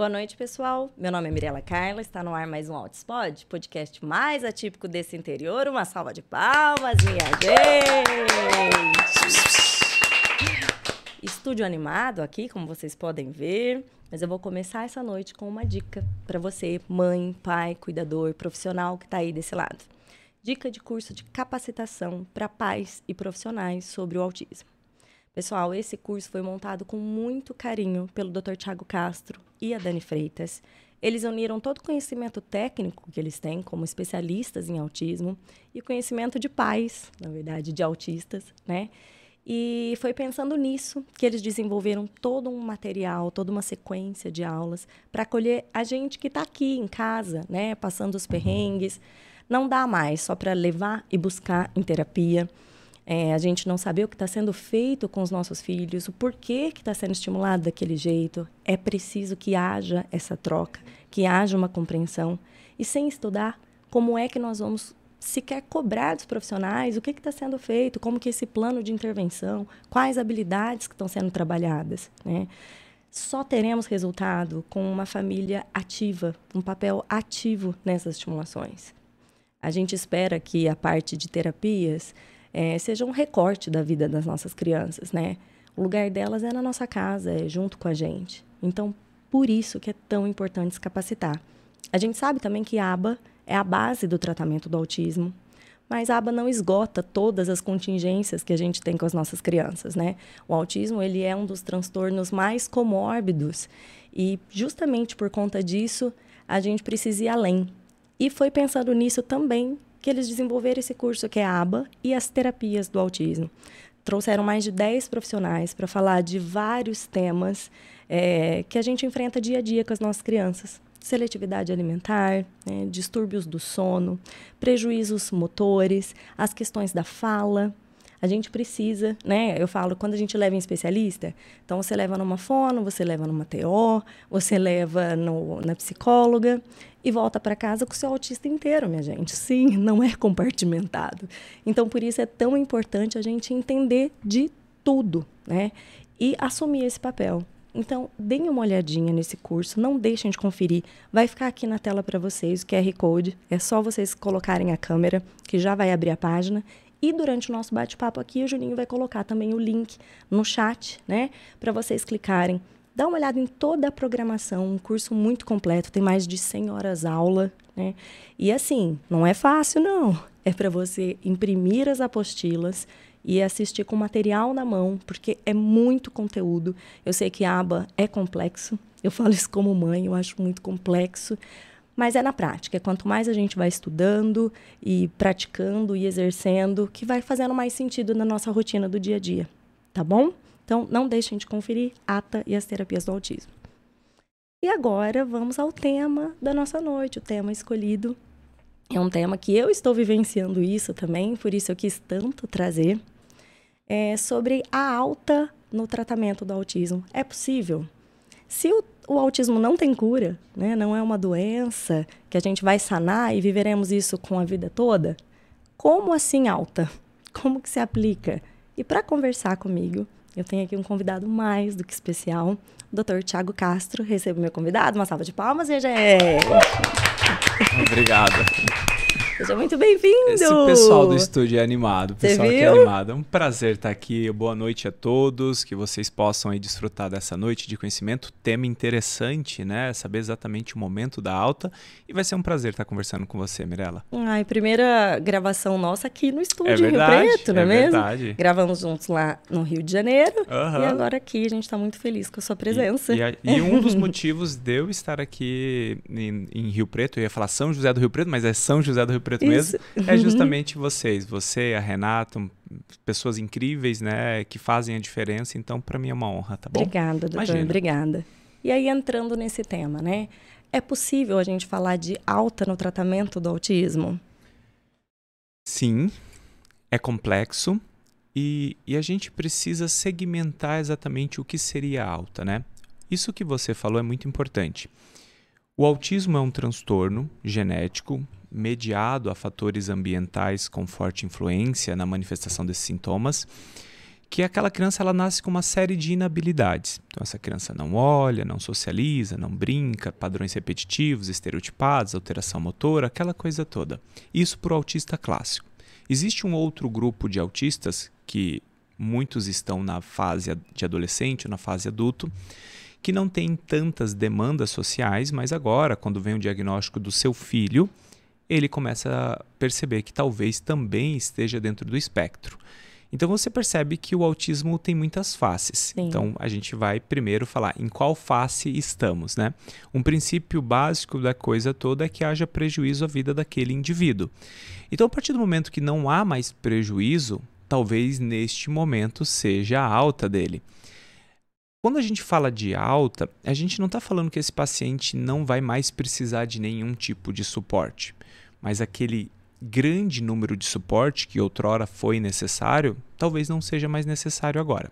Boa noite, pessoal. Meu nome é Mirela Carla, está no ar mais um Outspod, podcast mais atípico desse interior. Uma salva de palmas, minha gente! Estúdio animado aqui, como vocês podem ver, mas eu vou começar essa noite com uma dica para você, mãe, pai, cuidador, profissional que está aí desse lado. Dica de curso de capacitação para pais e profissionais sobre o autismo. Pessoal, esse curso foi montado com muito carinho pelo Dr. Tiago Castro e a Dani Freitas. Eles uniram todo o conhecimento técnico que eles têm como especialistas em autismo e conhecimento de pais, na verdade, de autistas, né? E foi pensando nisso que eles desenvolveram todo um material, toda uma sequência de aulas para acolher a gente que está aqui em casa, né, passando os perrengues. Não dá mais só para levar e buscar em terapia é, a gente não saber o que está sendo feito com os nossos filhos, o porquê que está sendo estimulado daquele jeito. É preciso que haja essa troca, que haja uma compreensão. E sem estudar, como é que nós vamos sequer cobrar dos profissionais o que está sendo feito, como que esse plano de intervenção, quais habilidades que estão sendo trabalhadas, né? Só teremos resultado com uma família ativa, um papel ativo nessas estimulações. A gente espera que a parte de terapias é, seja um recorte da vida das nossas crianças, né? O lugar delas é na nossa casa, é junto com a gente. Então, por isso que é tão importante se capacitar. A gente sabe também que a aba é a base do tratamento do autismo, mas a aba não esgota todas as contingências que a gente tem com as nossas crianças, né? O autismo, ele é um dos transtornos mais comórbidos e justamente por conta disso, a gente precisa ir além. E foi pensando nisso também que eles desenvolveram esse curso que é a ABA e as terapias do autismo. Trouxeram mais de 10 profissionais para falar de vários temas é, que a gente enfrenta dia a dia com as nossas crianças. Seletividade alimentar, né, distúrbios do sono, prejuízos motores, as questões da fala, a gente precisa, né? Eu falo, quando a gente leva em especialista, então você leva numa fono, você leva numa TO, você leva no, na psicóloga e volta para casa com o seu autista inteiro, minha gente. Sim, não é compartimentado. Então, por isso é tão importante a gente entender de tudo, né? E assumir esse papel. Então, deem uma olhadinha nesse curso, não deixem de conferir. Vai ficar aqui na tela para vocês o QR Code. É só vocês colocarem a câmera, que já vai abrir a página, e durante o nosso bate-papo aqui, o Juninho vai colocar também o link no chat, né? Para vocês clicarem. Dá uma olhada em toda a programação, um curso muito completo, tem mais de 100 horas aula, né? E assim, não é fácil, não. É para você imprimir as apostilas e assistir com material na mão, porque é muito conteúdo. Eu sei que a aba é complexo, eu falo isso como mãe, eu acho muito complexo, mas é na prática. Quanto mais a gente vai estudando e praticando e exercendo, que vai fazendo mais sentido na nossa rotina do dia a dia. Tá bom? Então, não deixem de conferir ATA e as terapias do autismo. E agora vamos ao tema da nossa noite. O tema escolhido é um tema que eu estou vivenciando isso também, por isso eu quis tanto trazer. É sobre a alta no tratamento do autismo. É possível? Se o o autismo não tem cura, né? não é uma doença que a gente vai sanar e viveremos isso com a vida toda, como assim alta? Como que se aplica? E para conversar comigo, eu tenho aqui um convidado mais do que especial, o Dr. Tiago Castro. Recebo meu convidado, uma salva de palmas, gente. Obrigado. Seja muito bem-vindo! Esse pessoal do estúdio é animado, o pessoal aqui é animado. É um prazer estar aqui. Boa noite a todos, que vocês possam aí desfrutar dessa noite de conhecimento. Tema interessante, né? Saber exatamente o momento da alta. E vai ser um prazer estar conversando com você, Mirella. Ai, primeira gravação nossa aqui no estúdio é verdade, Rio Preto, não é, é mesmo? Verdade. Gravamos juntos lá no Rio de Janeiro. Uhum. E agora aqui a gente está muito feliz com a sua presença. E, e, e um dos motivos de eu estar aqui em, em Rio Preto, eu ia falar São José do Rio Preto, mas é São José do Rio Preto Preto Isso. mesmo, é justamente vocês, você, a Renata, pessoas incríveis, né, que fazem a diferença. Então, para mim é uma honra, tá bom? Obrigada, doutor, Imagina. obrigada. E aí entrando nesse tema, né? É possível a gente falar de alta no tratamento do autismo? Sim, é complexo e, e a gente precisa segmentar exatamente o que seria alta, né? Isso que você falou é muito importante. O autismo é um transtorno genético mediado a fatores ambientais com forte influência na manifestação desses sintomas, que aquela criança ela nasce com uma série de inabilidades. Então essa criança não olha, não socializa, não brinca, padrões repetitivos, estereotipados, alteração motora, aquela coisa toda. Isso o autista clássico. Existe um outro grupo de autistas que muitos estão na fase de adolescente, na fase adulto, que não tem tantas demandas sociais, mas agora, quando vem o diagnóstico do seu filho, ele começa a perceber que talvez também esteja dentro do espectro. Então você percebe que o autismo tem muitas faces. Sim. Então a gente vai primeiro falar em qual face estamos, né? Um princípio básico da coisa toda é que haja prejuízo à vida daquele indivíduo. Então a partir do momento que não há mais prejuízo, talvez neste momento seja a alta dele. Quando a gente fala de alta, a gente não está falando que esse paciente não vai mais precisar de nenhum tipo de suporte, mas aquele grande número de suporte que outrora foi necessário, talvez não seja mais necessário agora.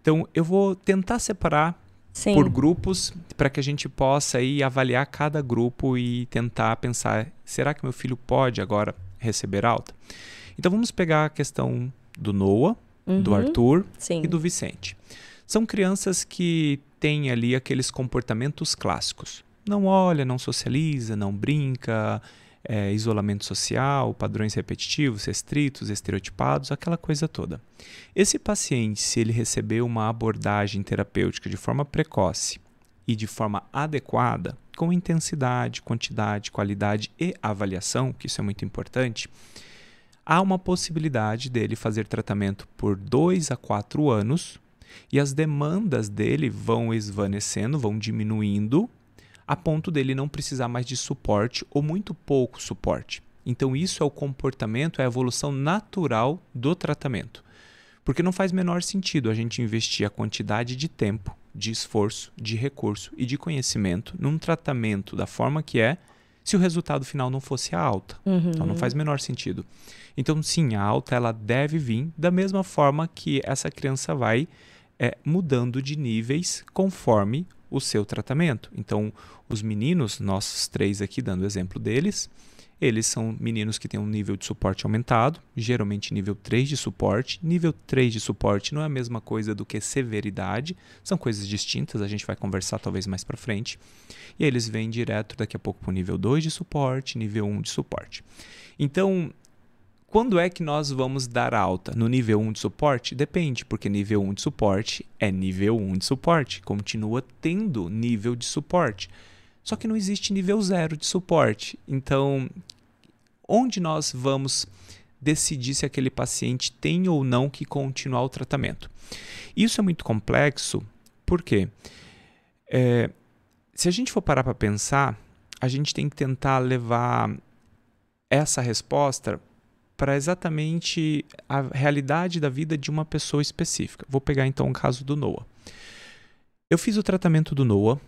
Então, eu vou tentar separar Sim. por grupos para que a gente possa aí avaliar cada grupo e tentar pensar: será que meu filho pode agora receber alta? Então, vamos pegar a questão do Noah, uhum. do Arthur Sim. e do Vicente. São crianças que têm ali aqueles comportamentos clássicos. Não olha, não socializa, não brinca, é, isolamento social, padrões repetitivos, restritos, estereotipados, aquela coisa toda. Esse paciente, se ele receber uma abordagem terapêutica de forma precoce e de forma adequada, com intensidade, quantidade, qualidade e avaliação, que isso é muito importante, há uma possibilidade dele fazer tratamento por dois a quatro anos e as demandas dele vão esvanecendo, vão diminuindo, a ponto dele não precisar mais de suporte ou muito pouco suporte. Então, isso é o comportamento, é a evolução natural do tratamento. Porque não faz menor sentido a gente investir a quantidade de tempo, de esforço, de recurso e de conhecimento num tratamento da forma que é, se o resultado final não fosse a alta. Uhum. Então, não faz menor sentido. Então, sim, a alta ela deve vir da mesma forma que essa criança vai é, mudando de níveis conforme o seu tratamento. Então, os meninos, nossos três aqui, dando exemplo deles, eles são meninos que têm um nível de suporte aumentado, geralmente nível 3 de suporte. Nível 3 de suporte não é a mesma coisa do que severidade, são coisas distintas, a gente vai conversar talvez mais para frente. E eles vêm direto daqui a pouco para o nível 2 de suporte, nível 1 de suporte. Então, quando é que nós vamos dar alta? No nível 1 de suporte? Depende, porque nível 1 de suporte é nível 1 de suporte, continua tendo nível de suporte. Só que não existe nível 0 de suporte. Então, onde nós vamos decidir se aquele paciente tem ou não que continuar o tratamento? Isso é muito complexo, porque é, se a gente for parar para pensar, a gente tem que tentar levar essa resposta para exatamente a realidade da vida de uma pessoa específica. Vou pegar então o caso do Noah. Eu fiz o tratamento do Noah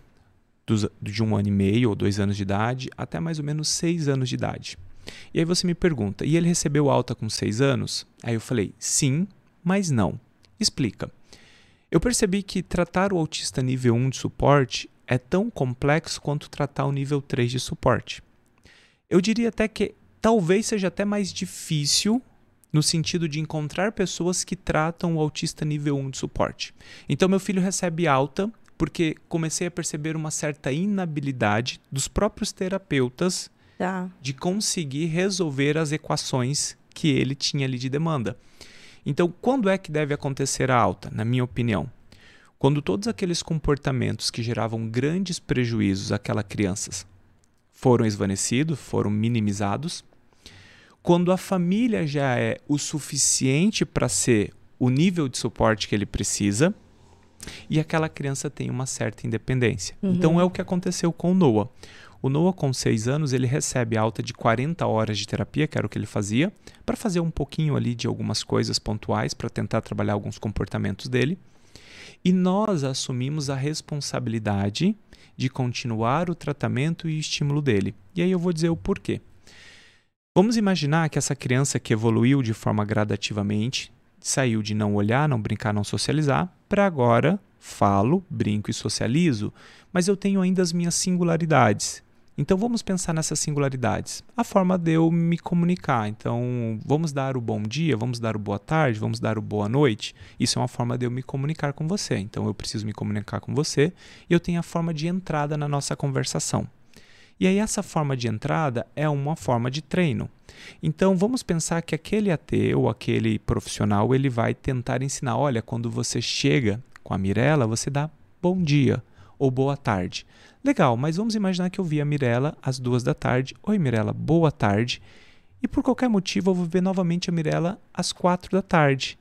de um ano e meio ou dois anos de idade até mais ou menos seis anos de idade. E aí você me pergunta, e ele recebeu alta com seis anos? Aí eu falei, sim, mas não. Explica. Eu percebi que tratar o autista nível 1 de suporte é tão complexo quanto tratar o nível 3 de suporte. Eu diria até que talvez seja até mais difícil no sentido de encontrar pessoas que tratam o autista nível 1 de suporte. Então, meu filho recebe alta porque comecei a perceber uma certa inabilidade dos próprios terapeutas tá. de conseguir resolver as equações que ele tinha ali de demanda. Então, quando é que deve acontecer a alta, na minha opinião? Quando todos aqueles comportamentos que geravam grandes prejuízos àquela criança foram esvanecidos, foram minimizados. Quando a família já é o suficiente para ser o nível de suporte que ele precisa e aquela criança tem uma certa independência. Uhum. Então é o que aconteceu com o Noah. O Noah, com 6 anos, ele recebe alta de 40 horas de terapia, que era o que ele fazia, para fazer um pouquinho ali de algumas coisas pontuais, para tentar trabalhar alguns comportamentos dele. E nós assumimos a responsabilidade de continuar o tratamento e estímulo dele. E aí eu vou dizer o porquê. Vamos imaginar que essa criança que evoluiu de forma gradativamente, saiu de não olhar, não brincar, não socializar, para agora falo, brinco e socializo, mas eu tenho ainda as minhas singularidades. Então vamos pensar nessas singularidades. A forma de eu me comunicar. Então vamos dar o bom dia, vamos dar o boa tarde, vamos dar o boa noite. Isso é uma forma de eu me comunicar com você. Então eu preciso me comunicar com você e eu tenho a forma de entrada na nossa conversação. E aí essa forma de entrada é uma forma de treino. Então vamos pensar que aquele AT ou aquele profissional ele vai tentar ensinar, olha, quando você chega com a Mirella, você dá bom dia ou boa tarde. Legal, mas vamos imaginar que eu vi a Mirella às duas da tarde. Oi, Mirella, boa tarde. E por qualquer motivo eu vou ver novamente a Mirella às quatro da tarde.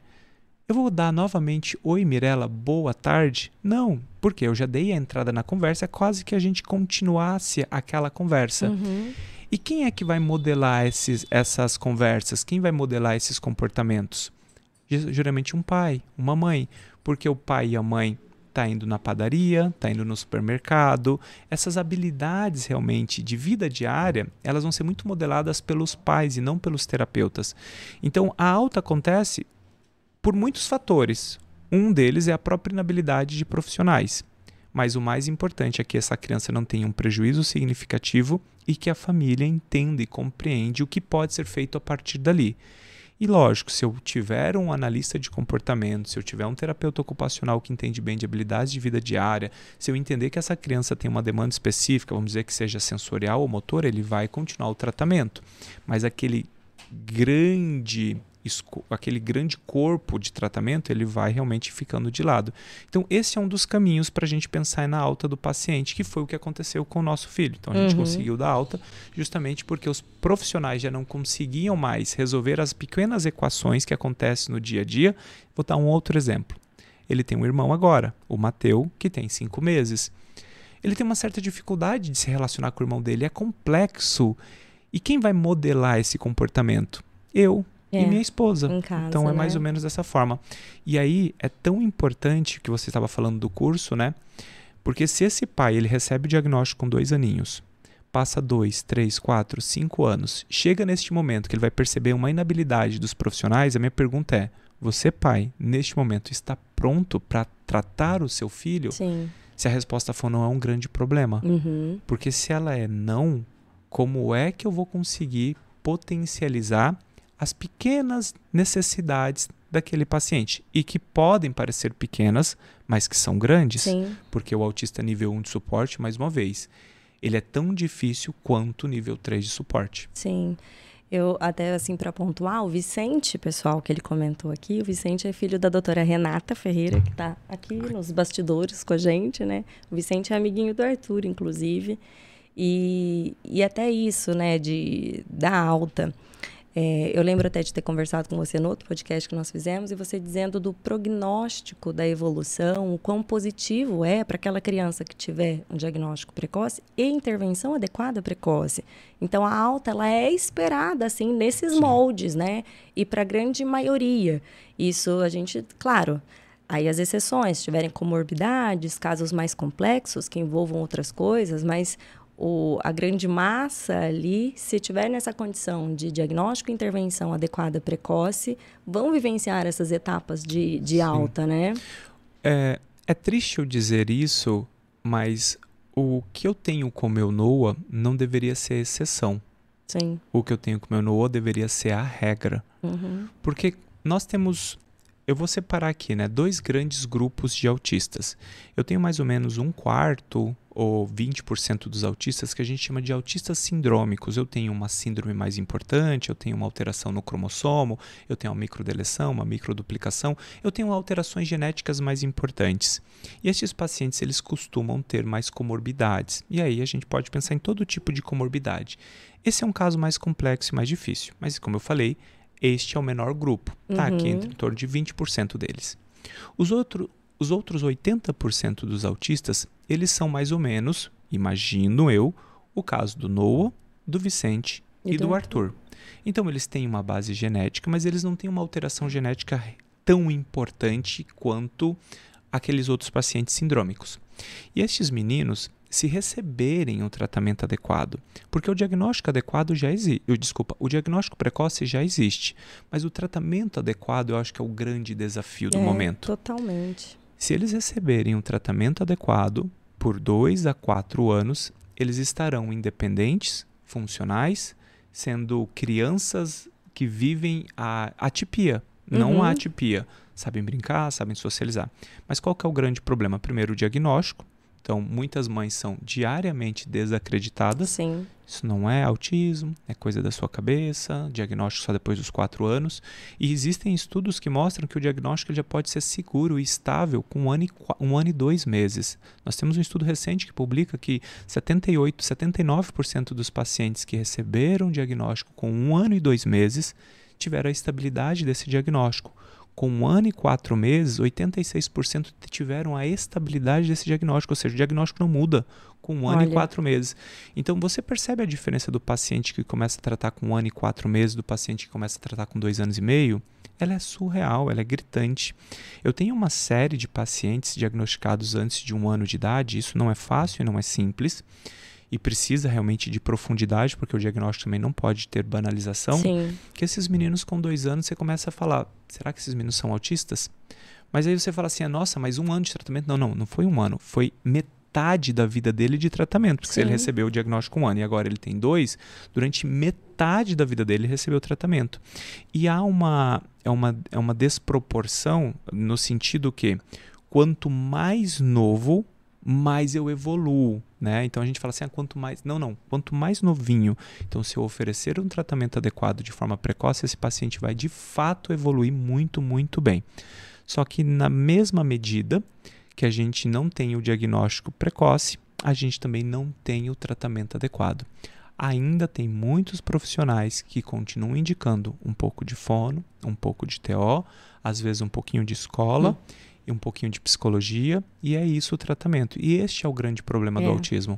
Eu vou dar novamente oi, Mirella, boa tarde? Não, porque eu já dei a entrada na conversa, é quase que a gente continuasse aquela conversa. Uhum. E quem é que vai modelar esses, essas conversas? Quem vai modelar esses comportamentos? Geralmente um pai, uma mãe, porque o pai e a mãe está indo na padaria, está indo no supermercado. Essas habilidades realmente de vida diária, elas vão ser muito modeladas pelos pais e não pelos terapeutas. Então, a alta acontece por muitos fatores. Um deles é a própria inabilidade de profissionais. Mas o mais importante é que essa criança não tenha um prejuízo significativo e que a família entenda e compreende o que pode ser feito a partir dali. E lógico, se eu tiver um analista de comportamento, se eu tiver um terapeuta ocupacional que entende bem de habilidades de vida diária, se eu entender que essa criança tem uma demanda específica, vamos dizer que seja sensorial ou motor, ele vai continuar o tratamento. Mas aquele grande aquele grande corpo de tratamento ele vai realmente ficando de lado. Então, esse é um dos caminhos para a gente pensar na alta do paciente, que foi o que aconteceu com o nosso filho. Então, a gente uhum. conseguiu dar alta justamente porque os profissionais já não conseguiam mais resolver as pequenas equações que acontecem no dia a dia. Vou dar um outro exemplo. Ele tem um irmão agora, o Mateu, que tem cinco meses. Ele tem uma certa dificuldade de se relacionar com o irmão dele, é complexo. E quem vai modelar esse comportamento? Eu, é, e minha esposa. Casa, então é mais né? ou menos dessa forma. E aí é tão importante que você estava falando do curso, né? Porque se esse pai ele recebe o diagnóstico com dois aninhos, passa dois, três, quatro, cinco anos, chega neste momento que ele vai perceber uma inabilidade dos profissionais, a minha pergunta é: você, pai, neste momento está pronto para tratar o seu filho? Sim. Se a resposta for não, é um grande problema. Uhum. Porque se ela é não, como é que eu vou conseguir potencializar as pequenas necessidades daquele paciente e que podem parecer pequenas, mas que são grandes, Sim. porque o autista nível 1 de suporte, mais uma vez, ele é tão difícil quanto o nível 3 de suporte. Sim. Eu até assim para pontuar, o Vicente, pessoal, que ele comentou aqui, o Vicente é filho da doutora Renata Ferreira, que está aqui nos bastidores com a gente, né? O Vicente é amiguinho do Arthur, inclusive. E, e até isso, né, de da alta. É, eu lembro até de ter conversado com você no outro podcast que nós fizemos e você dizendo do prognóstico da evolução, o quão positivo é para aquela criança que tiver um diagnóstico precoce e intervenção adequada precoce. Então a alta ela é esperada assim nesses Sim. moldes, né? E para a grande maioria, isso a gente, claro, Aí as exceções, tiverem comorbidades, casos mais complexos que envolvam outras coisas, mas o, a grande massa ali, se tiver nessa condição de diagnóstico e intervenção adequada precoce, vão vivenciar essas etapas de, de alta, né? É, é triste eu dizer isso, mas o que eu tenho com o meu NOA não deveria ser exceção. Sim. O que eu tenho com meu NOA deveria ser a regra. Uhum. Porque nós temos eu vou separar aqui, né, dois grandes grupos de autistas. Eu tenho mais ou menos um quarto ou 20% dos autistas que a gente chama de autistas sindrômicos. Eu tenho uma síndrome mais importante, eu tenho uma alteração no cromossomo, eu tenho uma microdeleção, uma microduplicação, eu tenho alterações genéticas mais importantes. E estes pacientes, eles costumam ter mais comorbidades. E aí a gente pode pensar em todo tipo de comorbidade. Esse é um caso mais complexo e mais difícil, mas como eu falei, este é o menor grupo, tá? Uhum. Aqui entre em torno de 20% deles. Os, outro, os outros 80% dos autistas, eles são mais ou menos, imagino eu, o caso do Noah, do Vicente e, e do, do Arthur. Então eles têm uma base genética, mas eles não têm uma alteração genética tão importante quanto aqueles outros pacientes sindrômicos. E estes meninos, se receberem o tratamento adequado. Porque o diagnóstico adequado já existe. Desculpa, o diagnóstico precoce já existe. Mas o tratamento adequado eu acho que é o grande desafio do é, momento. Totalmente. Se eles receberem um tratamento adequado por dois a quatro anos, eles estarão independentes, funcionais, sendo crianças que vivem a atipia, uhum. não a atipia. Sabem brincar, sabem socializar. Mas qual que é o grande problema? Primeiro, o diagnóstico. Então, muitas mães são diariamente desacreditadas. Sim. Isso não é autismo, é coisa da sua cabeça, diagnóstico só depois dos quatro anos. E existem estudos que mostram que o diagnóstico já pode ser seguro e estável com um ano e, um ano e dois meses. Nós temos um estudo recente que publica que 78, 79% dos pacientes que receberam diagnóstico com um ano e dois meses tiveram a estabilidade desse diagnóstico com um ano e quatro meses, 86% tiveram a estabilidade desse diagnóstico, ou seja, o diagnóstico não muda com um ano Olha. e quatro meses. Então você percebe a diferença do paciente que começa a tratar com um ano e quatro meses, do paciente que começa a tratar com dois anos e meio? Ela é surreal, ela é gritante. Eu tenho uma série de pacientes diagnosticados antes de um ano de idade, isso não é fácil e não é simples e precisa realmente de profundidade, porque o diagnóstico também não pode ter banalização, Sim. que esses meninos com dois anos você começa a falar, será que esses meninos são autistas? Mas aí você fala assim, ah, nossa, mas um ano de tratamento? Não, não, não foi um ano, foi metade da vida dele de tratamento, porque se ele recebeu o diagnóstico um ano e agora ele tem dois, durante metade da vida dele ele recebeu o tratamento. E há uma, é uma, é uma desproporção no sentido que quanto mais novo, mais eu evoluo, né? Então a gente fala assim, ah, quanto mais, não, não, quanto mais novinho, então se eu oferecer um tratamento adequado de forma precoce, esse paciente vai de fato evoluir muito, muito bem. Só que na mesma medida que a gente não tem o diagnóstico precoce, a gente também não tem o tratamento adequado. Ainda tem muitos profissionais que continuam indicando um pouco de fono, um pouco de TO, às vezes um pouquinho de escola. Hum e um pouquinho de psicologia, e é isso o tratamento. E este é o grande problema é. do autismo.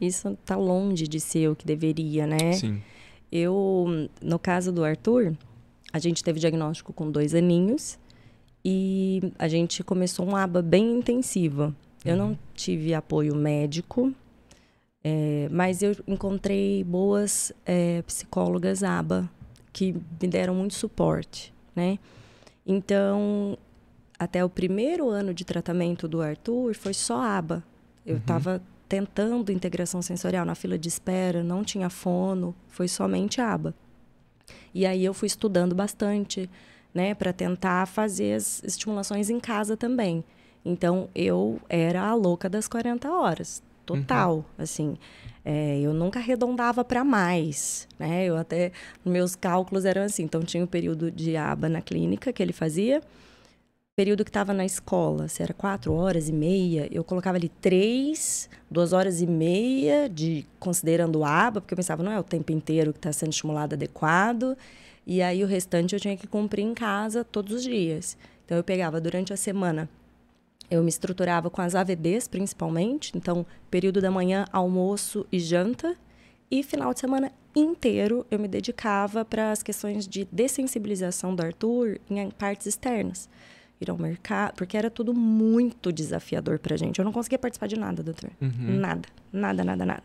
Isso está longe de ser o que deveria, né? Sim. Eu, no caso do Arthur, a gente teve diagnóstico com dois aninhos e a gente começou um aba bem intensiva. Eu não uhum. tive apoio médico, é, mas eu encontrei boas é, psicólogas aba que me deram muito suporte, né? Então, até o primeiro ano de tratamento do Arthur foi só aba. Eu estava uhum. tentando integração sensorial na fila de espera, não tinha fono, foi somente aba. E aí eu fui estudando bastante, né, para tentar fazer as estimulações em casa também. Então eu era a louca das 40 horas, total, uhum. assim. É, eu nunca arredondava para mais, né? Eu até meus cálculos eram assim. Então tinha o um período de aba na clínica que ele fazia período que estava na escola, se era quatro horas e meia, eu colocava ali três, duas horas e meia, de considerando aba, porque eu pensava, não é o tempo inteiro que está sendo estimulado adequado. E aí o restante eu tinha que cumprir em casa todos os dias. Então eu pegava durante a semana, eu me estruturava com as AVDs principalmente, então período da manhã, almoço e janta. E final de semana inteiro eu me dedicava para as questões de dessensibilização do Arthur em partes externas ir ao mercado, porque era tudo muito desafiador pra gente. Eu não conseguia participar de nada, doutor. Uhum. Nada, nada, nada, nada.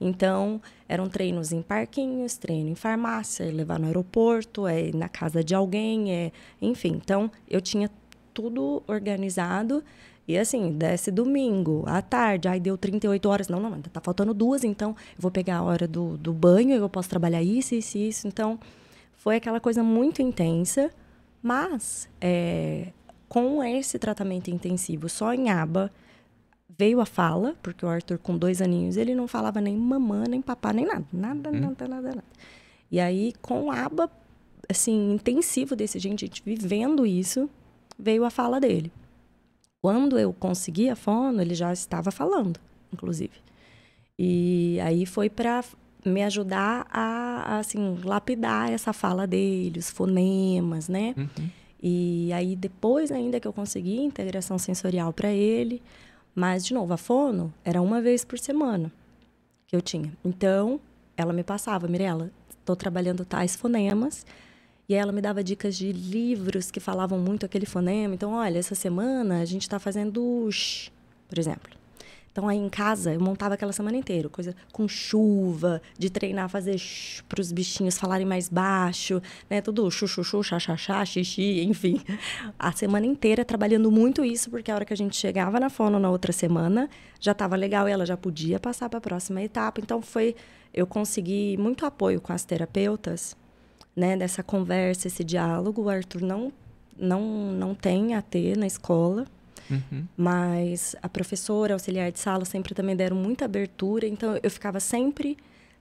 Então, eram treinos em parquinhos, treino em farmácia, levar no aeroporto, é na casa de alguém, é, enfim. Então, eu tinha tudo organizado. E assim, desce domingo, à tarde, aí deu 38 horas. Não, não, tá faltando duas, então eu vou pegar a hora do, do banho, eu posso trabalhar isso, isso, isso. Então, foi aquela coisa muito intensa. Mas é, com esse tratamento intensivo só em aba, veio a fala, porque o Arthur, com dois aninhos, ele não falava nem mamã, nem papá, nem nada. Nada, hum. nada, nada, nada. E aí, com aba, assim, intensivo desse gente, gente vivendo isso, veio a fala dele. Quando eu consegui a fono, ele já estava falando, inclusive. E aí foi para me ajudar a, assim, lapidar essa fala dele, os fonemas, né? Uhum. E aí depois ainda que eu consegui integração sensorial para ele, mas de novo, a fono era uma vez por semana que eu tinha. Então, ela me passava, Mirella, estou trabalhando tais fonemas, e ela me dava dicas de livros que falavam muito aquele fonema. Então, olha, essa semana a gente está fazendo sh, por exemplo. Então, aí em casa eu montava aquela semana inteira, coisa com chuva, de treinar, fazer para os bichinhos falarem mais baixo, né? Tudo chuchuchu, xaxaxá, xixi, enfim. A semana inteira trabalhando muito isso, porque a hora que a gente chegava na fono na outra semana, já estava legal e ela já podia passar para a próxima etapa. Então foi eu consegui muito apoio com as terapeutas, né, dessa conversa, esse diálogo. O Arthur não não não tem AT na escola. Uhum. Mas a professora, auxiliar de sala, sempre também deram muita abertura, então eu ficava sempre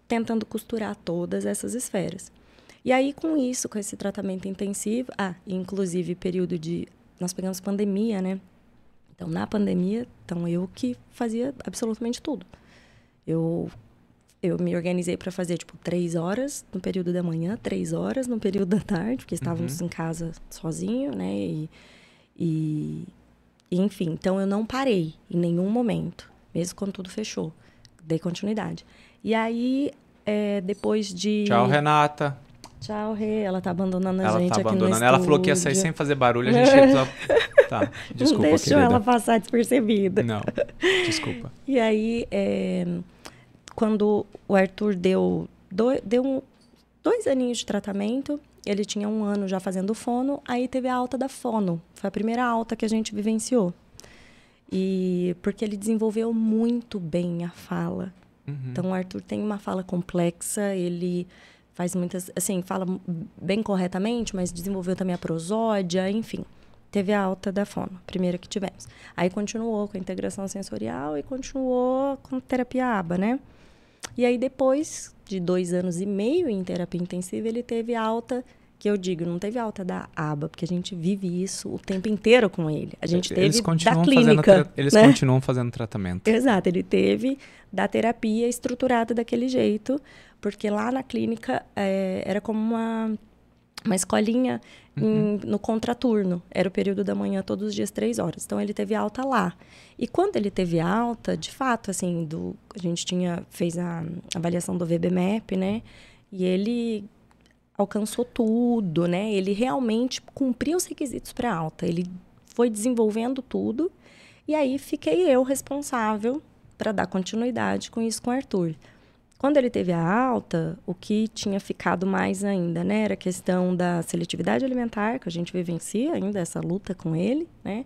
tentando costurar todas essas esferas. E aí, com isso, com esse tratamento intensivo, ah, inclusive período de. Nós pegamos pandemia, né? Então, na pandemia, então eu que fazia absolutamente tudo. Eu eu me organizei para fazer tipo três horas no período da manhã, três horas no período da tarde, porque estávamos uhum. em casa sozinho, né? E, e, enfim, então eu não parei em nenhum momento, mesmo quando tudo fechou. Dei continuidade. E aí, é, depois de. Tchau, Renata. Tchau, Rê. Ela tá abandonando a ela gente tá abandonando. aqui no Ela falou que ia sair sem fazer barulho, a gente só... Tá, desculpa, Não deixou querida. ela passar despercebida. Não, desculpa. E aí, é... quando o Arthur deu, do... deu um... dois aninhos de tratamento, ele tinha um ano já fazendo fono, aí teve a alta da fono. Foi a primeira alta que a gente vivenciou. E porque ele desenvolveu muito bem a fala. Uhum. Então o Arthur tem uma fala complexa, ele faz muitas, assim, fala bem corretamente, mas desenvolveu também a prosódia, enfim. Teve a alta da fono, primeira que tivemos. Aí continuou com a integração sensorial e continuou com terapia ABA, né? E aí depois de dois anos e meio em terapia intensiva, ele teve alta que eu digo, não teve alta da aba, porque a gente vive isso o tempo inteiro com ele. A gente eles teve da clínica. eles né? continuam fazendo tratamento. Exato, ele teve da terapia estruturada daquele jeito, porque lá na clínica é, era como uma, uma escolinha uhum. em, no contraturno. Era o período da manhã, todos os dias, três horas. Então ele teve alta lá. E quando ele teve alta, de fato, assim, do, a gente tinha fez a avaliação do VBMAP, né? E ele alcançou tudo, né? Ele realmente cumpriu os requisitos para alta. Ele foi desenvolvendo tudo e aí fiquei eu responsável para dar continuidade com isso com o Arthur. Quando ele teve a alta, o que tinha ficado mais ainda, né, era a questão da seletividade alimentar, que a gente vivencia ainda essa luta com ele, né?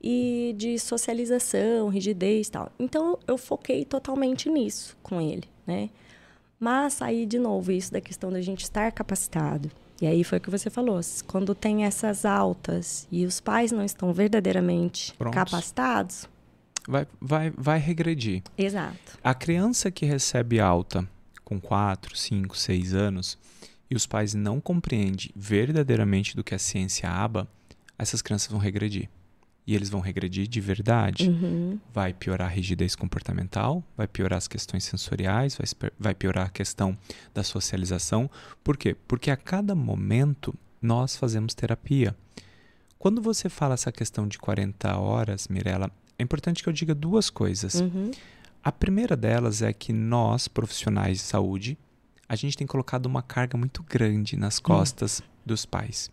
E de socialização, rigidez tal. Então eu foquei totalmente nisso com ele, né? Mas aí, de novo, isso da questão da gente estar capacitado. E aí foi o que você falou. Quando tem essas altas e os pais não estão verdadeiramente capacitados. Vai, vai, vai regredir. Exato. A criança que recebe alta com 4, 5, 6 anos e os pais não compreendem verdadeiramente do que a ciência aba, essas crianças vão regredir e eles vão regredir de verdade. Uhum. Vai piorar a rigidez comportamental, vai piorar as questões sensoriais, vai, vai piorar a questão da socialização. Por quê? Porque a cada momento nós fazemos terapia. Quando você fala essa questão de 40 horas, Mirella, é importante que eu diga duas coisas. Uhum. A primeira delas é que nós, profissionais de saúde, a gente tem colocado uma carga muito grande nas costas uhum. dos pais.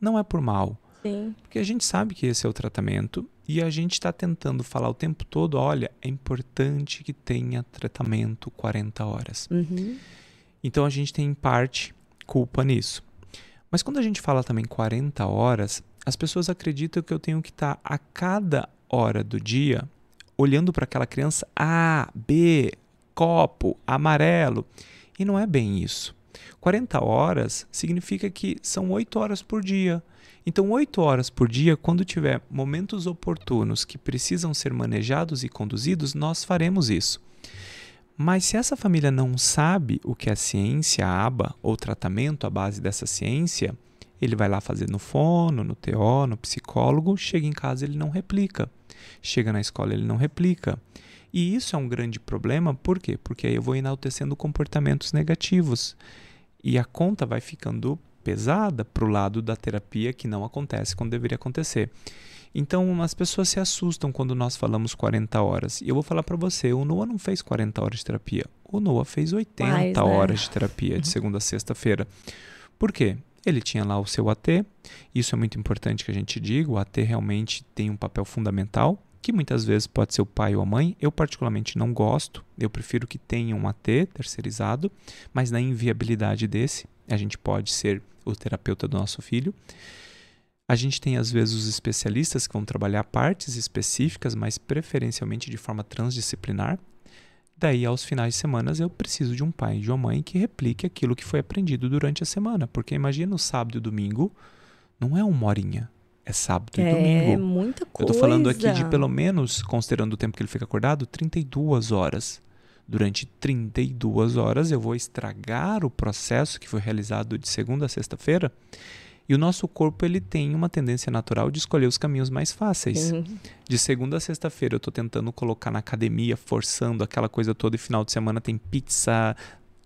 Não é por mal, Sim. Porque a gente sabe que esse é o tratamento e a gente está tentando falar o tempo todo: olha, é importante que tenha tratamento 40 horas. Uhum. Então a gente tem, em parte, culpa nisso. Mas quando a gente fala também 40 horas, as pessoas acreditam que eu tenho que estar tá a cada hora do dia olhando para aquela criança A, B, copo, amarelo. E não é bem isso. 40 horas significa que são 8 horas por dia. Então, 8 horas por dia, quando tiver momentos oportunos que precisam ser manejados e conduzidos, nós faremos isso. Mas se essa família não sabe o que é ciência, aba ou tratamento à base dessa ciência, ele vai lá fazer no fono, no TO, no psicólogo, chega em casa ele não replica. Chega na escola ele não replica. E isso é um grande problema, por quê? Porque aí eu vou enaltecendo comportamentos negativos. E a conta vai ficando pesada para o lado da terapia que não acontece quando deveria acontecer. Então, as pessoas se assustam quando nós falamos 40 horas. E eu vou falar para você, o Noah não fez 40 horas de terapia. O Noah fez 80 Mais, né? horas de terapia de segunda a sexta-feira. Por quê? Ele tinha lá o seu AT. Isso é muito importante que a gente diga. O AT realmente tem um papel fundamental que muitas vezes pode ser o pai ou a mãe. Eu, particularmente, não gosto. Eu prefiro que tenha um AT terceirizado, mas na inviabilidade desse, a gente pode ser o terapeuta do nosso filho. A gente tem, às vezes, os especialistas que vão trabalhar partes específicas, mas preferencialmente de forma transdisciplinar. Daí, aos finais de semana, eu preciso de um pai e de uma mãe que replique aquilo que foi aprendido durante a semana. Porque imagina o sábado e domingo, não é uma horinha, é sábado é, e domingo. É muita coisa. Eu tô falando aqui de pelo menos, considerando o tempo que ele fica acordado, 32 horas. Durante 32 horas eu vou estragar o processo que foi realizado de segunda a sexta-feira. E o nosso corpo ele tem uma tendência natural de escolher os caminhos mais fáceis. Uhum. De segunda a sexta-feira eu estou tentando colocar na academia, forçando aquela coisa toda, e final de semana tem pizza,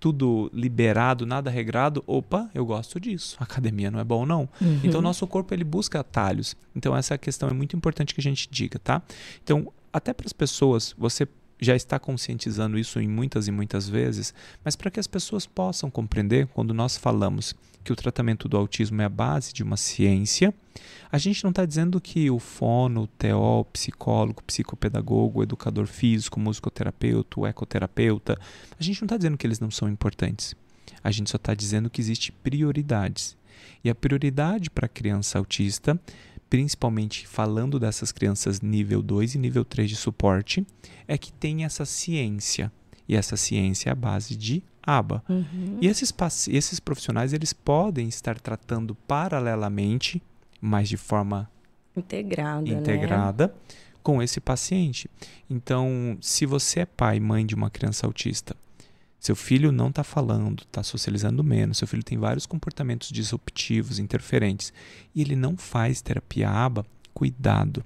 tudo liberado, nada regrado, opa, eu gosto disso. academia não é bom não. Uhum. Então nosso corpo ele busca atalhos. Então essa questão é muito importante que a gente diga, tá? Então, até para as pessoas, você já está conscientizando isso em muitas e muitas vezes, mas para que as pessoas possam compreender quando nós falamos que o tratamento do autismo é a base de uma ciência, a gente não está dizendo que o fono, o TO, psicólogo, psicopedagogo, educador físico, musicoterapeuta, ecoterapeuta, a gente não está dizendo que eles não são importantes. A gente só está dizendo que existe prioridades. E a prioridade para a criança autista principalmente falando dessas crianças nível 2 e nível 3 de suporte, é que tem essa ciência. E essa ciência é a base de ABA. Uhum. E esses, esses profissionais eles podem estar tratando paralelamente, mas de forma integrada, né? integrada né? com esse paciente. Então, se você é pai, mãe de uma criança autista seu filho não está falando, está socializando menos, seu filho tem vários comportamentos disruptivos, interferentes, e ele não faz terapia aba, cuidado.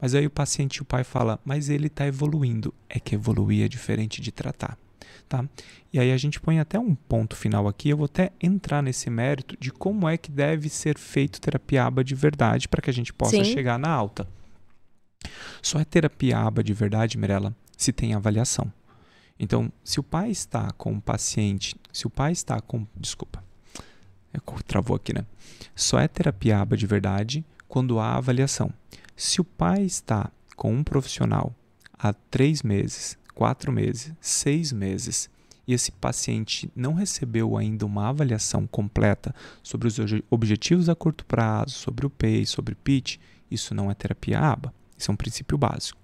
Mas aí o paciente e o pai fala, mas ele está evoluindo. É que evoluir é diferente de tratar. Tá? E aí a gente põe até um ponto final aqui, eu vou até entrar nesse mérito de como é que deve ser feito terapia aba de verdade para que a gente possa Sim. chegar na alta. Só é terapia aba de verdade, Mirella, se tem avaliação. Então, se o pai está com o paciente, se o pai está com. Desculpa, é, travou aqui, né? Só é terapia aba de verdade quando há avaliação. Se o pai está com um profissional há três meses, quatro meses, seis meses, e esse paciente não recebeu ainda uma avaliação completa sobre os objetivos a curto prazo, sobre o PEI, sobre o PIT, isso não é terapia aba. Isso é um princípio básico.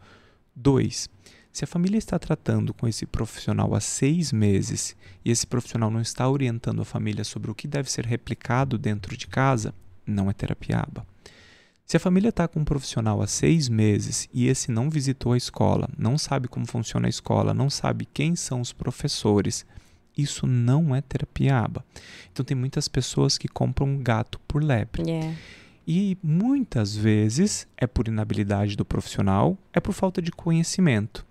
Dois, se a família está tratando com esse profissional há seis meses e esse profissional não está orientando a família sobre o que deve ser replicado dentro de casa, não é terapia aba. Se a família está com um profissional há seis meses e esse não visitou a escola, não sabe como funciona a escola, não sabe quem são os professores, isso não é terapia aba. Então tem muitas pessoas que compram um gato por lebre. Yeah. E muitas vezes é por inabilidade do profissional, é por falta de conhecimento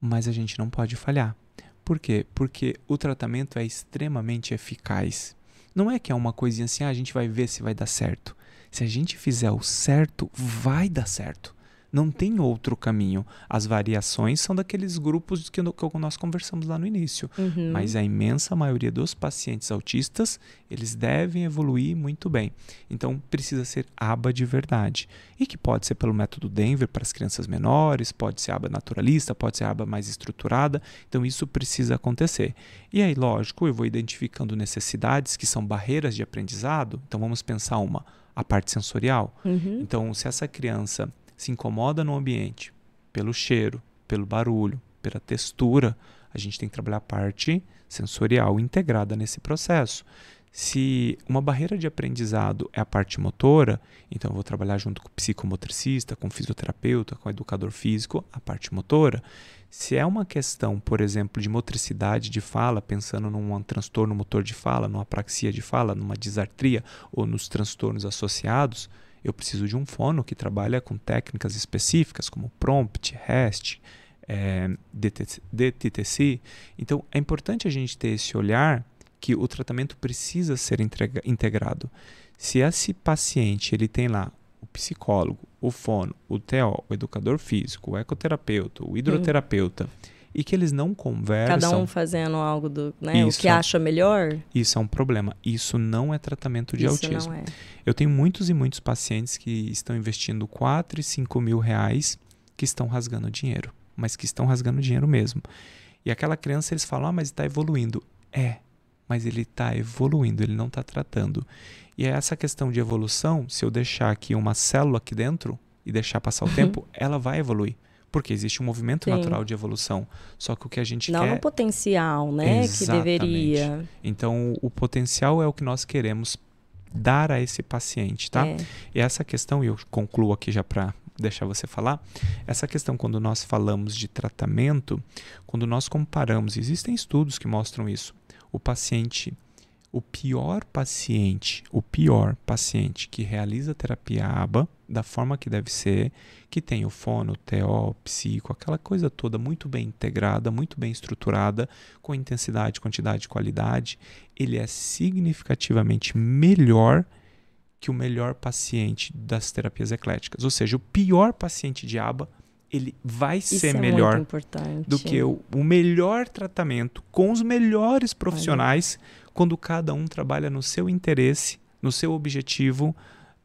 mas a gente não pode falhar. Por quê? Porque o tratamento é extremamente eficaz. Não é que é uma coisinha assim, ah, a gente vai ver se vai dar certo. Se a gente fizer o certo, vai dar certo. Não tem outro caminho. As variações são daqueles grupos que, que nós conversamos lá no início. Uhum. Mas a imensa maioria dos pacientes autistas, eles devem evoluir muito bem. Então, precisa ser aba de verdade. E que pode ser pelo método Denver para as crianças menores, pode ser aba naturalista, pode ser aba mais estruturada. Então, isso precisa acontecer. E aí, lógico, eu vou identificando necessidades que são barreiras de aprendizado. Então, vamos pensar uma a parte sensorial. Uhum. Então, se essa criança se incomoda no ambiente pelo cheiro, pelo barulho, pela textura, a gente tem que trabalhar a parte sensorial integrada nesse processo. Se uma barreira de aprendizado é a parte motora, então eu vou trabalhar junto com o psicomotricista, com o fisioterapeuta, com o educador físico, a parte motora. Se é uma questão, por exemplo, de motricidade de fala, pensando num transtorno motor de fala, numa apraxia de fala, numa disartria ou nos transtornos associados, eu preciso de um fono que trabalha com técnicas específicas, como prompt, REST, é, DTTC. Então, é importante a gente ter esse olhar que o tratamento precisa ser entrega, integrado. Se esse paciente ele tem lá o psicólogo, o fono, o TO, o educador físico, o ecoterapeuta, o hidroterapeuta, hum e que eles não conversam. Cada um fazendo algo do, né, isso, o que acha melhor. Isso é um problema. Isso não é tratamento de isso autismo. Não é. Eu tenho muitos e muitos pacientes que estão investindo 4 e 5 mil reais que estão rasgando dinheiro, mas que estão rasgando dinheiro mesmo. E aquela criança, eles falam, ah, mas está evoluindo. É, mas ele está evoluindo, ele não está tratando. E é essa questão de evolução, se eu deixar aqui uma célula aqui dentro e deixar passar o uhum. tempo, ela vai evoluir. Porque existe um movimento Sim. natural de evolução. Só que o que a gente não quer. Não no potencial, né? Exatamente. Que deveria. Então, o potencial é o que nós queremos dar a esse paciente, tá? É. E essa questão, e eu concluo aqui já para deixar você falar, essa questão quando nós falamos de tratamento, quando nós comparamos, existem estudos que mostram isso. O paciente o pior paciente, o pior paciente que realiza terapia ABA da forma que deve ser, que tem o fono, o TO, o psico, aquela coisa toda muito bem integrada, muito bem estruturada, com intensidade, quantidade e qualidade, ele é significativamente melhor que o melhor paciente das terapias ecléticas. Ou seja, o pior paciente de ABA ele vai Isso ser é melhor do que o, o, melhor tratamento com os melhores profissionais Olha quando cada um trabalha no seu interesse, no seu objetivo,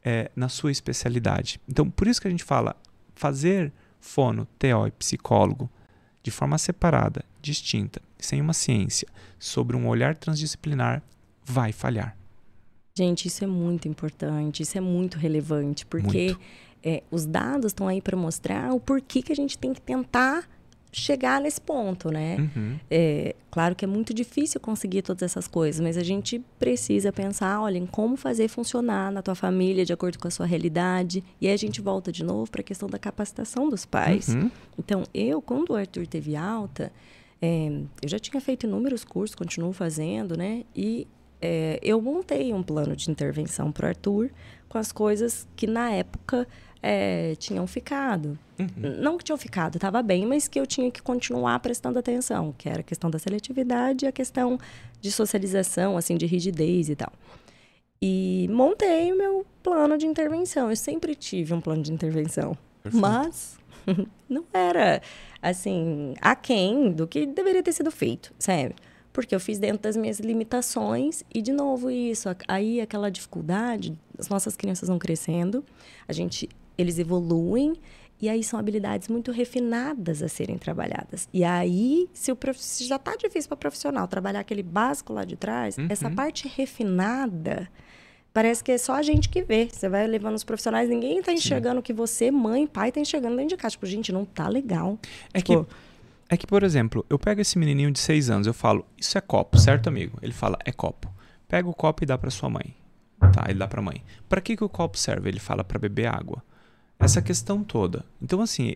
é, na sua especialidade. Então, por isso que a gente fala, fazer fono, TO e psicólogo de forma separada, distinta, sem uma ciência, sobre um olhar transdisciplinar, vai falhar. Gente, isso é muito importante, isso é muito relevante, porque é, os dados estão aí para mostrar o porquê que a gente tem que tentar chegar nesse ponto, né? Uhum. É, claro que é muito difícil conseguir todas essas coisas, mas a gente precisa pensar, olha, em como fazer funcionar na tua família de acordo com a sua realidade. E aí a gente volta de novo para a questão da capacitação dos pais. Uhum. Então, eu, quando o Arthur teve alta, é, eu já tinha feito inúmeros cursos, continuo fazendo, né? E é, eu montei um plano de intervenção para o Arthur com as coisas que na época é, tinham ficado. Uhum. Não que tinham ficado, estava bem, mas que eu tinha que continuar prestando atenção, que era a questão da seletividade e a questão de socialização, assim, de rigidez e tal. E montei o meu plano de intervenção. Eu sempre tive um plano de intervenção, Perfeito. mas não era, assim, aquém do que deveria ter sido feito, sabe? Porque eu fiz dentro das minhas limitações e, de novo, isso. Aí, aquela dificuldade, as nossas crianças vão crescendo, a gente eles evoluem e aí são habilidades muito refinadas a serem trabalhadas. E aí, se, o prof... se já está difícil para o profissional trabalhar aquele básico lá de trás, uhum. essa parte refinada parece que é só a gente que vê. Você vai levando os profissionais, ninguém está enxergando o que você, mãe, pai, está enxergando dentro de casa. Tipo, gente, não tá legal. É tipo, que é que, por exemplo, eu pego esse menininho de seis anos, eu falo, isso é copo, certo, amigo? Ele fala, é copo. Pega o copo e dá para sua mãe. Tá, ele dá para mãe. Para que, que o copo serve? Ele fala para beber água essa questão toda. Então, assim,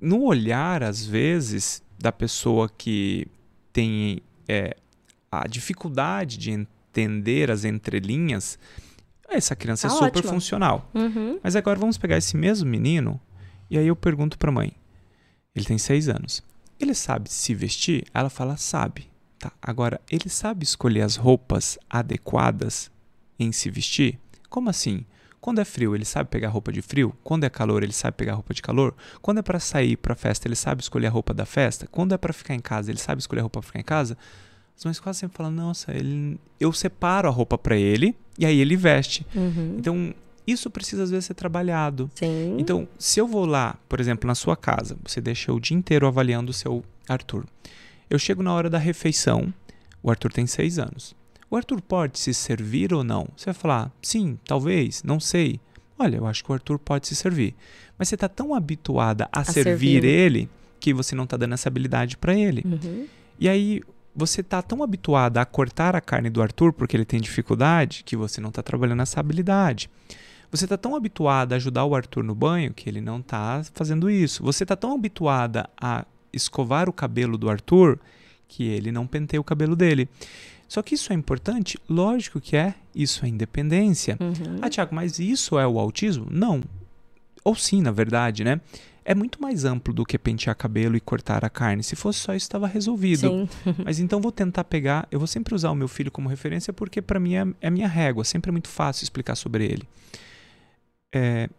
no olhar, às vezes, da pessoa que tem é, a dificuldade de entender as entrelinhas, essa criança tá é super ótimo. funcional. Uhum. Mas agora vamos pegar esse mesmo menino e aí eu pergunto para a mãe. Ele tem seis anos. Ele sabe se vestir? Ela fala, sabe. Tá. Agora, ele sabe escolher as roupas adequadas em se vestir? Como assim? Quando é frio, ele sabe pegar roupa de frio. Quando é calor, ele sabe pegar roupa de calor. Quando é para sair para festa, ele sabe escolher a roupa da festa. Quando é para ficar em casa, ele sabe escolher a roupa para ficar em casa. As mães quase sempre falam: "Nossa, ele eu separo a roupa para ele e aí ele veste". Uhum. Então, isso precisa às vezes ser trabalhado. Sim. Então, se eu vou lá, por exemplo, na sua casa, você deixa o dia inteiro avaliando o seu Arthur. Eu chego na hora da refeição, o Arthur tem seis anos. O Arthur pode se servir ou não? Você vai falar, sim, talvez, não sei. Olha, eu acho que o Arthur pode se servir. Mas você está tão habituada a, a servir, servir ele que você não está dando essa habilidade para ele. Uhum. E aí você está tão habituada a cortar a carne do Arthur porque ele tem dificuldade que você não está trabalhando essa habilidade. Você está tão habituada a ajudar o Arthur no banho que ele não está fazendo isso. Você está tão habituada a escovar o cabelo do Arthur que ele não penteia o cabelo dele. Só que isso é importante? Lógico que é. Isso é independência. Uhum. Ah, Tiago, mas isso é o autismo? Não. Ou sim, na verdade, né? É muito mais amplo do que pentear cabelo e cortar a carne. Se fosse só isso, estava resolvido. Sim. mas então vou tentar pegar. Eu vou sempre usar o meu filho como referência porque para mim é, é minha régua. Sempre é muito fácil explicar sobre ele. É,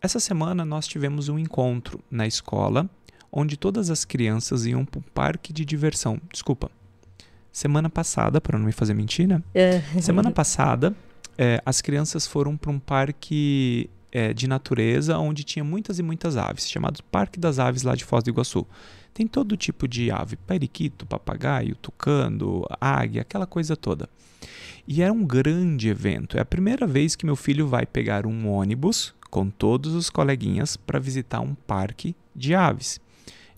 essa semana nós tivemos um encontro na escola onde todas as crianças iam para um parque de diversão. Desculpa, Semana passada, para não me fazer mentir, né? É. Semana passada, é, as crianças foram para um parque é, de natureza onde tinha muitas e muitas aves, chamado Parque das Aves lá de Foz do Iguaçu. Tem todo tipo de ave, periquito, papagaio, tucano, águia, aquela coisa toda. E era um grande evento. É a primeira vez que meu filho vai pegar um ônibus com todos os coleguinhas para visitar um parque de aves.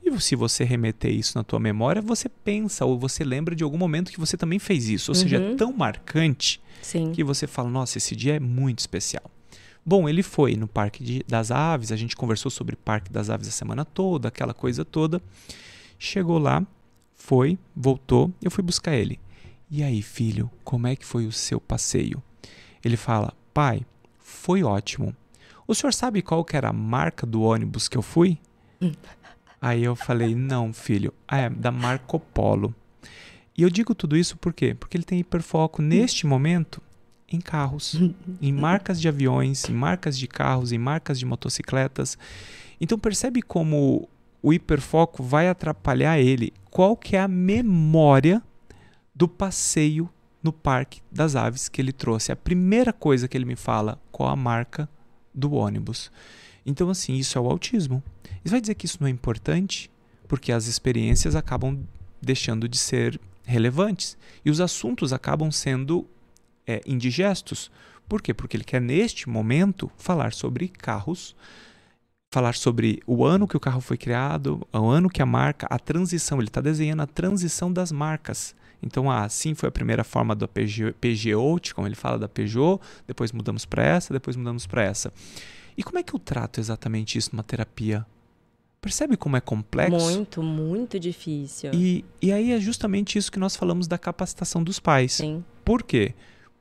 E se você remeter isso na tua memória, você pensa ou você lembra de algum momento que você também fez isso. Ou uhum. seja, é uhum. tão marcante Sim. que você fala: nossa, esse dia é muito especial. Bom, ele foi no Parque de, das Aves, a gente conversou sobre Parque das Aves a semana toda, aquela coisa toda. Chegou lá, foi, voltou, eu fui buscar ele. E aí, filho, como é que foi o seu passeio? Ele fala: pai, foi ótimo. O senhor sabe qual que era a marca do ônibus que eu fui? Aí eu falei, não, filho, ah, é da Marco Polo. E eu digo tudo isso por quê? Porque ele tem hiperfoco neste momento em carros, em marcas de aviões, em marcas de carros, em marcas de motocicletas. Então percebe como o hiperfoco vai atrapalhar ele. Qual que é a memória do passeio no Parque das Aves que ele trouxe? A primeira coisa que ele me fala, qual a marca do ônibus. Então, assim, isso é o autismo. Você vai dizer que isso não é importante? Porque as experiências acabam deixando de ser relevantes e os assuntos acabam sendo é, indigestos. Por quê? Porque ele quer, neste momento, falar sobre carros, falar sobre o ano que o carro foi criado, o ano que a marca, a transição. Ele está desenhando a transição das marcas. Então, assim foi a primeira forma Peugeot, Peugeot, como ele fala da Peugeot, depois mudamos para essa, depois mudamos para essa. E como é que eu trato exatamente isso numa terapia? Percebe como é complexo? Muito, muito difícil. E, e aí é justamente isso que nós falamos da capacitação dos pais. Sim. Por quê?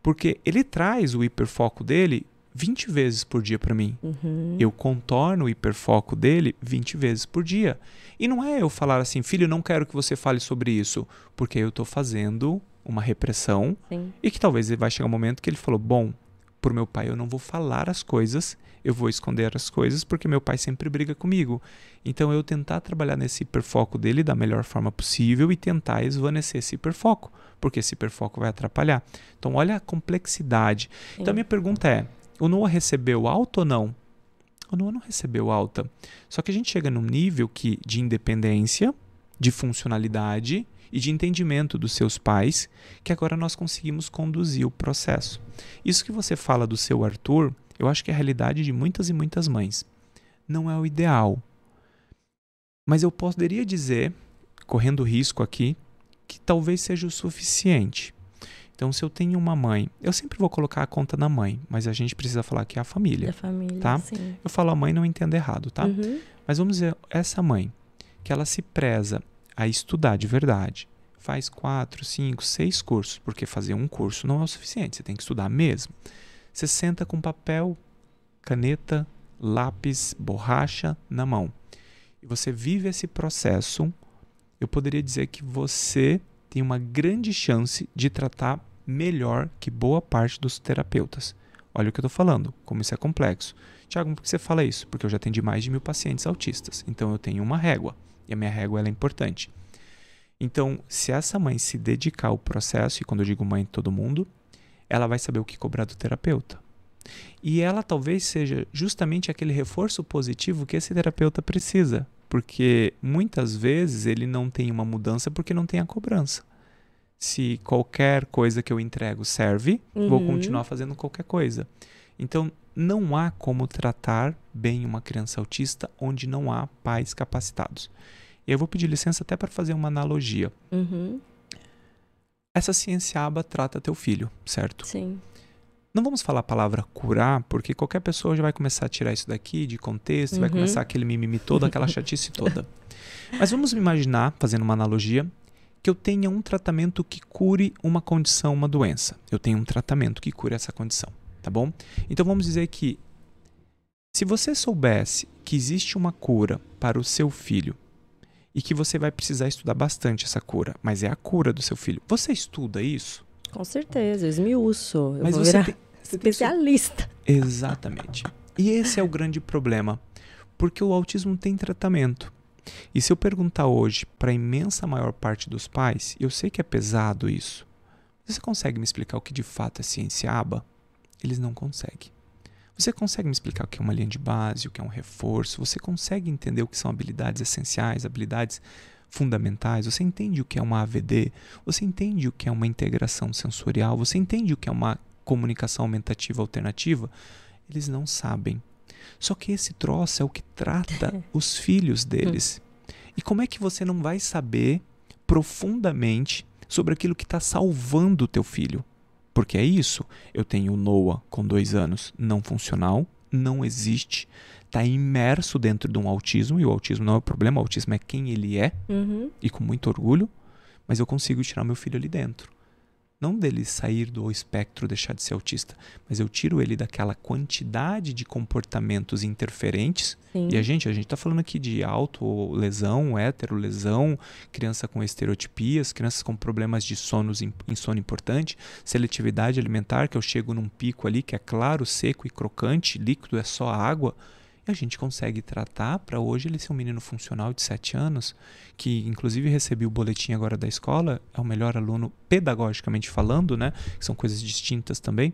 Porque ele traz o hiperfoco dele 20 vezes por dia para mim. Uhum. Eu contorno o hiperfoco dele 20 vezes por dia. E não é eu falar assim, filho, não quero que você fale sobre isso, porque eu estou fazendo uma repressão Sim. e que talvez vai chegar um momento que ele falou, bom, por meu pai eu não vou falar as coisas, eu vou esconder as coisas porque meu pai sempre briga comigo. Então eu tentar trabalhar nesse hiperfoco dele da melhor forma possível e tentar esvanecer esse hiperfoco, porque esse hiperfoco vai atrapalhar. Então olha a complexidade. Sim. Então a minha pergunta é, o Noah recebeu alta ou não? O Noah não recebeu alta. Só que a gente chega num nível que de independência, de funcionalidade e de entendimento dos seus pais, que agora nós conseguimos conduzir o processo. Isso que você fala do seu Arthur, eu acho que é a realidade de muitas e muitas mães. Não é o ideal. Mas eu poderia dizer, correndo risco aqui, que talvez seja o suficiente. Então, se eu tenho uma mãe, eu sempre vou colocar a conta na mãe, mas a gente precisa falar que é a família. Da família, tá? sim. Eu falo a mãe, não entendo errado, tá? Uhum. Mas vamos dizer, essa mãe, que ela se preza a estudar de verdade. Faz quatro, cinco, seis cursos, porque fazer um curso não é o suficiente, você tem que estudar mesmo. Você senta com papel, caneta, lápis, borracha na mão. E você vive esse processo, eu poderia dizer que você tem uma grande chance de tratar melhor que boa parte dos terapeutas. Olha o que eu estou falando, como isso é complexo. Tiago, por que você fala isso? Porque eu já atendi mais de mil pacientes autistas, então eu tenho uma régua. E a minha régua é importante. Então, se essa mãe se dedicar ao processo, e quando eu digo mãe, todo mundo, ela vai saber o que cobrar do terapeuta. E ela talvez seja justamente aquele reforço positivo que esse terapeuta precisa, porque muitas vezes ele não tem uma mudança porque não tem a cobrança. Se qualquer coisa que eu entrego serve, uhum. vou continuar fazendo qualquer coisa. Então, não há como tratar bem uma criança autista onde não há pais capacitados. Eu vou pedir licença até para fazer uma analogia. Uhum. Essa ciência aba trata teu filho, certo? Sim. Não vamos falar a palavra curar, porque qualquer pessoa já vai começar a tirar isso daqui de contexto, uhum. vai começar aquele mimimi todo, aquela chatice toda. Mas vamos imaginar, fazendo uma analogia, que eu tenha um tratamento que cure uma condição, uma doença. Eu tenho um tratamento que cure essa condição tá bom? Então vamos dizer que se você soubesse que existe uma cura para o seu filho e que você vai precisar estudar bastante essa cura, mas é a cura do seu filho, você estuda isso? Com certeza, eu esmiuço. Eu mas vou virar tem, especialista. Tem... Exatamente. E esse é o grande problema, porque o autismo tem tratamento. E se eu perguntar hoje para a imensa maior parte dos pais, eu sei que é pesado isso. Você consegue me explicar o que de fato é ciência aba? eles não conseguem. Você consegue me explicar o que é uma linha de base, o que é um reforço? Você consegue entender o que são habilidades essenciais, habilidades fundamentais? Você entende o que é uma AVD? Você entende o que é uma integração sensorial? Você entende o que é uma comunicação aumentativa alternativa? Eles não sabem. Só que esse troço é o que trata os filhos deles. E como é que você não vai saber profundamente sobre aquilo que está salvando o teu filho? Porque é isso. Eu tenho o Noah com dois anos não funcional, não existe, está imerso dentro de um autismo, e o autismo não é o problema, o autismo é quem ele é, Uhum. e com muito orgulho, mas eu consigo tirar meu filho ali dentro. Não dele sair do espectro, deixar de ser autista, mas eu tiro ele daquela quantidade de comportamentos interferentes. Sim. E a gente, a gente tá falando aqui de autolesão, heterolesão, criança com estereotipias, crianças com problemas de sonos, im- insônia importante, seletividade alimentar, que eu chego num pico ali que é claro, seco e crocante, líquido é só água. E a gente consegue tratar para hoje ele ser um menino funcional de 7 anos, que inclusive recebi o boletim agora da escola, é o melhor aluno pedagogicamente falando, né? Que são coisas distintas também.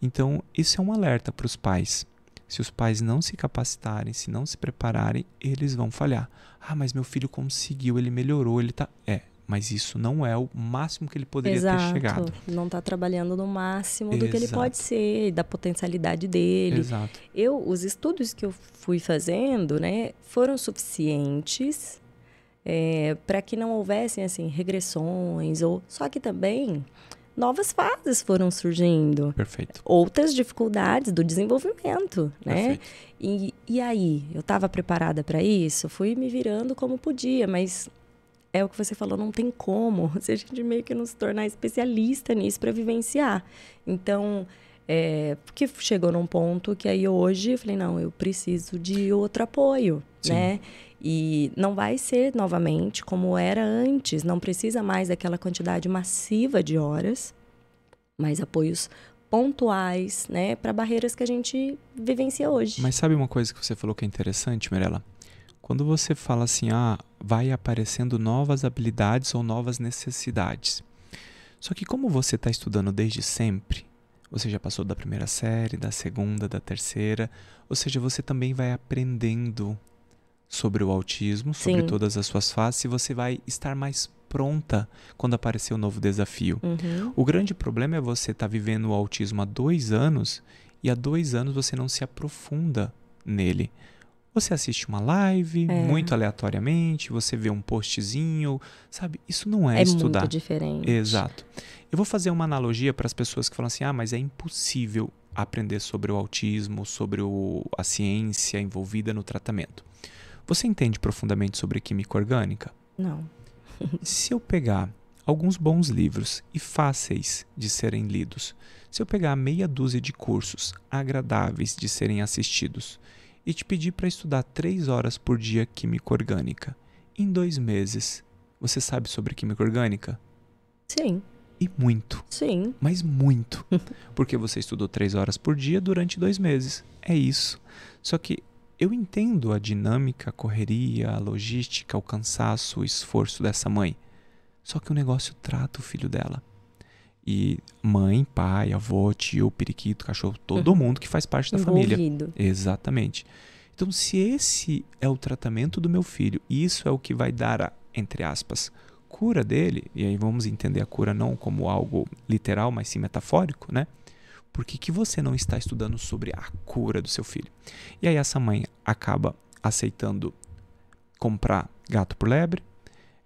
Então, isso é um alerta para os pais. Se os pais não se capacitarem, se não se prepararem, eles vão falhar. Ah, mas meu filho conseguiu, ele melhorou, ele tá. É, mas isso não é o máximo que ele poderia Exato. ter chegado. Não está trabalhando no máximo do que ele pode ser, da potencialidade dele. Exato. Eu, os estudos que eu fui fazendo, né, foram suficientes para que não houvessem assim regressões ou só que também novas fases foram surgindo, Perfeito. outras dificuldades do desenvolvimento, né? Perfeito. E, e aí, eu estava preparada para isso, fui me virando como podia, mas é o que você falou, não tem como se a gente meio que não se tornar especialista nisso para vivenciar. Então, é, porque chegou num ponto que aí hoje eu falei, não, eu preciso de outro apoio, Sim. né? E não vai ser novamente como era antes, não precisa mais daquela quantidade massiva de horas, mas apoios pontuais, né, para barreiras que a gente vivencia hoje. Mas sabe uma coisa que você falou que é interessante, Mirella? Quando você fala assim, ah, vai aparecendo novas habilidades ou novas necessidades. Só que como você está estudando desde sempre, você já passou da primeira série, da segunda, da terceira, ou seja, você também vai aprendendo sobre o autismo, sobre Sim. todas as suas faces, e você vai estar mais pronta quando aparecer um novo desafio. Uhum. O grande problema é você estar vivendo o autismo há dois anos e há dois anos você não se aprofunda nele. Você assiste uma live É. muito aleatoriamente, você vê um postzinho, sabe? Isso não é, É estudar. muito diferente. Exato. Eu vou fazer uma analogia para as pessoas que falam assim: ah, mas é impossível aprender sobre o autismo, sobre o- a ciência envolvida no tratamento. Você entende profundamente sobre química orgânica? Não. Se eu pegar alguns bons livros e fáceis de serem lidos, se eu pegar meia dúzia de cursos agradáveis de serem assistidos e te pedir para estudar três horas por dia química orgânica, em dois meses, você sabe sobre química orgânica? Sim, E muito, sim. mas muito. Porque você estudou três horas por dia durante dois meses. É isso. Só que eu entendo a dinâmica, a correria, a logística, o cansaço, o esforço dessa mãe. Só que o negócio trata o filho dela. E mãe, pai, avô, tio, periquito, cachorro, todo Uhum. mundo que faz parte da família. Envolvido. Exatamente. Então, se esse é o tratamento do meu filho, e isso é o que vai dar a, entre aspas, cura dele, e aí vamos entender a cura não como algo literal, mas sim metafórico, né? Por que, que você não está estudando sobre a cura do seu filho? E aí essa mãe acaba aceitando comprar gato por lebre,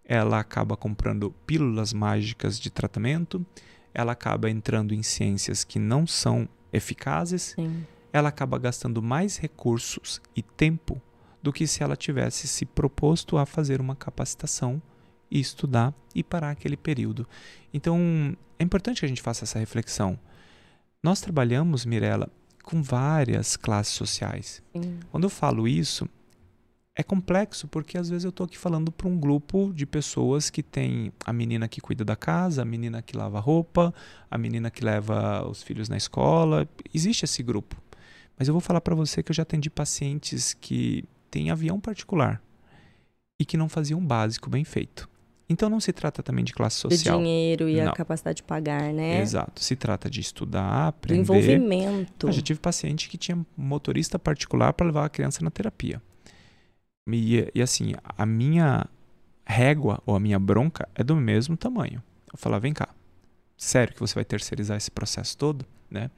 ela acaba comprando pílulas mágicas de tratamento, ela acaba entrando em ciências que não são eficazes, Sim. ela acaba gastando mais recursos e tempo do que se ela tivesse se proposto a fazer uma capacitação e estudar e parar aquele período. Então, é importante que a gente faça essa reflexão. Nós trabalhamos, Mirella, com várias classes sociais. Sim. Quando eu falo isso, é complexo porque às vezes eu estou aqui falando para um grupo de pessoas que tem a menina que cuida da casa, a menina que lava roupa, a menina que leva os filhos na escola. Existe esse grupo. Mas eu vou falar para você que eu já atendi pacientes que têm avião particular e que não faziam básico bem feito. Então não se trata também de classe social. Do dinheiro e não. a capacidade de pagar, né? Exato. Se trata de estudar, aprender. Do envolvimento. Eu já tive paciente que tinha motorista particular para levar a criança na terapia. E, e assim, a minha régua ou a minha bronca é do mesmo tamanho. Eu falava, vem cá, sério que você vai terceirizar esse processo todo, né?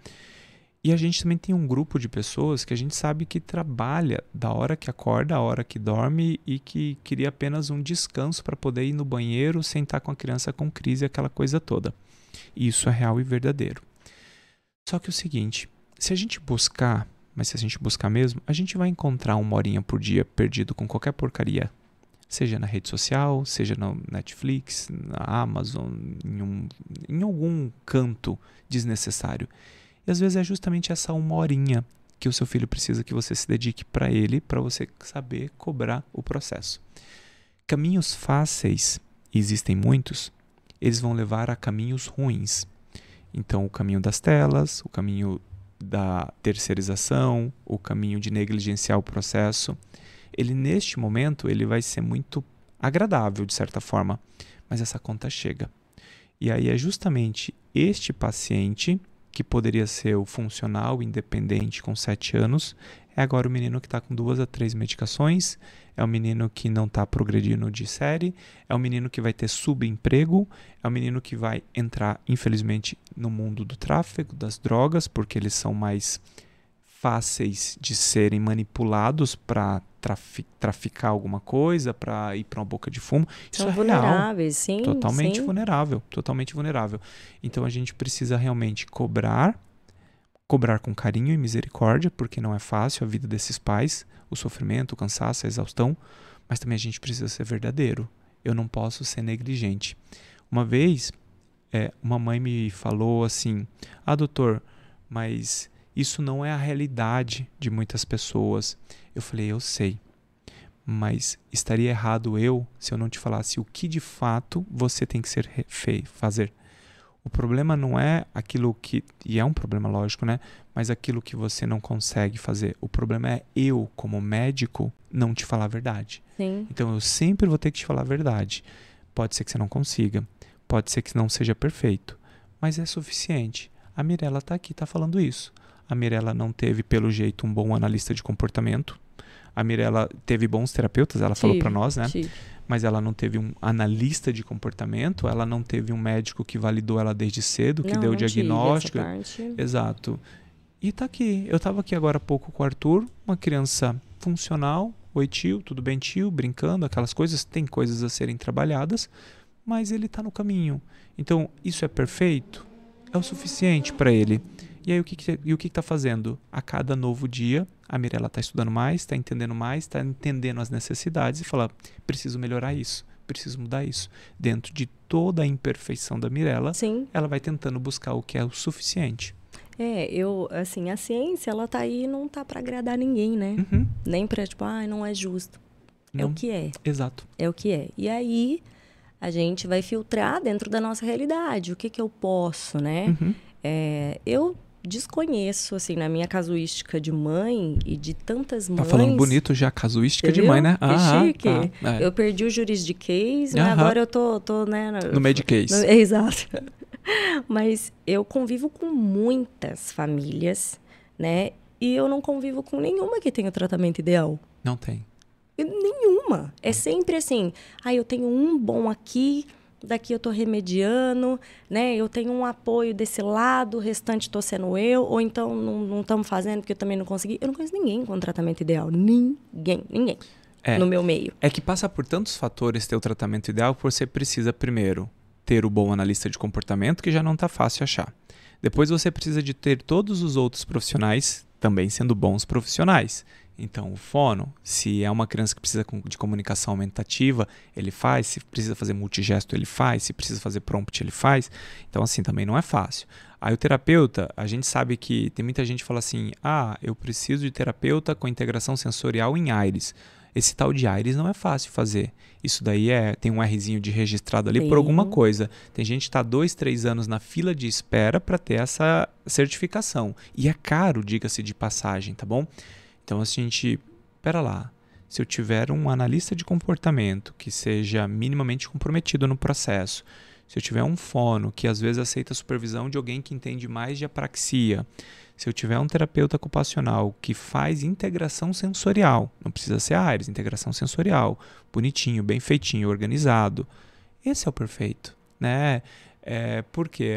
E a gente também tem um grupo de pessoas que a gente sabe que trabalha da hora que acorda, a hora que dorme e que queria apenas um descanso para poder ir no banheiro, sentar com a criança com crise, aquela coisa toda. Isso é real e verdadeiro. Só que é o seguinte, se a gente buscar, mas se a gente buscar mesmo, a gente vai encontrar uma horinha por dia perdido com qualquer porcaria seja na rede social, seja no Netflix, na Amazon, em, um, em algum canto desnecessário. E às vezes é justamente essa uma horinha que o seu filho precisa que você se dedique para ele, para você saber cobrar o processo. Caminhos fáceis, existem muitos, eles vão levar a caminhos ruins. Então, o caminho das telas, o caminho da terceirização, o caminho de negligenciar o processo, ele neste momento ele vai ser muito agradável de certa forma, mas essa conta chega. E aí é justamente este paciente que poderia ser o funcional independente com 7 anos, é agora o menino que está com duas a três medicações, é o menino que não está progredindo de série, é o menino que vai ter subemprego, é o menino que vai entrar, infelizmente, no mundo do tráfico, das drogas, porque eles são mais fáceis de serem manipulados para trafi traficar alguma coisa, para ir para uma boca de fumo. Isso São é vulneráveis, real, sim. Totalmente sim. vulnerável, totalmente vulnerável. Então a gente precisa realmente cobrar, cobrar com carinho e misericórdia, porque não é fácil a vida desses pais, o sofrimento, o cansaço, a exaustão, mas também a gente precisa ser verdadeiro. Eu não posso ser negligente. Uma vez, é, uma mãe me falou assim: Ah, doutor, mas isso não é a realidade de muitas pessoas. Eu falei, eu sei. Mas estaria errado eu se eu não te falasse o que de fato você tem que ser fazer. O problema não é aquilo que. E é um problema lógico, né? Mas aquilo que você não consegue fazer. O problema é eu, como médico, não te falar a verdade. Sim. Então eu sempre vou ter que te falar a verdade. Pode ser que você não consiga. Pode ser que não seja perfeito. Mas é suficiente. A Mirella está aqui, está falando isso. A Mirella não teve, pelo jeito, um bom analista de comportamento. A Mirella teve bons terapeutas, ela tive, falou para nós, né? Tive. Mas ela não teve um analista de comportamento, ela não teve um médico que validou ela desde cedo, que não, deu não diagnóstico. Exato. E tá aqui. Eu tava aqui agora há pouco com o Arthur, uma criança funcional. Oi, tio, tudo bem, tio? Brincando, aquelas coisas. Tem coisas a serem trabalhadas, mas ele tá no caminho. Então, isso é perfeito? É o suficiente para ele. E aí o que, que, e o que está fazendo? A cada novo dia, a Mirella está estudando mais, está entendendo mais, está entendendo as necessidades e fala: preciso melhorar isso, preciso mudar isso. Dentro de toda a imperfeição da Mirella, Sim. ela vai tentando buscar o que é o suficiente. É, eu, assim, a ciência, ela tá aí não tá para agradar ninguém, né? Uhum. Nem para tipo, ah, não é justo. Não. É o que é. Exato. É o que é. E aí a gente vai filtrar dentro da nossa realidade. O que que eu posso, né? Uhum. É, eu desconheço, assim, na minha casuística de mãe e de tantas mães. Tá falando bonito já, casuística de mãe, né? Que ah, chique. Tá. É. Eu perdi o juridiquês, né? Aham. Agora eu tô, tô né? No Medicase. No- exato. Mas eu convivo com muitas famílias, né? E eu não convivo com nenhuma que tenha o tratamento ideal. Não tem. Nenhuma. É sempre assim, ah, eu tenho um bom aqui, daqui eu tô remediando, né? Eu tenho um apoio desse lado, o restante tô sendo eu, ou então não estamos fazendo porque eu também não consegui. Eu não conheço ninguém com tratamento ideal. Ninguém, ninguém. É. No meu meio. É que passa por tantos fatores ter o tratamento ideal que você precisa primeiro ter o bom analista de comportamento, que já não está fácil achar. Depois você precisa de ter todos os outros profissionais também sendo bons profissionais. Então, o fono, se é uma criança que precisa de comunicação aumentativa, ele faz. Se precisa fazer multigesto, ele faz. Se precisa fazer prompt, ele faz. Então, assim, também não é fácil. Aí, o terapeuta, a gente sabe que tem muita gente que fala assim: ah, eu preciso de terapeuta com integração sensorial em Aires. Esse tal de Aires não é fácil fazer. Isso daí é tem um Rzinho de registrado ali por Tem. alguma coisa. Tem gente que está dois, três anos na fila de espera para ter essa certificação. E é caro, diga-se de passagem, tá bom? Então a gente, pera lá. se eu tiver um analista de comportamento que seja minimamente comprometido no processo, se eu tiver um fono que às vezes aceita a supervisão de alguém que entende mais de apraxia, se eu tiver um terapeuta ocupacional que faz integração sensorial, não precisa ser a áreas, integração sensorial, bonitinho, bem feitinho, organizado, esse é o perfeito, né? É, porque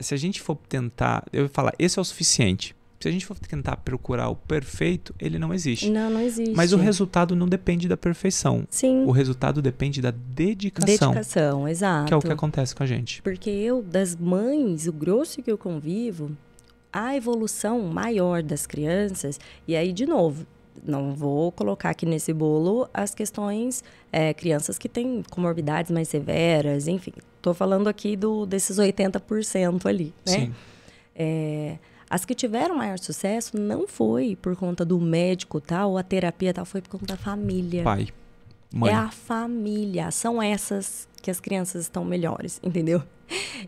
se a gente for tentar, eu vou falar, esse é o suficiente. Se a gente for tentar procurar o perfeito, ele não existe. Não, não existe. Mas o resultado não depende da perfeição. Sim. O resultado depende da dedicação. Dedicação, exato. Que é o que acontece com a gente. Porque eu, das mães, o grosso que eu convivo, a evolução maior das crianças, e aí, de novo, não vou colocar aqui nesse bolo as questões, é, crianças que têm comorbidades mais severas, enfim. Estou falando aqui do, desses 80% ali, né? Sim. É, as que tiveram maior sucesso não foi por conta do médico tal, ou a terapia tal, foi por conta da família. Pai, mãe. É a família. São essas que as crianças estão melhores, entendeu?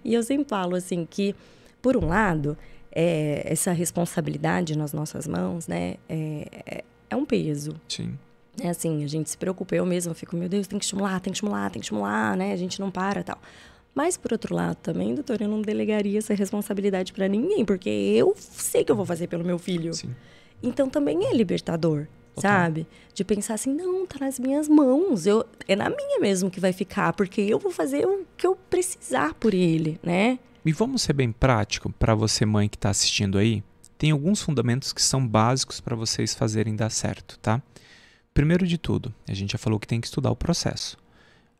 E eu sempre falo assim que, por um lado, é, essa responsabilidade nas nossas mãos, né, é, é, é um peso. Sim. É assim, a gente se preocupa, eu mesma fico, meu Deus, tem que estimular, tem que estimular, tem que estimular, né? A gente não para tal. Mas, por outro lado, também, doutor, eu não delegaria essa responsabilidade para ninguém, porque eu sei que eu vou fazer pelo meu filho. Sim. Então, também é libertador, okay. sabe? De pensar assim, não, tá nas minhas mãos, eu, é na minha mesmo que vai ficar, porque eu vou fazer o que eu precisar por ele, né? E vamos ser bem prático para você, mãe que está assistindo aí. Tem alguns fundamentos que são básicos para vocês fazerem dar certo, tá? Primeiro de tudo, a gente já falou que tem que estudar o processo.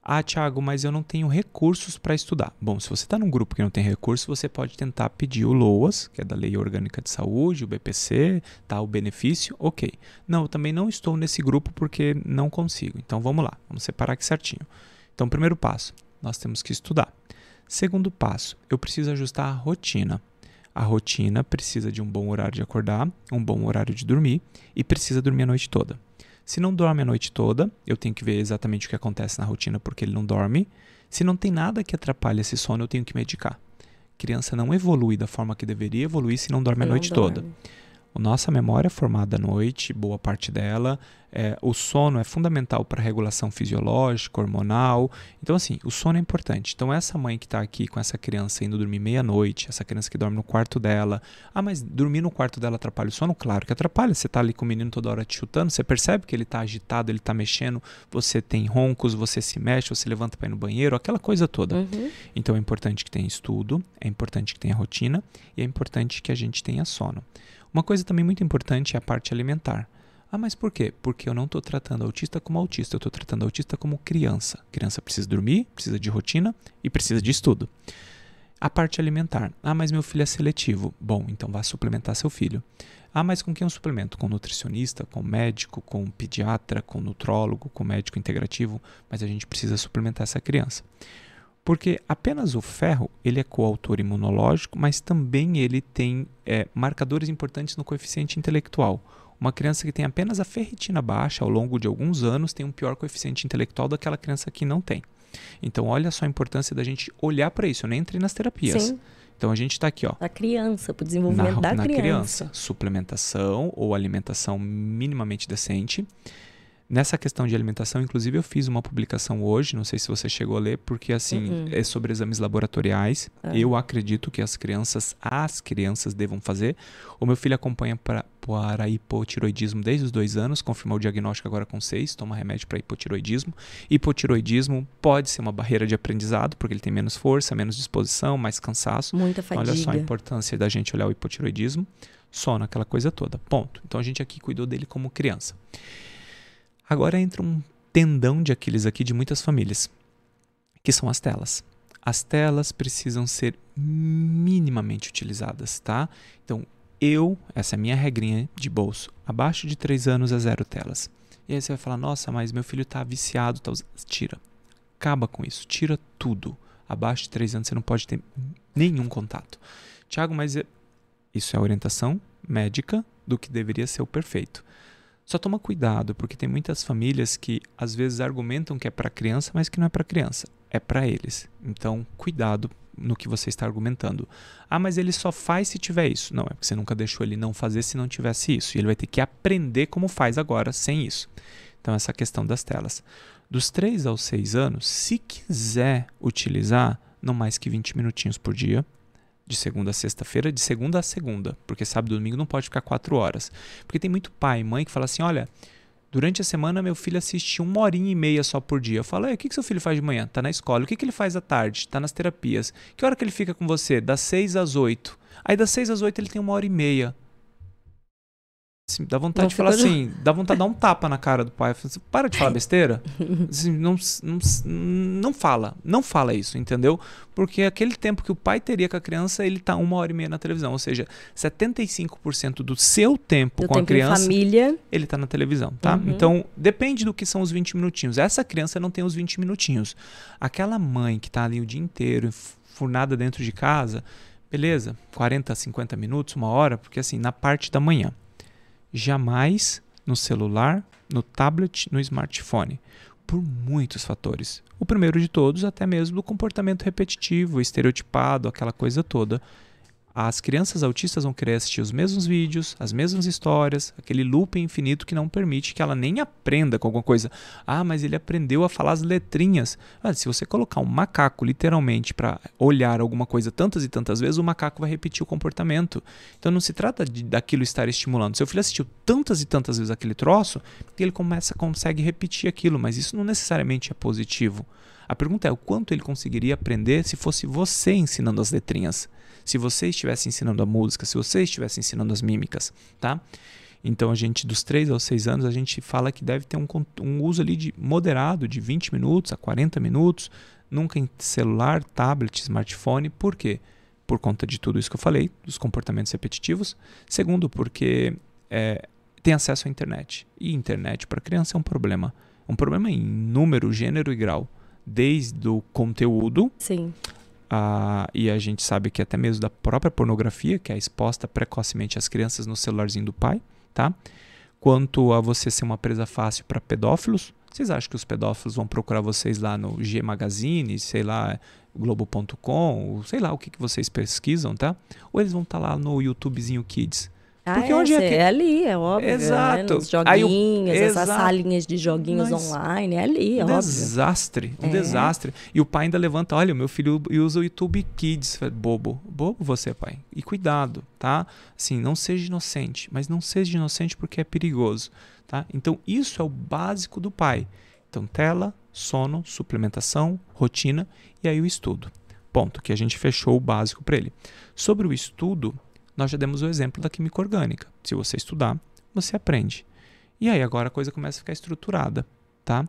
Ah, Thiago, mas eu não tenho recursos para estudar. Bom, se você está num grupo que não tem recursos, você pode tentar pedir o LOAS, que é da Lei Orgânica de Saúde, o BPC, tá, o benefício, ok. Não, eu também não estou nesse grupo porque não consigo. Então vamos lá, vamos separar aqui certinho. Então, primeiro passo, nós temos que estudar. Segundo passo, eu preciso ajustar a rotina. A rotina precisa de um bom horário de acordar, um bom horário de dormir e precisa dormir a noite toda. Se não dorme a noite toda, eu tenho que ver exatamente o que acontece na rotina porque ele não dorme. Se não tem nada que atrapalhe esse sono, eu tenho que medicar. Criança não evolui da forma que deveria evoluir se não dorme a noite dorme. toda. Nossa memória é formada à noite, boa parte dela. É, o sono é fundamental para a regulação fisiológica, hormonal. Então, assim, o sono é importante. Então, essa mãe que está aqui com essa criança indo dormir meia-noite, essa criança que dorme no quarto dela. Ah, mas dormir no quarto dela atrapalha o sono? Claro que atrapalha. Você está ali com o menino toda hora te chutando, você percebe que ele está agitado, ele está mexendo, você tem roncos, você se mexe, você levanta para ir no banheiro, aquela coisa toda. Uhum. Então, é importante que tenha estudo, é importante que tenha rotina e é importante que a gente tenha sono. Uma coisa também muito importante é a parte alimentar. Ah, mas por quê? Porque eu não estou tratando autista como autista, eu estou tratando autista como criança. Criança precisa dormir, precisa de rotina e precisa de estudo. A parte alimentar. Ah, mas meu filho é seletivo. Bom, então vá suplementar seu filho. Ah, mas com quem eu suplemento? Com nutricionista, com médico, com pediatra, com nutrólogo, com médico integrativo, mas a gente precisa suplementar essa criança. Porque apenas o ferro ele é coautor imunológico, mas também ele tem é, marcadores importantes no coeficiente intelectual. Uma criança que tem apenas a ferritina baixa ao longo de alguns anos tem um pior coeficiente intelectual daquela criança que não tem. Então, olha só a importância da gente olhar para isso. Eu nem entrei nas terapias. Sim. Então a gente está aqui, ó. A criança, para o desenvolvimento na, da na criança. criança. Suplementação ou alimentação minimamente decente. Nessa questão de alimentação, inclusive, eu fiz uma publicação hoje, não sei se você chegou a ler, porque assim, uhum. é sobre exames laboratoriais. Uhum. Eu acredito que as crianças, as crianças devam fazer. O meu filho acompanha para, para hipotiroidismo desde os dois anos, confirmou o diagnóstico agora com seis, toma remédio para hipotiroidismo. Hipotiroidismo pode ser uma barreira de aprendizado, porque ele tem menos força, menos disposição, mais cansaço. Muita fadiga. Olha só a importância da gente olhar o hipotiroidismo. Sono, aquela coisa toda. Ponto. Então a gente aqui cuidou dele como criança. Agora entra um tendão de Aquiles aqui de muitas famílias, que são as telas. As telas precisam ser minimamente utilizadas, tá? Então, eu, essa é a minha regrinha de bolso, abaixo de 3 anos é zero telas. E aí você vai falar, nossa, mas meu filho está viciado, tá tira. Acaba com isso, tira tudo. Abaixo de 3 anos você não pode ter nenhum contato. Tiago, mas é, isso é orientação médica do que deveria ser o perfeito. Só toma cuidado, porque tem muitas famílias que às vezes argumentam que é para criança, mas que não é para criança, é para eles. Então, cuidado no que você está argumentando. Ah, mas ele só faz se tiver isso. Não, é porque você nunca deixou ele não fazer se não tivesse isso. E ele vai ter que aprender como faz agora sem isso. Então, essa questão das telas. Dos 3 aos 6 anos, se quiser utilizar, não mais que 20 minutinhos por dia, de segunda a sexta-feira, de segunda a segunda, porque sábado e domingo não pode ficar 4 horas. Porque tem muito pai e mãe que fala assim: olha, durante a semana meu filho assiste uma horinha e meia só por dia. Eu falo: o que, que seu filho faz de manhã? Tá na escola. O que, que ele faz à tarde? Tá nas terapias. Que hora que ele fica com você? Das 6 às 8. Aí das 6 às 8 ele tem uma hora e meia. Assim, dá vontade não de falar assim, dá vontade de dar um tapa na cara do pai. Assim, Para de falar besteira. Assim, não, não, não fala, não fala isso, entendeu? Porque aquele tempo que o pai teria com a criança, ele tá uma hora e meia na televisão. Ou seja, 75% do seu tempo do com tempo a criança, família. ele tá na televisão, tá? Uhum. Então, depende do que são os 20 minutinhos. Essa criança não tem os 20 minutinhos. Aquela mãe que tá ali o dia inteiro, furnada dentro de casa, beleza, 40, 50 minutos, uma hora, porque assim, na parte da manhã jamais no celular, no tablet, no smartphone, por muitos fatores. O primeiro de todos, até mesmo do comportamento repetitivo, estereotipado, aquela coisa toda as crianças autistas vão querer assistir os mesmos vídeos, as mesmas histórias, aquele loop infinito que não permite que ela nem aprenda com alguma coisa. Ah, mas ele aprendeu a falar as letrinhas. Ah, se você colocar um macaco literalmente para olhar alguma coisa tantas e tantas vezes, o macaco vai repetir o comportamento. Então não se trata de daquilo estar estimulando. Seu filho assistiu tantas e tantas vezes aquele troço que ele começa consegue repetir aquilo, mas isso não necessariamente é positivo. A pergunta é o quanto ele conseguiria aprender se fosse você ensinando as letrinhas se você estivesse ensinando a música, se você estivesse ensinando as mímicas, tá? Então a gente, dos 3 aos 6 anos, a gente fala que deve ter um, um uso ali de moderado, de 20 minutos a 40 minutos, nunca em celular, tablet, smartphone. Por quê? Por conta de tudo isso que eu falei, dos comportamentos repetitivos. Segundo, porque é, tem acesso à internet. E internet para criança é um problema. Um problema em número, gênero e grau. Desde o conteúdo Sim. Ah, e a gente sabe que até mesmo da própria pornografia, que é exposta precocemente às crianças no celularzinho do pai, tá? Quanto a você ser uma presa fácil para pedófilos, vocês acham que os pedófilos vão procurar vocês lá no G Magazine, sei lá, Globo.com, sei lá o que, que vocês pesquisam, tá? Ou eles vão estar tá lá no YouTubezinho Kids? Ah, Porque é, onde é, que... é ali, é óbvio. Né? Exato. Né? Joguinhos, eu... essas salinhas de joguinhos Mas... online, é ali, é um óbvio. Desastre, um é. desastre. E o pai ainda levanta, olha, o meu filho usa o YouTube Kids. Bobo, bobo você, pai. E cuidado, tá? Assim, não seja inocente, mas não seja inocente porque é perigoso, tá? Então, isso é o básico do pai. Então, tela, sono, suplementação, rotina e aí o estudo. Ponto, que a gente fechou o básico para ele. Sobre o estudo, nós já demos o exemplo da química orgânica. Se você estudar, você aprende. E aí agora a coisa começa a ficar estruturada, tá?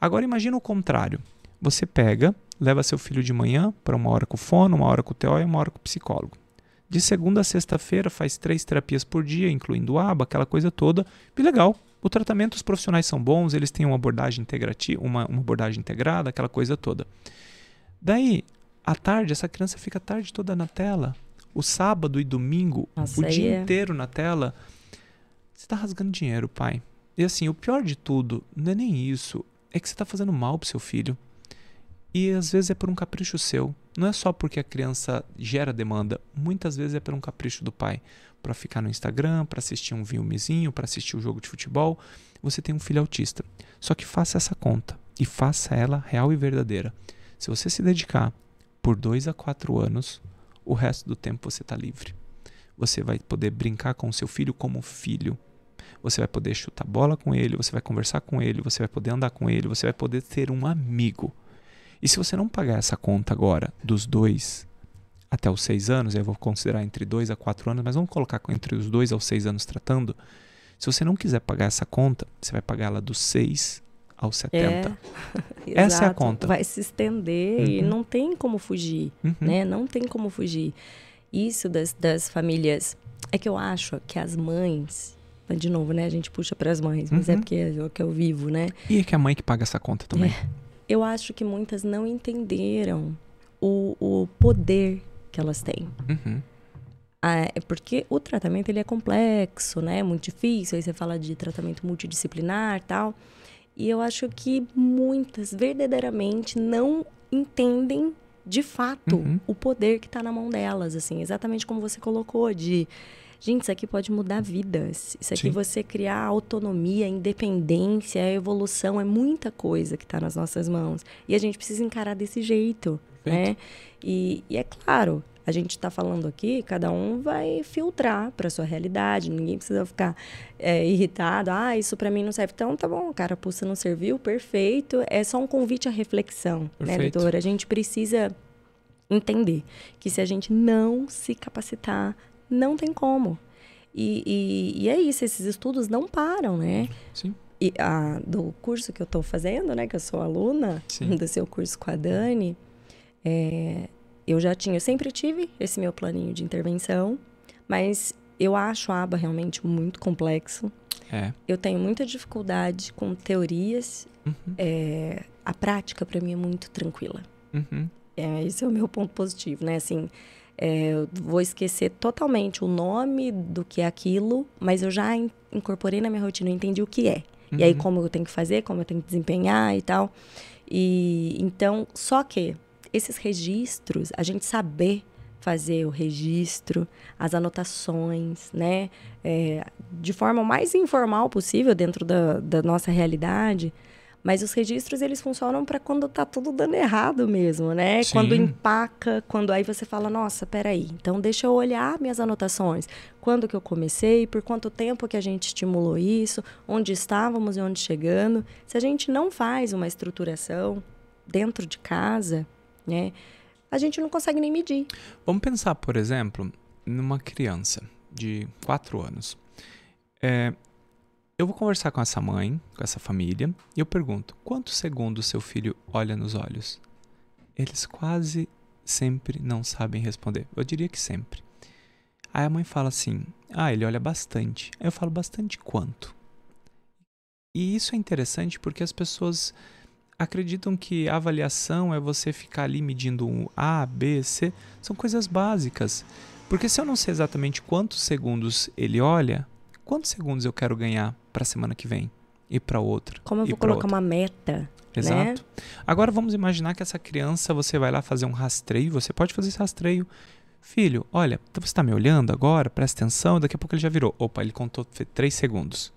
Agora imagina o contrário. Você pega, leva seu filho de manhã para uma hora com fono, uma hora com TO e uma hora com psicólogo. De segunda a sexta-feira faz três terapias por dia, incluindo aba, aquela coisa toda. E legal. O tratamento, os profissionais são bons, eles têm uma abordagem integrativa, uma, uma abordagem integrada, aquela coisa toda. Daí, à tarde, essa criança fica a tarde toda na tela, o sábado e domingo, Nossa, o dia é... inteiro na tela, você está rasgando dinheiro, pai. E assim, o pior de tudo não é nem isso, é que você está fazendo mal pro seu filho. E às vezes é por um capricho seu. Não é só porque a criança gera demanda, muitas vezes é por um capricho do pai. Para ficar no Instagram, para assistir um filmezinho, para assistir um jogo de futebol. Você tem um filho autista. Só que faça essa conta e faça ela real e verdadeira. Se você se dedicar por dois a quatro anos, o resto do tempo você está livre. Você vai poder brincar com o seu filho como filho. Você vai poder chutar bola com ele, você vai conversar com ele, você vai poder andar com ele, você vai poder ter um amigo. E se você não pagar essa conta agora, dos dois até os seis anos, eu vou considerar entre dois a quatro anos, mas vamos colocar entre os dois aos seis anos tratando. Se você não quiser pagar essa conta, você vai pagar ela dos seis aos 70. É, Essa é a conta. Vai se estender uhum. e não tem como fugir, uhum. né? Não tem como fugir. Isso das, das famílias... É que eu acho que as mães... De novo, né? A gente puxa para as mães, mas é uhum. é porque é o que eu vivo, né? E é que a mãe que paga essa conta também. É. Eu acho que muitas não entenderam o, o poder que elas têm. Uhum. Ah, é porque o tratamento ele é complexo, né? Muito difícil. Aí você fala de tratamento multidisciplinar tal. E eu acho que muitas verdadeiramente não entendem de fato uhum. o poder que está na mão delas, assim, exatamente como você colocou de Gente, isso aqui pode mudar vidas. Isso aqui Sim. você criar autonomia, independência, evolução, é muita coisa que está nas nossas mãos. E a gente precisa encarar desse jeito, Perfeito. né? E, e é claro, a gente está falando aqui, cada um vai filtrar para sua realidade. Ninguém precisa ficar é, irritado. Ah, isso para mim não serve. Então, tá bom, cara, pulsa não serviu, perfeito. É só um convite à reflexão, né, perfeito. né, doutora? A gente precisa entender que se a gente não se capacitar, não tem como. E, e, e é isso, esses estudos não param, né? Sim. E a, do curso que eu estou fazendo, né, que eu sou aluna Sim. do seu curso com a Dani, é, eu já tinha, eu sempre tive esse meu planinho de intervenção, mas eu acho a aba realmente muito complexo. É. Eu tenho muita dificuldade com teorias. Uhum. É, a prática, para mim, é muito tranquila. Uhum. É, esse é o meu ponto positivo, né? Assim, é, eu vou esquecer totalmente o nome do que é aquilo, mas eu já in incorporei na minha rotina, eu entendi o que é. Uhum. E aí, uhum. como eu tenho que fazer, como eu tenho que desempenhar e tal. E então, só que esses registros, a gente saber fazer o registro, as anotações, né? É, de forma mais informal possível dentro da, da nossa realidade. Mas os registros, eles funcionam para quando tá tudo dando errado mesmo, né? Sim. Quando empaca, quando aí você fala, nossa, peraí, então deixa eu olhar minhas anotações. Quando que eu comecei, por quanto tempo que a gente estimulou isso, onde estávamos e onde chegando. Se a gente não faz uma estruturação dentro de casa, né? A gente não consegue nem medir. Vamos pensar, por exemplo, numa criança de 4 anos. É, eu vou conversar com essa mãe, com essa família, e eu pergunto: quantos segundos seu filho olha nos olhos? Eles quase sempre não sabem responder. Eu diria que sempre. Aí a mãe fala assim: ah, ele olha bastante. Aí eu falo: bastante quanto? E isso é interessante porque as pessoas acreditam que a avaliação é você ficar ali medindo um A, B, C. São coisas básicas. Porque se eu não sei exatamente quantos segundos ele olha, quantos segundos eu quero ganhar para a semana que vem e para outra? Como eu vou colocar outra? uma meta? Né? Exato. Né? Agora vamos imaginar que essa criança, você vai lá fazer um rastreio, você pode fazer esse rastreio. Filho, olha, você está me olhando agora, presta atenção, daqui a pouco ele já virou. Opa, ele contou três segundos.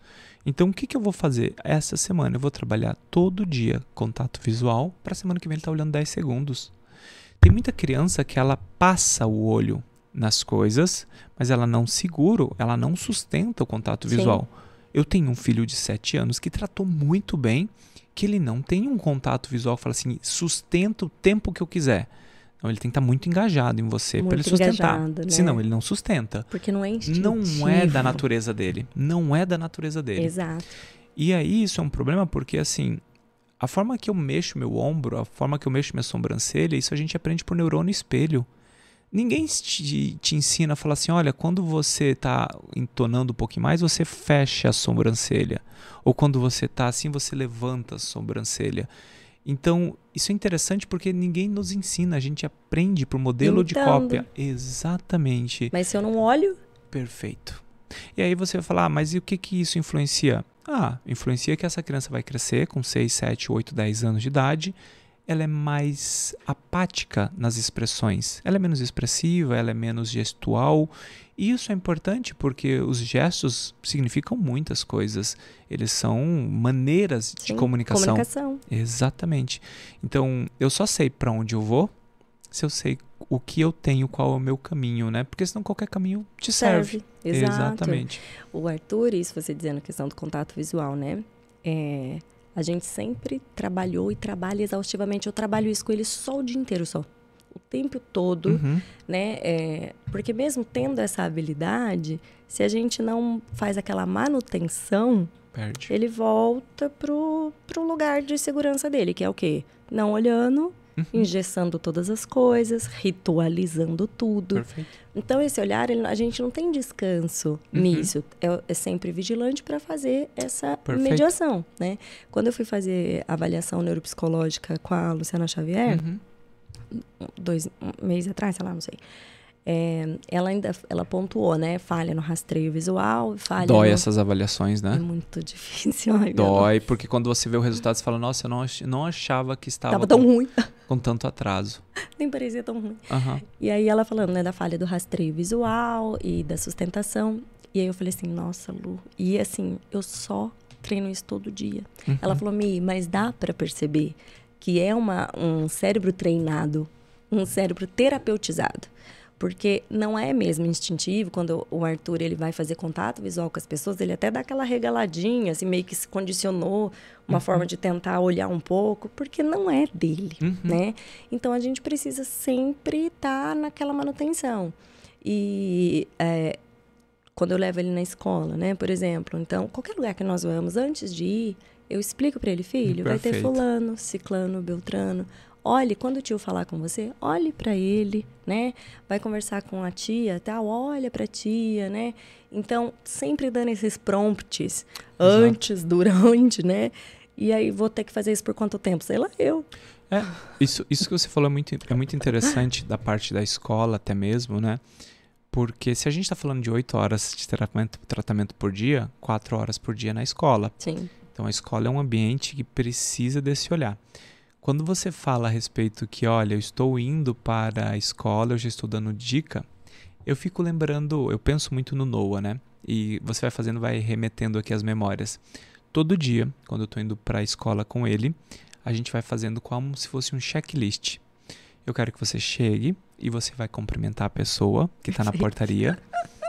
Então, o que, que eu vou fazer essa semana? Eu vou trabalhar todo dia contato visual para a semana que vem ele estar tá olhando 10 segundos. Tem muita criança que ela passa o olho nas coisas, mas ela não segura, ela não sustenta o contato visual. Sim. Eu tenho um filho de 7 anos que tratou muito bem, que ele não tem um contato visual, fala assim, sustenta o tempo que eu quiser. Então ele tem que estar muito engajado em você para ele sustentar. Né? Senão ele não sustenta. Porque não é instintivo. Não é da natureza dele. Não é da natureza dele. Exato. E aí isso é um problema porque assim, a forma que eu mexo meu ombro, a forma que eu mexo minha sobrancelha, isso a gente aprende por neurônio espelho. Ninguém te, te ensina a falar assim, olha, quando você está entonando um pouquinho mais, você fecha a sobrancelha. Ou quando você está assim, você levanta a sobrancelha. Então, isso é interessante porque ninguém nos ensina, a gente aprende por modelo de cópia. Exatamente. Mas se eu não olho? Perfeito. E aí você vai falar, ah, mas e o que, que isso influencia? Ah, influencia que essa criança vai crescer com 6, 7, 8, 10 anos de idade, ela é mais apática nas expressões. Ela é menos expressiva, ela é menos gestual e isso é importante porque os gestos significam muitas coisas. Eles são maneiras Sim, de comunicação. comunicação. Exatamente. Então, eu só sei para onde eu vou se eu sei o que eu tenho, qual é o meu caminho, né? Porque senão qualquer caminho te serve. serve. Exato. Exatamente. O Arthur, isso você dizendo a questão do contato visual, né? É, a gente sempre trabalhou e trabalha exaustivamente. Eu trabalho isso com ele só o dia inteiro, só o tempo todo, uhum. né? É, porque mesmo tendo essa habilidade, se a gente não faz aquela manutenção, Perde. ele volta pro, pro lugar de segurança dele, que é o quê? Não olhando, uhum. engessando todas as coisas, ritualizando tudo. Perfeito. Então, esse olhar, ele, a gente não tem descanso uhum. nisso. É, é, sempre vigilante para fazer essa Perfeito. mediação, né? Quando eu fui fazer avaliação neuropsicológica com a Luciana Xavier, uhum dois meses atrás, sei lá, não sei. É, ela ainda ela pontuou, né? Falha no rastreio visual, falha. Dói no... essas avaliações, né? É muito difícil. Ai, Dói, porque quando você vê o resultado, você fala, nossa, eu não, não achava que estava Tava tão com, ruim. com tanto atraso. Nem parecia tão ruim. Uhum. E aí ela falando, né, da falha do rastreio visual e da sustentação. E aí eu falei assim, nossa, Lu. E assim, eu só treino isso todo dia. Uhum. Ela falou, Mi, mas dá para perceber que é uma, um cérebro treinado, um cérebro terapeutizado. Porque não é mesmo instintivo, quando o Arthur ele vai fazer contato visual com as pessoas, ele até dá aquela regaladinha, assim, meio que se condicionou uma uhum. forma de tentar olhar um pouco, porque não é dele, uhum. né? Então a gente precisa sempre estar tá naquela manutenção. E é, quando eu levo ele na escola, né, por exemplo, então, qualquer lugar que nós vamos, antes de ir, eu explico para ele, filho, Perfeito. vai ter fulano, ciclano, beltrano, Olhe, quando o tio falar com você, olhe para ele, né? Vai conversar com a tia, tal, olha para a tia, né? Então, sempre dando esses prompts Exato. antes, durante, né? E aí vou ter que fazer isso por quanto tempo? Sei lá, eu. É, isso, isso que você falou é muito, é muito interessante da parte da escola até mesmo, né? Porque se a gente está falando de oito horas de tratamento, tratamento por dia, quatro horas por dia na escola. Sim. Então a escola é um ambiente que precisa desse olhar. Quando você fala a respeito que, olha, eu estou indo para a escola, eu já estou dando dica, eu fico lembrando, eu penso muito no Noah, né? E você vai fazendo, vai remetendo aqui as memórias. Todo dia, quando eu estou indo para a escola com ele, a gente vai fazendo como se fosse um checklist. Eu quero que você chegue e você vai cumprimentar a pessoa que está na portaria.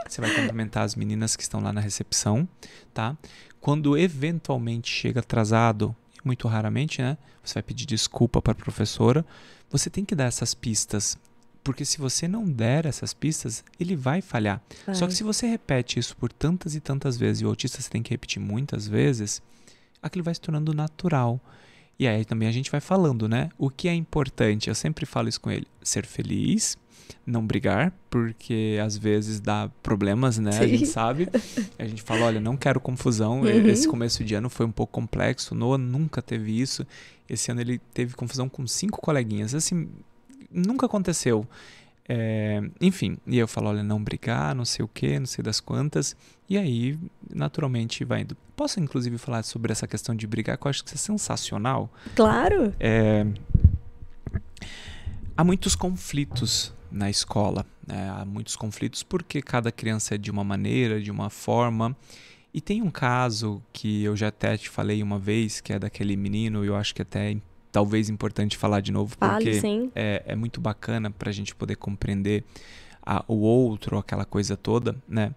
Você vai cumprimentar as meninas que estão lá na recepção, tá? Quando eventualmente chega atrasado, muito raramente, né? Você vai pedir desculpa para a professora. Você tem que dar essas pistas, porque se você não der essas pistas, ele vai falhar. Vai. Só que se você repete isso por tantas e tantas vezes, e o autista você tem que repetir muitas vezes, aquilo vai se tornando natural. E aí também a gente vai falando, né? O que é importante, eu sempre falo isso com ele: ser feliz, não brigar, porque às vezes dá problemas, né? Sim. A gente sabe. A gente fala, olha, não quero confusão. Uhum. Esse começo de ano foi um pouco complexo. Noah nunca teve isso. Esse ano ele teve confusão com cinco coleguinhas. Assim, nunca aconteceu. É, enfim, e eu falo, olha, não brigar, não sei o que, não sei das quantas. E aí, naturalmente, vai indo. Posso, inclusive, falar sobre essa questão de brigar, que eu acho que isso é sensacional. Claro! É, há muitos conflitos na escola. Né? Há muitos conflitos porque cada criança é de uma maneira, de uma forma. E tem um caso que eu já até te falei uma vez, que é daquele menino, eu acho que até é talvez importante falar de novo, porque Fale, é, é, muito bacana para a gente poder compreender a, o outro, aquela coisa toda, né?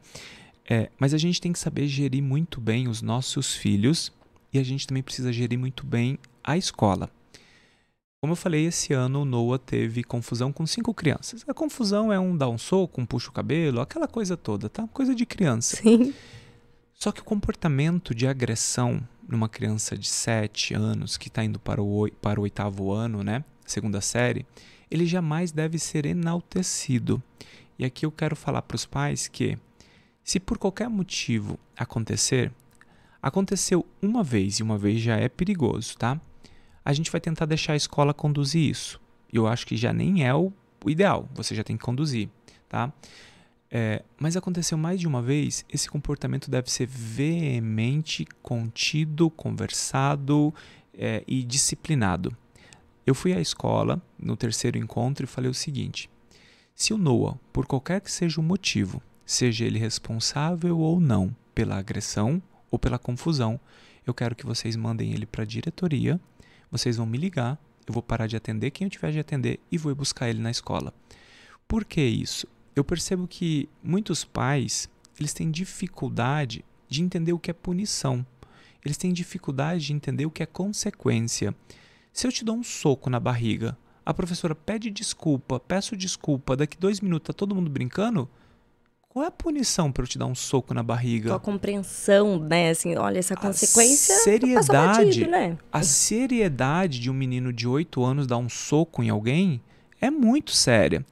É, mas a gente tem que saber gerir muito bem os nossos filhos e a gente também precisa gerir muito bem a escola. Como eu falei, esse ano o Noah teve confusão com cinco crianças. A confusão é um dar um soco, um puxa o cabelo, aquela coisa toda, tá? Coisa de criança. Sim. Só que o comportamento de agressão numa criança de sete anos que está indo para o, para o oitavo ano, né? Segunda série, ele jamais deve ser enaltecido. E aqui eu quero falar para os pais que, se por qualquer motivo acontecer, aconteceu uma vez e uma vez já é perigoso, tá? A gente vai tentar deixar a escola conduzir isso. Eu acho que já nem é o, ideal, você já tem que conduzir, tá? É, mas aconteceu mais de uma vez, esse comportamento deve ser veemente, contido, conversado é, e disciplinado. Eu fui à escola no terceiro encontro e falei o seguinte: se o Noah, por qualquer que seja o motivo, seja ele responsável ou não pela agressão ou pela confusão, eu quero que vocês mandem ele para a diretoria vocês vão me ligar, eu vou parar de atender quem eu tiver de atender e vou buscar ele na escola. Por que isso? Eu percebo que muitos pais, eles têm dificuldade de entender o que é punição. Eles têm dificuldade de entender o que é consequência. Se eu te dou um soco na barriga, a professora pede desculpa, peço desculpa, daqui dois minutos tá todo mundo brincando, qual é a punição para eu te dar um soco na barriga? Qual a compreensão, né? Assim, olha, essa consequência. A seriedade, batido, né? a seriedade de um menino de 8 anos dar um soco em alguém é muito séria.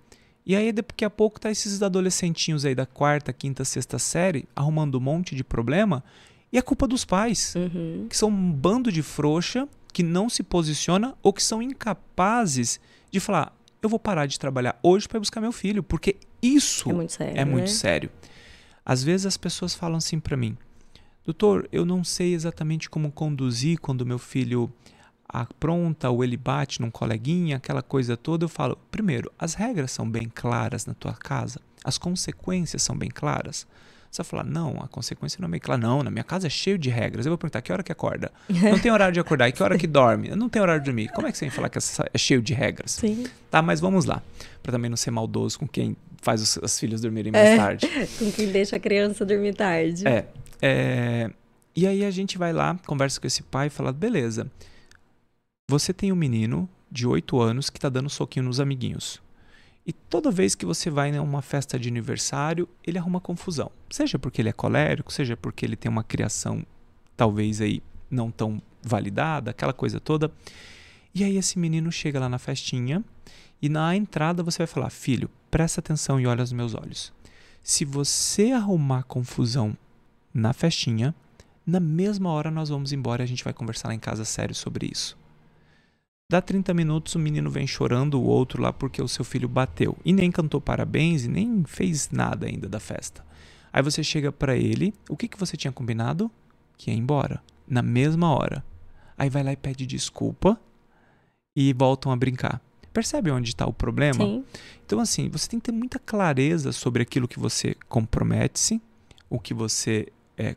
E aí, daqui a pouco, tá esses adolescentinhos aí da quarta, quinta, sexta série arrumando um monte de problema. E é culpa dos pais, uhum. que são um bando de frouxa, que não se posiciona ou que são incapazes de falar: eu vou parar de trabalhar hoje para buscar meu filho, porque Isso é muito sério. É muito né? sério. Às vezes as pessoas falam assim para mim: Doutor, eu não sei exatamente como conduzir quando meu filho apronta ou ele bate num coleguinha, aquela coisa toda. Eu falo: primeiro, as regras são bem claras na tua casa, as consequências são bem claras. Você vai falar, não, a consequência não é bem clara. Não, na minha casa é cheio de regras. Eu vou perguntar, que hora que acorda? Não tem horário de acordar. E que hora que dorme? Não tem horário de dormir. Como é que você vem falar que é cheio de regras? Sim. Tá, mas vamos lá. Para também não ser maldoso com quem faz os, os filhos dormirem mais É. tarde. Com quem deixa a criança dormir tarde. É, é, E aí a gente vai lá, conversa com esse pai e fala: beleza, você tem um menino de 8 anos que tá dando soquinho nos amiguinhos. E toda vez que você vai em uma festa de aniversário, ele arruma confusão. Seja porque ele é colérico, seja porque ele tem uma criação talvez aí não tão validada, aquela coisa toda. E aí esse menino chega lá na festinha e na entrada você vai falar: "Filho, presta atenção e olha nos meus olhos. Se você arrumar confusão na festinha, na mesma hora nós vamos embora e a gente vai conversar lá em casa sério sobre isso. Dá 30 minutos, o menino vem chorando, o outro lá porque o seu filho bateu. E nem cantou parabéns e nem fez nada ainda da festa. Aí você chega pra ele, o que, que você tinha combinado? Que ia embora. Na mesma hora. Aí vai lá e pede desculpa e voltam a brincar. Percebe onde está o problema? Sim. Então, assim, você tem que ter muita clareza sobre aquilo que você compromete-se, o que você é,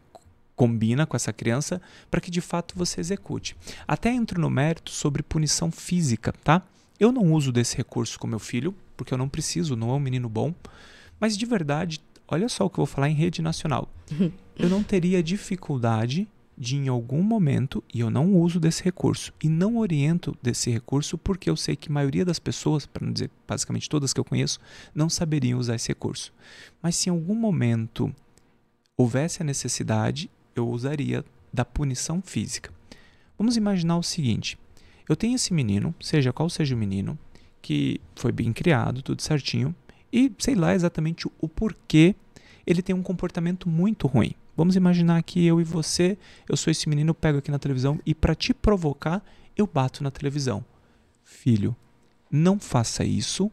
combina com essa criança, para que de fato você execute. Até entro no mérito sobre punição física, tá? Eu não uso desse recurso com meu filho, porque eu não preciso, não é um menino bom. Mas de verdade, olha só o que eu vou falar em rede nacional. eu não teria dificuldade de em algum momento, e eu não uso desse recurso, e não oriento desse recurso porque eu sei que a maioria das pessoas, para não dizer basicamente todas que eu conheço, não saberiam usar esse recurso. Mas se em algum momento houvesse a necessidade, eu usaria da punição física. Vamos imaginar o seguinte: eu tenho esse menino, seja qual seja o menino, que foi bem criado, tudo certinho, e sei lá exatamente o porquê ele tem um comportamento muito ruim. Vamos imaginar que eu e você, eu sou esse menino, pego aqui na televisão e para te provocar, eu bato na televisão. Filho, não faça isso,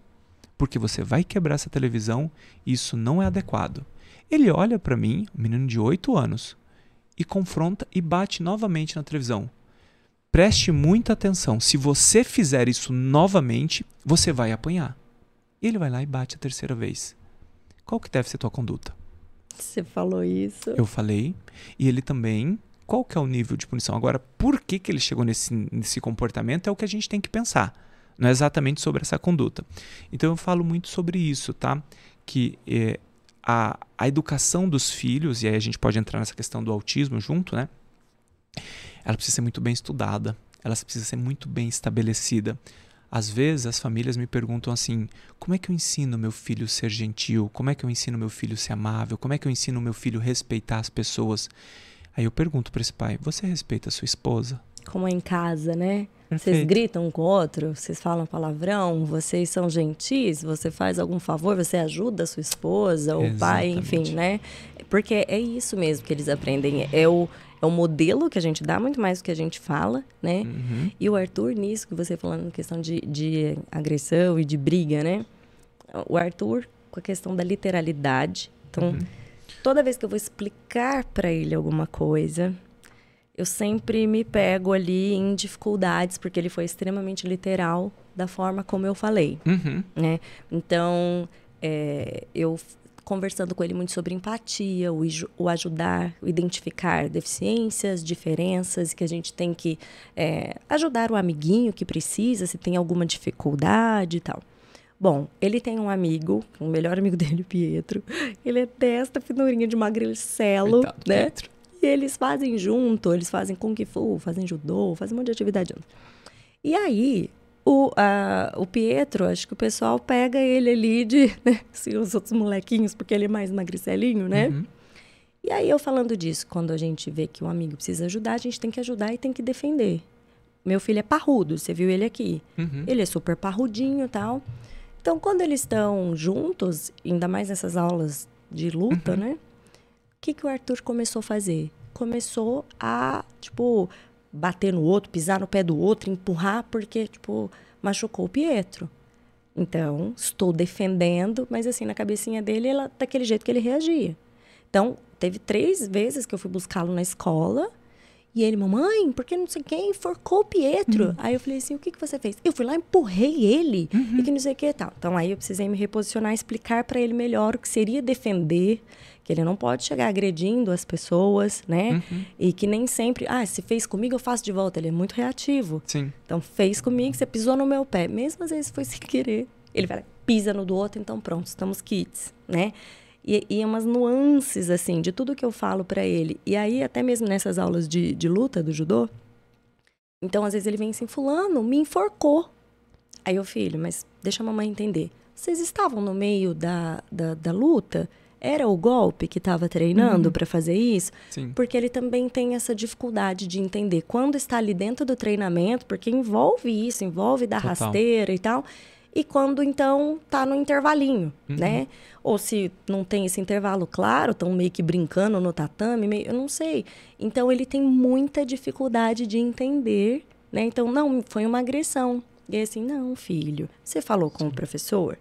porque você vai quebrar essa televisão e isso não é adequado. Ele olha para mim, um menino de 8 anos, e confronta e bate novamente na televisão. Preste muita atenção. Se você fizer isso novamente, você vai apanhar. Ele vai lá e bate a terceira vez. Qual que deve ser tua conduta? Você falou isso. Eu falei. E ele também. Qual que é o nível de punição? Agora, por que, que ele chegou nesse, nesse comportamento é o que a gente tem que pensar. Não é exatamente sobre essa conduta. Então eu falo muito sobre isso, tá? Que é, a, a educação dos filhos, e aí a gente pode entrar nessa questão do autismo junto, né? Ela precisa ser muito bem estudada, ela precisa ser muito bem estabelecida. Às vezes as famílias me perguntam assim: como é que eu ensino meu filho a ser gentil? Como é que eu ensino meu filho a ser amável? Como é que eu ensino meu filho a respeitar as pessoas? Aí eu pergunto para esse pai: você respeita a sua esposa? Como é em casa, né? Vocês Perfeito. gritam um com o outro, vocês falam palavrão, vocês são gentis, você faz algum favor, você ajuda a sua esposa, o pai, enfim, né? Porque é isso mesmo que eles aprendem. É o, é o modelo que a gente dá, muito mais do que a gente fala, né? Uhum. E o Arthur, nisso que você falando, na questão de, de agressão e de briga, né? O Arthur, com a questão da literalidade. Então, Uhum. toda vez que eu vou explicar para ele alguma coisa, eu sempre me pego ali em dificuldades, porque ele foi extremamente literal da forma como eu falei, Uhum. né? Então, é, eu conversando com ele muito sobre empatia, o, o ajudar, o identificar deficiências, diferenças, que a gente tem que é, ajudar o amiguinho que precisa, se tem alguma dificuldade e tal. Bom, ele tem um amigo, o melhor amigo dele, o Pietro. Ele é desta finurinha de magricelo, Coitado, né? Pietro. E eles fazem junto, eles fazem Kung Fu, fazem judô, fazem um monte de atividade junto. E aí, o, a- o Pietro, acho que o pessoal pega ele ali de, né, assim, os outros molequinhos, porque ele é mais magricelinho, né? Uhum. E aí, eu falando disso, quando a gente vê que um amigo precisa ajudar, a gente tem que ajudar e tem que defender. Meu filho é parrudo, você viu ele aqui. Uhum. Ele é super parrudinho e tal. Então, quando eles estão juntos, ainda mais nessas aulas de luta, né? O que, que o Arthur começou a fazer? Começou a, tipo, bater no outro, pisar no pé do outro, empurrar, porque, tipo, machucou o Pietro. Então, estou defendendo, mas assim, na cabecinha dele, ela, daquele jeito que ele reagia. Então, teve três vezes que eu fui buscá-lo na escola. E ele, mamãe, porque não sei quem enforcou o Pietro. Uhum. Aí eu falei assim, o que, que você fez? Eu fui lá, empurrei ele uhum. e que não sei o que e tal. Então aí eu precisei me reposicionar, explicar para ele melhor o que seria defender, que ele não pode chegar agredindo as pessoas, né? Uhum. E que nem sempre, ah, se fez comigo, eu faço de volta. Ele é muito reativo. Sim. Então fez comigo, você pisou no meu pé. Mesmo às vezes foi sem querer. Ele vai, pisa no do outro, então pronto, estamos kits, né? E, e umas nuances, assim, de tudo que eu falo para ele. E aí, até mesmo nessas aulas de, de luta do judô, então às vezes ele vem assim, fulano, me enforcou. Aí eu, filho, mas deixa a mamãe entender. Vocês estavam no meio da, da, da luta? Era o golpe que estava treinando uhum. para fazer isso? Sim. Porque ele também tem essa dificuldade de entender quando está ali dentro do treinamento, porque envolve isso, envolve dar Total. rasteira e tal e quando então tá no intervalinho, uhum. né? Ou se não tem esse intervalo claro, estão meio que brincando no tatame, meio, eu não sei. Então ele tem muita dificuldade de entender, né? Então não, foi uma agressão. E aí, assim, não, filho, você falou com o professor?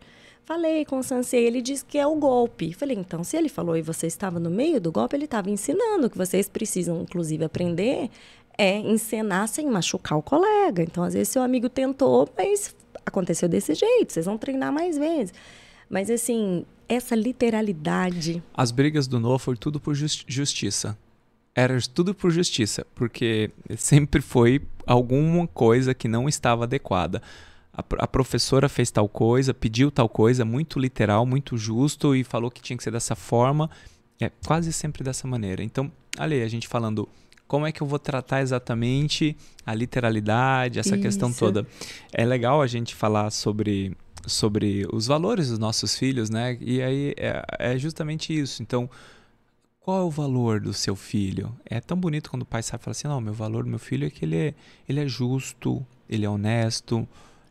Falei com o sensei, ele disse que é o golpe. Falei, então, se ele falou e você estava no meio do golpe, ele estava ensinando que vocês precisam, inclusive, aprender é encenar sem machucar o colega. Então, às vezes, seu amigo tentou, mas aconteceu desse jeito, vocês vão treinar mais vezes. Mas assim, essa literalidade. As brigas do Noah foi tudo por justi justiça. Era tudo por justiça, porque sempre foi alguma coisa que não estava adequada. A, a, professora fez tal coisa, pediu tal coisa, muito literal, muito justo, e falou que tinha que ser dessa forma. É quase sempre dessa maneira. Então, ali, a gente falando como é que eu vou tratar exatamente a literalidade, essa Isso. questão toda. É legal a gente falar sobre sobre os valores dos nossos filhos, né? E aí é, é, justamente isso. Então, qual é o valor do seu filho? É tão bonito quando o pai sabe falar assim, não, meu valor do meu filho é que ele é, ele é justo, ele é honesto.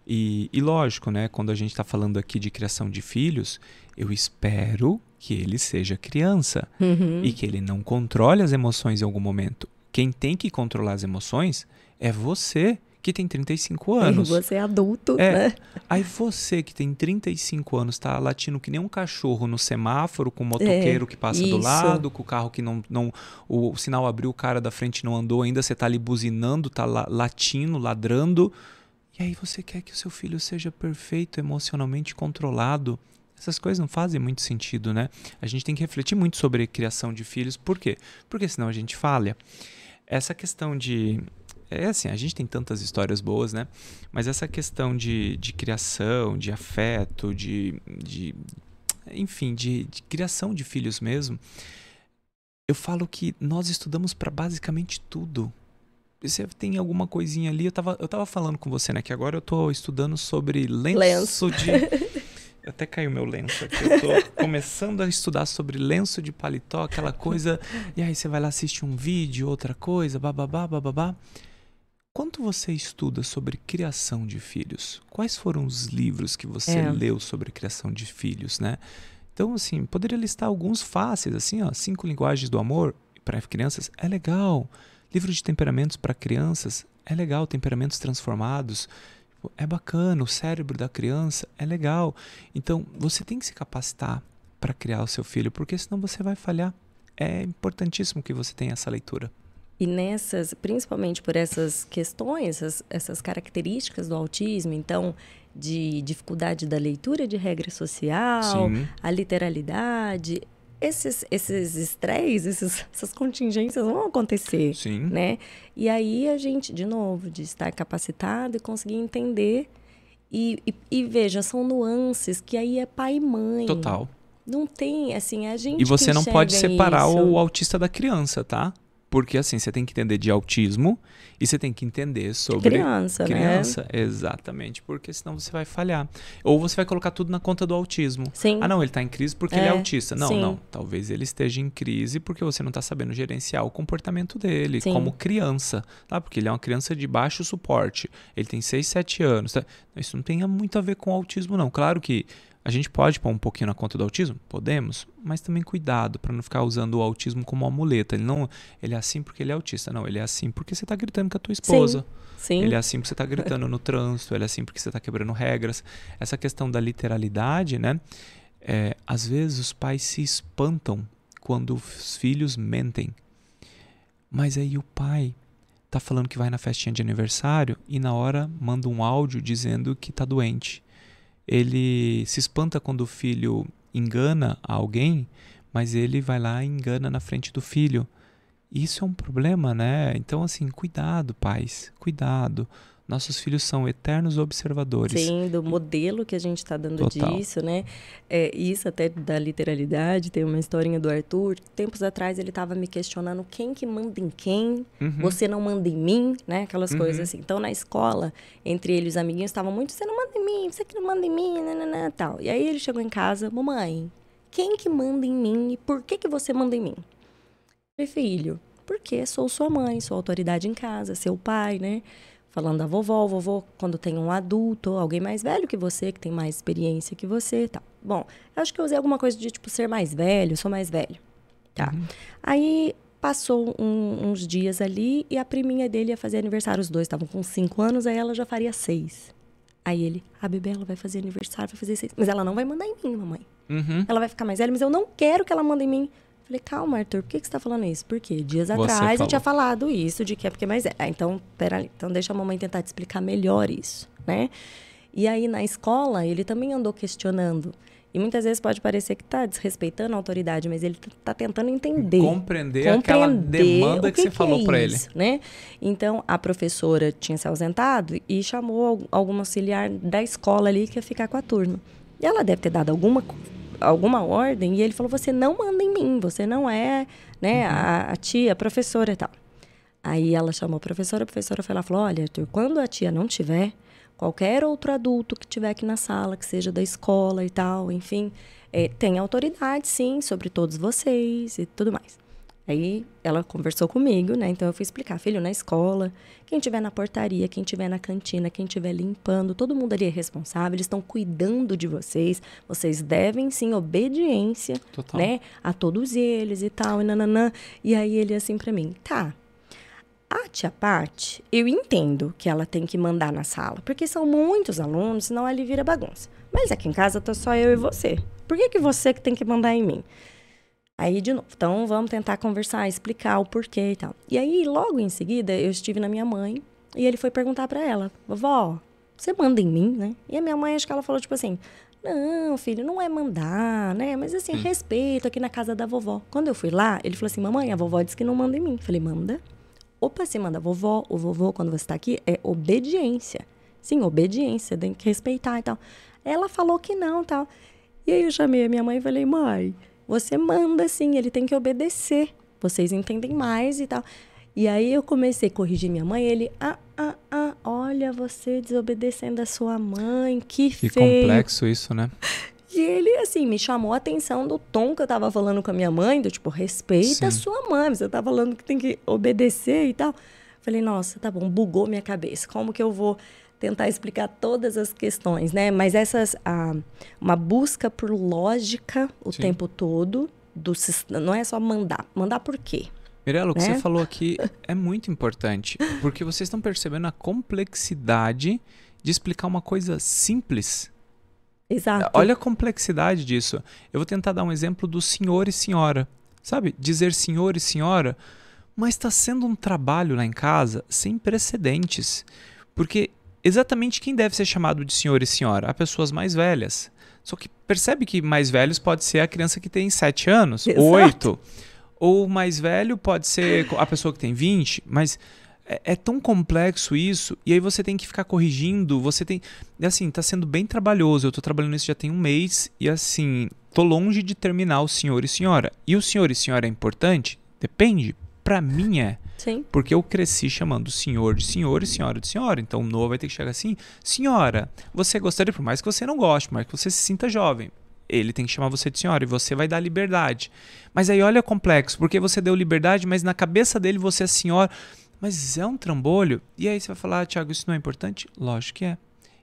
E, e lógico, né? Quando a gente está falando aqui de criação de filhos, eu espero que ele seja criança uhum. e que ele não controle as emoções em algum momento. Quem tem que controlar as emoções é você que tem 35 anos. Você é adulto, é. né? Aí você que tem 35 anos está latindo que nem um cachorro no semáforo com o motoqueiro é, que passa isso. do lado, com o carro que não, não o, sinal abriu, o cara da frente não andou ainda, você está ali buzinando, está latindo, ladrando. E aí você quer que o seu filho seja perfeito, emocionalmente controlado. Essas coisas não fazem muito sentido, né? A gente tem que refletir muito sobre a criação de filhos. Por quê? Porque senão a gente falha. Essa questão de. É assim, a gente tem tantas histórias boas, né? Mas essa questão de, de criação, de afeto, de. de enfim, de, de criação de filhos mesmo. Eu falo que nós estudamos para basicamente tudo você tem alguma coisinha ali. Eu tava, eu tava falando com você, né? Que agora eu tô estudando sobre lenço, lenço. de. Até caiu meu lenço aqui. Eu tô começando a estudar sobre lenço de paletó, aquela coisa. E aí você vai lá assistir um vídeo, outra coisa, bababá, bababá. Quanto você estuda sobre criação de filhos? Quais foram os livros que você é. leu sobre criação de filhos, né? Então, assim, poderia listar alguns fáceis, assim, ó, cinco linguagens do amor para crianças é legal. Livro de temperamentos para crianças é legal, temperamentos transformados é bacana, o cérebro da criança é legal. Então, você tem que se capacitar para criar o seu filho, porque senão você vai falhar. É importantíssimo que você tenha essa leitura. E nessas, principalmente por essas questões, essas, essas características do autismo, então, de dificuldade da leitura de regra social, Sim. a literalidade, esses esses estresses, essas contingências vão acontecer, Sim. né? E aí a gente, de novo, de estar capacitado e conseguir entender e, e, e, veja, são nuances que aí é pai e mãe. Total. Não tem, assim, a gente. E você não pode separar isso. o autista da criança, tá? Porque assim, você tem que entender de autismo e você tem que entender sobre criança, criança. né? Exatamente, porque senão você vai falhar. Ou você vai colocar tudo na conta do autismo. Sim. Ah, não, ele está em crise porque é, ele é autista. Não, sim. não. Talvez ele esteja em crise porque você não está sabendo gerenciar o comportamento dele sim. como criança, tá? Porque ele é uma criança de baixo suporte. Ele tem 6, 7 anos. Tá? Isso não tem muito a ver com autismo, não. Claro que A gente pode pôr um pouquinho na conta do autismo? Podemos, mas também cuidado para não ficar usando o autismo como uma muleta. Ele não, ele é assim porque ele é autista. Não, ele é assim porque você está gritando com a tua esposa. Sim, sim. Ele é assim porque você está gritando no trânsito. Ele é assim porque você está quebrando regras. Essa questão da literalidade, né? É, às vezes os pais se espantam quando os filhos mentem. Mas aí o pai tá falando que vai na festinha de aniversário e na hora manda um áudio dizendo que tá doente. Ele se espanta quando o filho engana alguém, mas ele vai lá e engana na frente do filho. Isso é um problema, né? Então, assim, cuidado, pais, cuidado. Nossos filhos são eternos observadores. Sim, do modelo que a gente está dando Total. disso, né? É, isso até da literalidade, tem uma historinha do Arthur. Tempos atrás ele estava me questionando quem que manda em quem, uhum. você não manda em mim, né? Aquelas uhum. coisas assim. Então, na escola, entre ele e os amiguinhos, estavam muito, você não manda em mim, você que não manda em mim, nanana, tal. E aí ele chegou em casa, mamãe, quem que manda em mim e por que que você manda em mim? Eu falei, filho, porque sou sua mãe, sou autoridade em casa, seu pai, né? Falando da vovó, o vovô, quando tem um adulto, alguém mais velho que você, que tem mais experiência que você, tá. Bom, eu acho que eu usei alguma coisa de, tipo, ser mais velho, sou mais velho, tá. Uhum. Aí, passou um, uns dias ali e a priminha dele ia fazer aniversário. Os dois estavam com cinco anos, aí ela já faria seis. Aí ele, a bebê, ela vai fazer aniversário, vai fazer seis. Mas ela não vai mandar em mim, mamãe. Uhum. Ela vai ficar mais velha, mas eu não quero que ela mande em mim. Falei, calma, Arthur, por que, que você tá falando isso? Porque dias Você atrás falou. eu tinha falado isso, de que é porque mais é. Ah, então, peraí, então deixa a mamãe tentar te explicar melhor isso, né? E aí, na escola, ele também andou questionando. E muitas vezes pode parecer que está desrespeitando a autoridade, mas ele está tentando entender. Compreender, compreender aquela demanda que, que, você que falou é para ele. Né? Então, a professora tinha se ausentado e chamou algum auxiliar da escola ali que ia ficar com a turma. E ela deve ter dado alguma alguma ordem e ele falou: você não manda em mim, você não é né, uhum. a, a, tia, a professora e tal. Aí ela chamou a professora, a professora foi lá e falou: olha, Arthur, quando a tia não tiver, qualquer outro adulto que tiver aqui na sala, que seja da escola e tal, enfim, é, tem autoridade sim sobre todos vocês e tudo mais. Aí ela conversou comigo, né? Então eu fui explicar, filho, na escola, quem tiver na portaria, quem tiver na cantina, quem tiver limpando, todo mundo ali é responsável, eles estão cuidando de vocês. Vocês devem sim obediência, Total. né, a todos eles e tal, e nananã. E aí ele assim para mim, tá. A tia Paty, eu entendo que ela tem que mandar na sala, porque são muitos alunos, senão ali vira bagunça. Mas aqui em casa tá só eu e você. Por que que você que tem que mandar em mim? Aí, de novo, então vamos tentar conversar, explicar o porquê e tal. E aí, logo em seguida, eu estive na minha mãe e ele foi perguntar para ela: vovó, você manda em mim, né? E a minha mãe, acho que ela falou tipo assim: não, filho, não é mandar, né? Mas assim, hum. respeito aqui na casa da vovó. Quando eu fui lá, ele falou assim: mamãe, a vovó disse que não manda em mim. Eu falei: manda. Opa, você manda a vovó, o vovô, quando você tá aqui, é obediência. Sim, obediência, tem que respeitar e tal. Ela falou que não tal. E aí eu chamei a minha mãe e falei: mãe você manda sim, ele tem que obedecer. Vocês entendem mais e tal. E aí eu comecei a corrigir minha mãe, ele, ah, ah, ah, olha você desobedecendo a sua mãe, que, que feio. complexo isso, né? E ele, assim, me chamou a atenção do tom que eu tava falando com a minha mãe, do tipo, respeita Sim. a sua mãe, você tá falando que tem que obedecer e tal. Falei, nossa, tá bom, bugou minha cabeça. Como que eu vou tentar explicar todas as questões, né? Mas essas uma busca por lógica o Sim. tempo todo do não é só mandar, mandar por quê? Mirella, o que né? você falou aqui é muito importante, porque vocês estão percebendo a complexidade de explicar uma coisa simples. Exato. Olha a complexidade disso. Eu vou tentar dar um exemplo do senhor e senhora. Sabe? Dizer senhor e senhora, mas está sendo um trabalho lá em casa sem precedentes. Porque exatamente quem deve ser chamado de senhor e senhora? A pessoas mais velhas. Só que percebe que mais velhos pode ser a criança que tem 7 anos, Exato. 8. Ou mais velho pode ser a pessoa que tem 20, mas é, é, tão complexo isso, e aí você tem que ficar corrigindo, você tem... Assim, tá sendo bem trabalhoso, eu tô trabalhando nisso já tem um mês, e assim, tô longe de terminar o senhor e senhora. E o senhor e senhora é importante? Depende. Para mim é. Sim. Porque eu cresci chamando senhor de senhor e senhora de senhora. Então o novo vai ter que chegar assim: senhora, você gostaria, por mais que você não goste, mas que você se sinta jovem. Ele tem que chamar você de senhora e você vai dar liberdade. Mas aí olha complexo, porque você deu liberdade, mas na cabeça dele você é senhora. Mas é um trambolho. E aí você vai falar, ah, Tiago, isso não é importante? Lógico que é.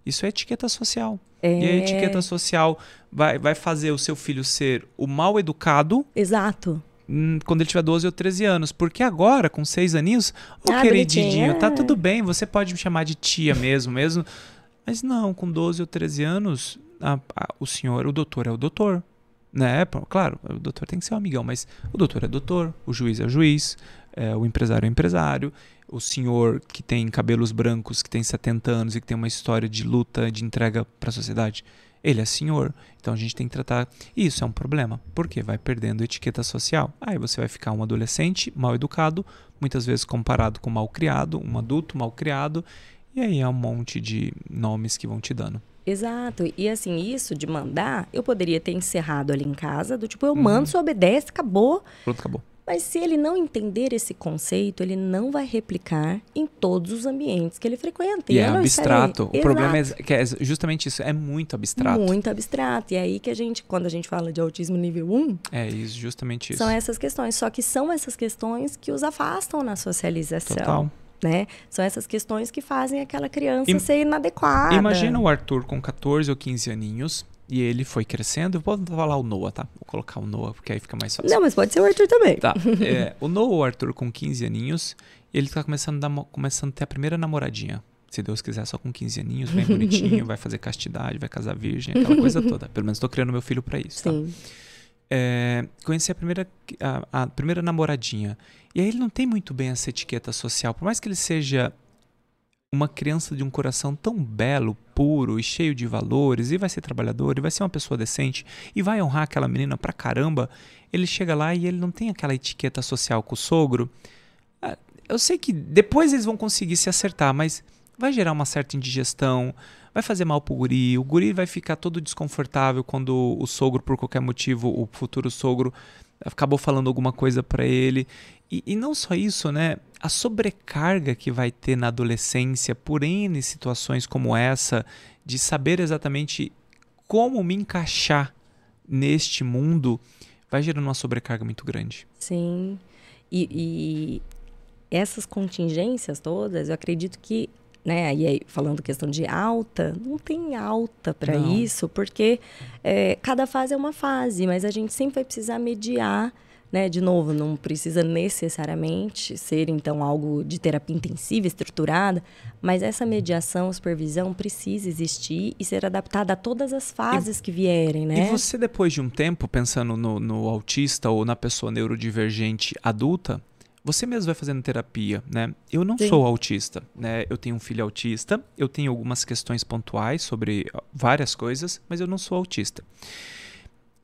Isso é etiqueta social. É... E a etiqueta social vai, vai fazer o seu filho ser o mal educado. Exato quando ele tiver 12 ou 13 anos. Porque agora, com 6 aninhos, ô ah, queridinho, tá é. tudo bem, você pode me chamar de tia mesmo, mesmo. Mas não, com 12 ou 13 anos, a, a, o senhor, o doutor é o doutor. Né? Claro, o doutor tem que ser um amigão, mas o doutor é doutor, o juiz é o juiz, é, o empresário é o empresário, o senhor que tem cabelos brancos, que tem 70 anos e que tem uma história de luta, de entrega para a sociedade, ele é senhor. Então a gente tem que tratar. E isso é um problema, porque vai perdendo etiqueta social. Aí você vai ficar um adolescente mal educado, muitas vezes comparado com mal criado, um adulto mal criado, e aí é um monte de nomes que vão te dando. Exato. E assim, isso de mandar, eu poderia ter encerrado ali em casa, do tipo, eu uhum. mando, você obedece, acabou. Pronto, acabou. Mas se ele não entender esse conceito, ele não vai replicar em todos os ambientes que ele frequenta. E, e é abstrato. O Exato. problema é que é justamente isso, é muito abstrato. Muito abstrato. E é aí que a gente, quando a gente fala de autismo nível 1, é isso, justamente isso. São essas questões. Só que são essas questões que os afastam na socialização. Total. Né? São essas questões que fazem aquela criança I ser inadequada. Imagina o Arthur com 14 ou 15 aninhos e ele foi crescendo. Eu vou falar o Noah, tá? Vou colocar o Noah, porque aí fica mais fácil. Não, mas pode ser o Arthur também. Tá. É, o Noah, o Arthur, com 15 aninhos, ele tá começando a, começando a ter a primeira namoradinha. Se Deus quiser, só com 15 aninhos, bem bonitinho, vai fazer castidade, vai casar virgem, aquela coisa toda. Pelo menos tô criando meu filho para isso, tá? Sim. É, conheci a primeira, a, a primeira namoradinha. E aí ele não tem muito bem essa etiqueta social. Por mais que ele seja uma criança de um coração tão belo, puro e cheio de valores, e vai ser trabalhador, e vai ser uma pessoa decente, e vai honrar aquela menina pra caramba, ele chega lá e ele não tem aquela etiqueta social com o sogro. Ah, eu sei que depois eles vão conseguir se acertar, mas vai gerar uma certa indigestão, vai fazer mal pro guri, o guri vai ficar todo desconfortável quando o sogro, por qualquer motivo, o futuro sogro, acabou falando alguma coisa para ele. E, e, não só isso, né? A sobrecarga que vai ter na adolescência por N situações como essa, de saber exatamente como me encaixar neste mundo, vai gerando uma sobrecarga muito grande. Sim. E, e essas contingências todas, eu acredito que né? E aí, falando questão de alta, não tem alta para isso, porque é, cada fase é uma fase, mas a gente sempre vai precisar mediar né? De novo, não precisa necessariamente ser então algo de terapia intensiva, estruturada, mas essa mediação, supervisão precisa existir e ser adaptada a todas as fases e, que vierem, né? E você depois de um tempo pensando no, no autista ou na pessoa neurodivergente adulta, você mesmo vai fazendo terapia, né? Eu não Sim. sou autista, né? Eu tenho um filho autista, eu tenho algumas questões pontuais sobre várias coisas, mas eu não sou autista.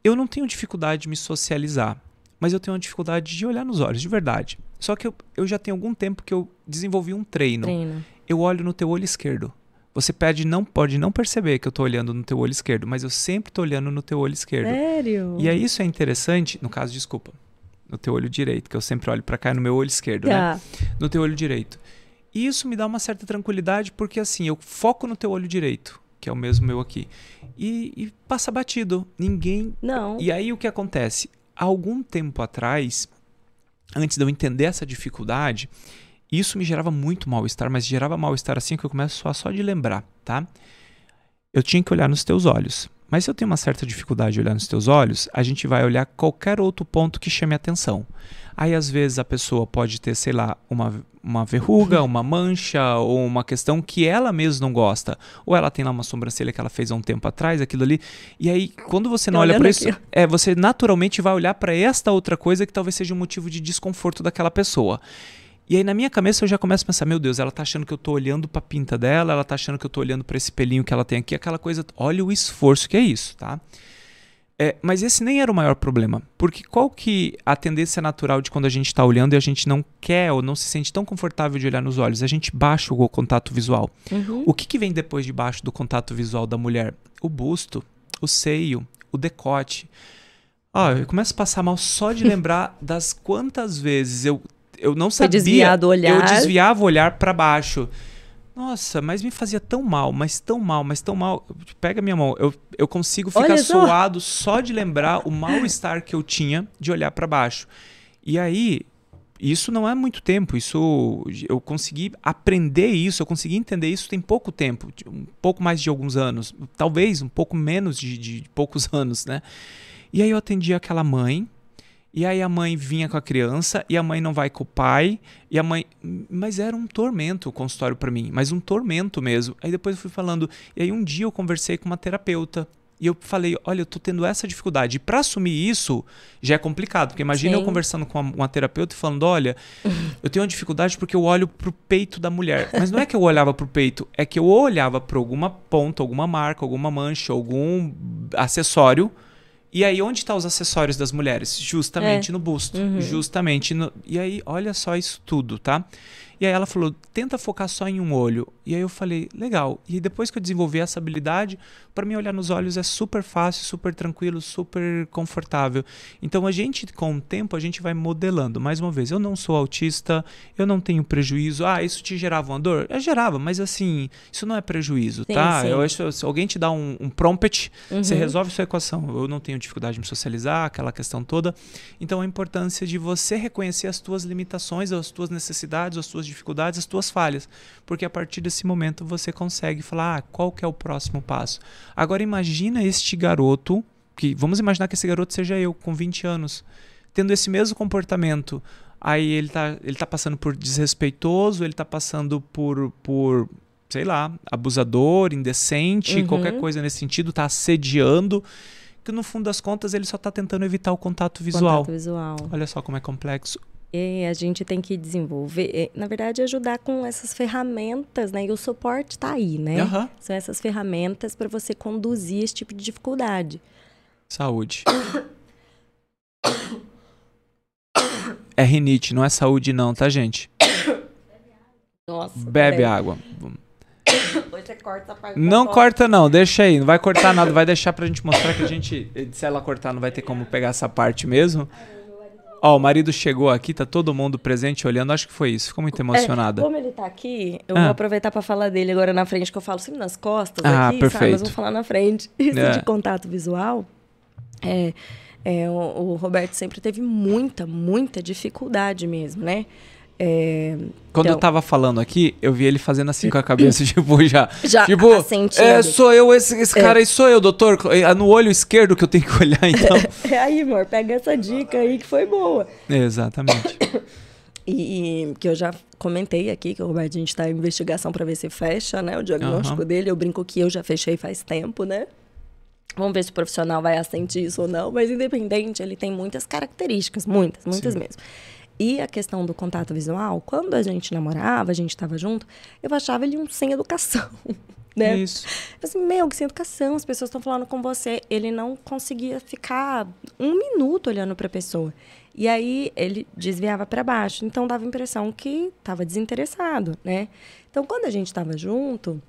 Eu não tenho dificuldade de me socializar mas eu tenho uma dificuldade de olhar nos olhos, de verdade. Só que eu, eu já tenho algum tempo que eu desenvolvi um treino. treino. Eu olho no teu olho esquerdo. Você pede, não pode não perceber que eu estou olhando no teu olho esquerdo, mas eu sempre estou olhando no teu olho esquerdo. Sério? E aí isso é interessante, no caso, desculpa, no teu olho direito, que eu sempre olho para cá no meu olho esquerdo, tá. né? No teu olho direito. E isso me dá uma certa tranquilidade, porque assim, eu foco no teu olho direito, que é o mesmo meu aqui. E, e passa batido. Ninguém. Não. E aí o que acontece? algum tempo atrás, antes de eu entender essa dificuldade, isso me gerava muito mal-estar, mas gerava mal-estar assim que eu começo a só de lembrar, tá? Eu tinha que olhar nos teus olhos. Mas se eu tenho uma certa dificuldade de olhar nos teus olhos, a gente vai olhar qualquer outro ponto que chame a atenção. Aí às vezes a pessoa pode ter, sei lá, uma, uma verruga, uma mancha ou uma questão que ela mesma não gosta. Ou ela tem lá uma sobrancelha que ela fez há um tempo atrás, aquilo ali. E aí, quando você não olha para isso, é, você naturalmente vai olhar para esta outra coisa que talvez seja um motivo de desconforto daquela pessoa. E aí na minha cabeça eu já começo a pensar, meu Deus, ela tá achando que eu tô olhando pra pinta dela, ela tá achando que eu tô olhando para esse pelinho que ela tem aqui, aquela coisa, olha o esforço que é isso, tá? É, mas esse nem era o maior problema, porque qual que a tendência natural de quando a gente está olhando e a gente não quer ou não se sente tão confortável de olhar nos olhos? A gente baixa o contato visual. Uhum. O que, que vem depois de baixo do contato visual da mulher? O busto, o seio, o decote. Ó, eu começo a passar mal só de lembrar das quantas vezes eu, eu não sabia. Desviado o olhar. Eu desviava o olhar para baixo. Nossa, mas me fazia tão mal, mas tão mal, mas tão mal. Pega minha mão, eu, eu consigo ficar só. suado só de lembrar o mal-estar que eu tinha de olhar para baixo. E aí, isso não é muito tempo, isso eu consegui aprender isso, eu consegui entender isso tem pouco tempo, um pouco mais de alguns anos, talvez um pouco menos de, de poucos anos, né? E aí eu atendi aquela mãe, e aí a mãe vinha com a criança e a mãe não vai com o pai e a mãe, mas era um tormento o consultório para mim, mas um tormento mesmo. Aí depois eu fui falando, e aí um dia eu conversei com uma terapeuta e eu falei, olha, eu tô tendo essa dificuldade. E para assumir isso já é complicado, porque imagina Sim. eu conversando com uma, uma, terapeuta e falando, olha, eu tenho uma dificuldade porque eu olho pro peito da mulher. Mas não é que eu olhava pro peito, é que eu olhava para alguma ponta, alguma marca, alguma mancha, algum acessório. E aí, onde estão tá os acessórios das mulheres? Justamente é. no busto. Uhum. Justamente no. E aí, olha só isso tudo, tá? E aí ela falou: tenta focar só em um olho. E aí eu falei: legal. E depois que eu desenvolvi essa habilidade, para mim olhar nos olhos é super fácil, super tranquilo, super confortável. Então a gente, com o tempo, a gente vai modelando. Mais uma vez, eu não sou autista, eu não tenho prejuízo. Ah, isso te gerava uma dor? Eu gerava, mas assim, isso não é prejuízo, sim, tá? Sim. Eu acho se alguém te dá um, um prompt, uhum. você resolve sua equação. Eu não tenho dificuldade de me socializar, aquela questão toda. Então a importância de você reconhecer as tuas limitações, as tuas necessidades, as tuas dificuldades, as tuas falhas, porque a partir desse momento você consegue falar ah, qual que é o próximo passo. Agora imagina este garoto, que vamos imaginar que esse garoto seja eu com 20 anos, tendo esse mesmo comportamento. Aí ele tá, ele tá passando por desrespeitoso, ele tá passando por, por sei lá, abusador, indecente, uhum. qualquer coisa nesse sentido, tá assediando que no fundo das contas ele só está tentando evitar o contato visual. Contato visual. Olha só como é complexo. E a gente tem que desenvolver, na verdade, ajudar com essas ferramentas, né? E o suporte está aí, né? Uhum. São essas ferramentas para você conduzir esse tipo de dificuldade. Saúde. é rinite, não é saúde não, tá, gente? Nossa. Bebe peraí. água. Você corta a parte Não corta não, deixa aí, não vai cortar nada, vai deixar pra gente mostrar que a gente, se ela cortar, não vai ter como pegar essa parte mesmo. Ó, oh, o marido chegou aqui, tá todo mundo presente olhando, acho que foi isso. Ficou muito é, emocionada. É, como ele tá aqui, eu ah. vou aproveitar para falar dele agora na frente, que eu falo sempre nas costas ah, aqui, perfeito. sabe? Mas vou falar na frente. Isso é. de contato visual, é, é o, o Roberto sempre teve muita, muita dificuldade mesmo, né? É, Quando então... eu tava falando aqui, eu vi ele fazendo assim com a cabeça, tipo, já. Já tipo, é, sou eu, esse, esse é. cara aí sou eu, doutor. É no olho esquerdo que eu tenho que olhar, então. É aí, amor, pega essa dica aí que foi boa. Exatamente. E, e, que eu já comentei aqui, que o Roberto, a gente tá em investigação para ver se fecha, né? O diagnóstico uhum. dele. Eu brinco que eu já fechei faz tempo, né? Vamos ver se o profissional vai assentir isso ou não, mas independente, ele tem muitas características, muitas, muitas Sim. mesmo. E a questão do contato visual, quando a gente namorava, a gente estava junto, eu achava ele um sem educação. Né? Isso. Eu assim, meu, que sem educação, as pessoas estão falando com você. Ele não conseguia ficar um minuto olhando para a pessoa. E aí ele desviava para baixo. Então dava a impressão que estava desinteressado, né? Então quando a gente estava junto,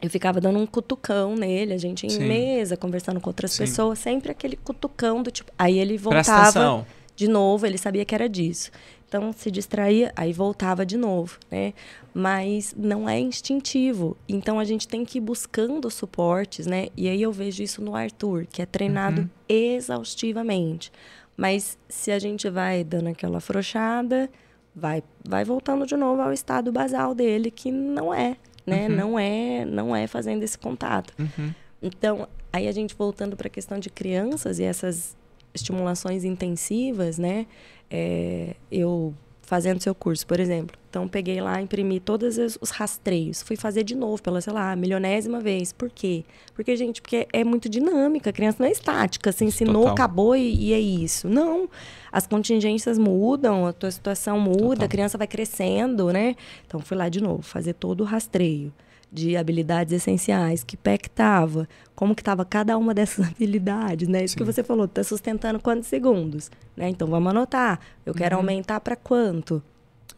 eu ficava dando um cutucão nele, a gente em Sim. mesa, conversando com outras Sim. pessoas, sempre aquele cutucão do tipo. Aí ele voltava de novo, ele sabia que era disso. Então se distraía, aí voltava de novo, né? Mas não é instintivo. Então a gente tem que ir buscando suportes, né? E aí eu vejo isso no Arthur, que é treinado uhum. exaustivamente. Mas se a gente vai dando aquela afrouxada, vai vai voltando de novo ao estado basal dele, que não é, né? Uhum. Não é, não é fazendo esse contato. Uhum. Então, aí a gente voltando para a questão de crianças e essas estimulações intensivas, né? É, eu fazendo seu curso, por exemplo. Então, peguei lá, imprimi todos os rastreios. Fui fazer de novo, pela, sei lá, milionésima vez. Por quê? Porque, gente, porque é muito dinâmica. A criança não é estática. Você ensinou, Total. acabou e, e, é isso. Não. As contingências mudam, a tua situação muda, Total. a criança vai crescendo, né? Então, fui lá de novo, fazer todo o rastreio de habilidades essenciais, que pé que estava, como que estava cada uma dessas habilidades, né? Isso Sim. que você falou, está sustentando quantos segundos, né? Então vamos anotar. Eu uhum. quero aumentar para quanto?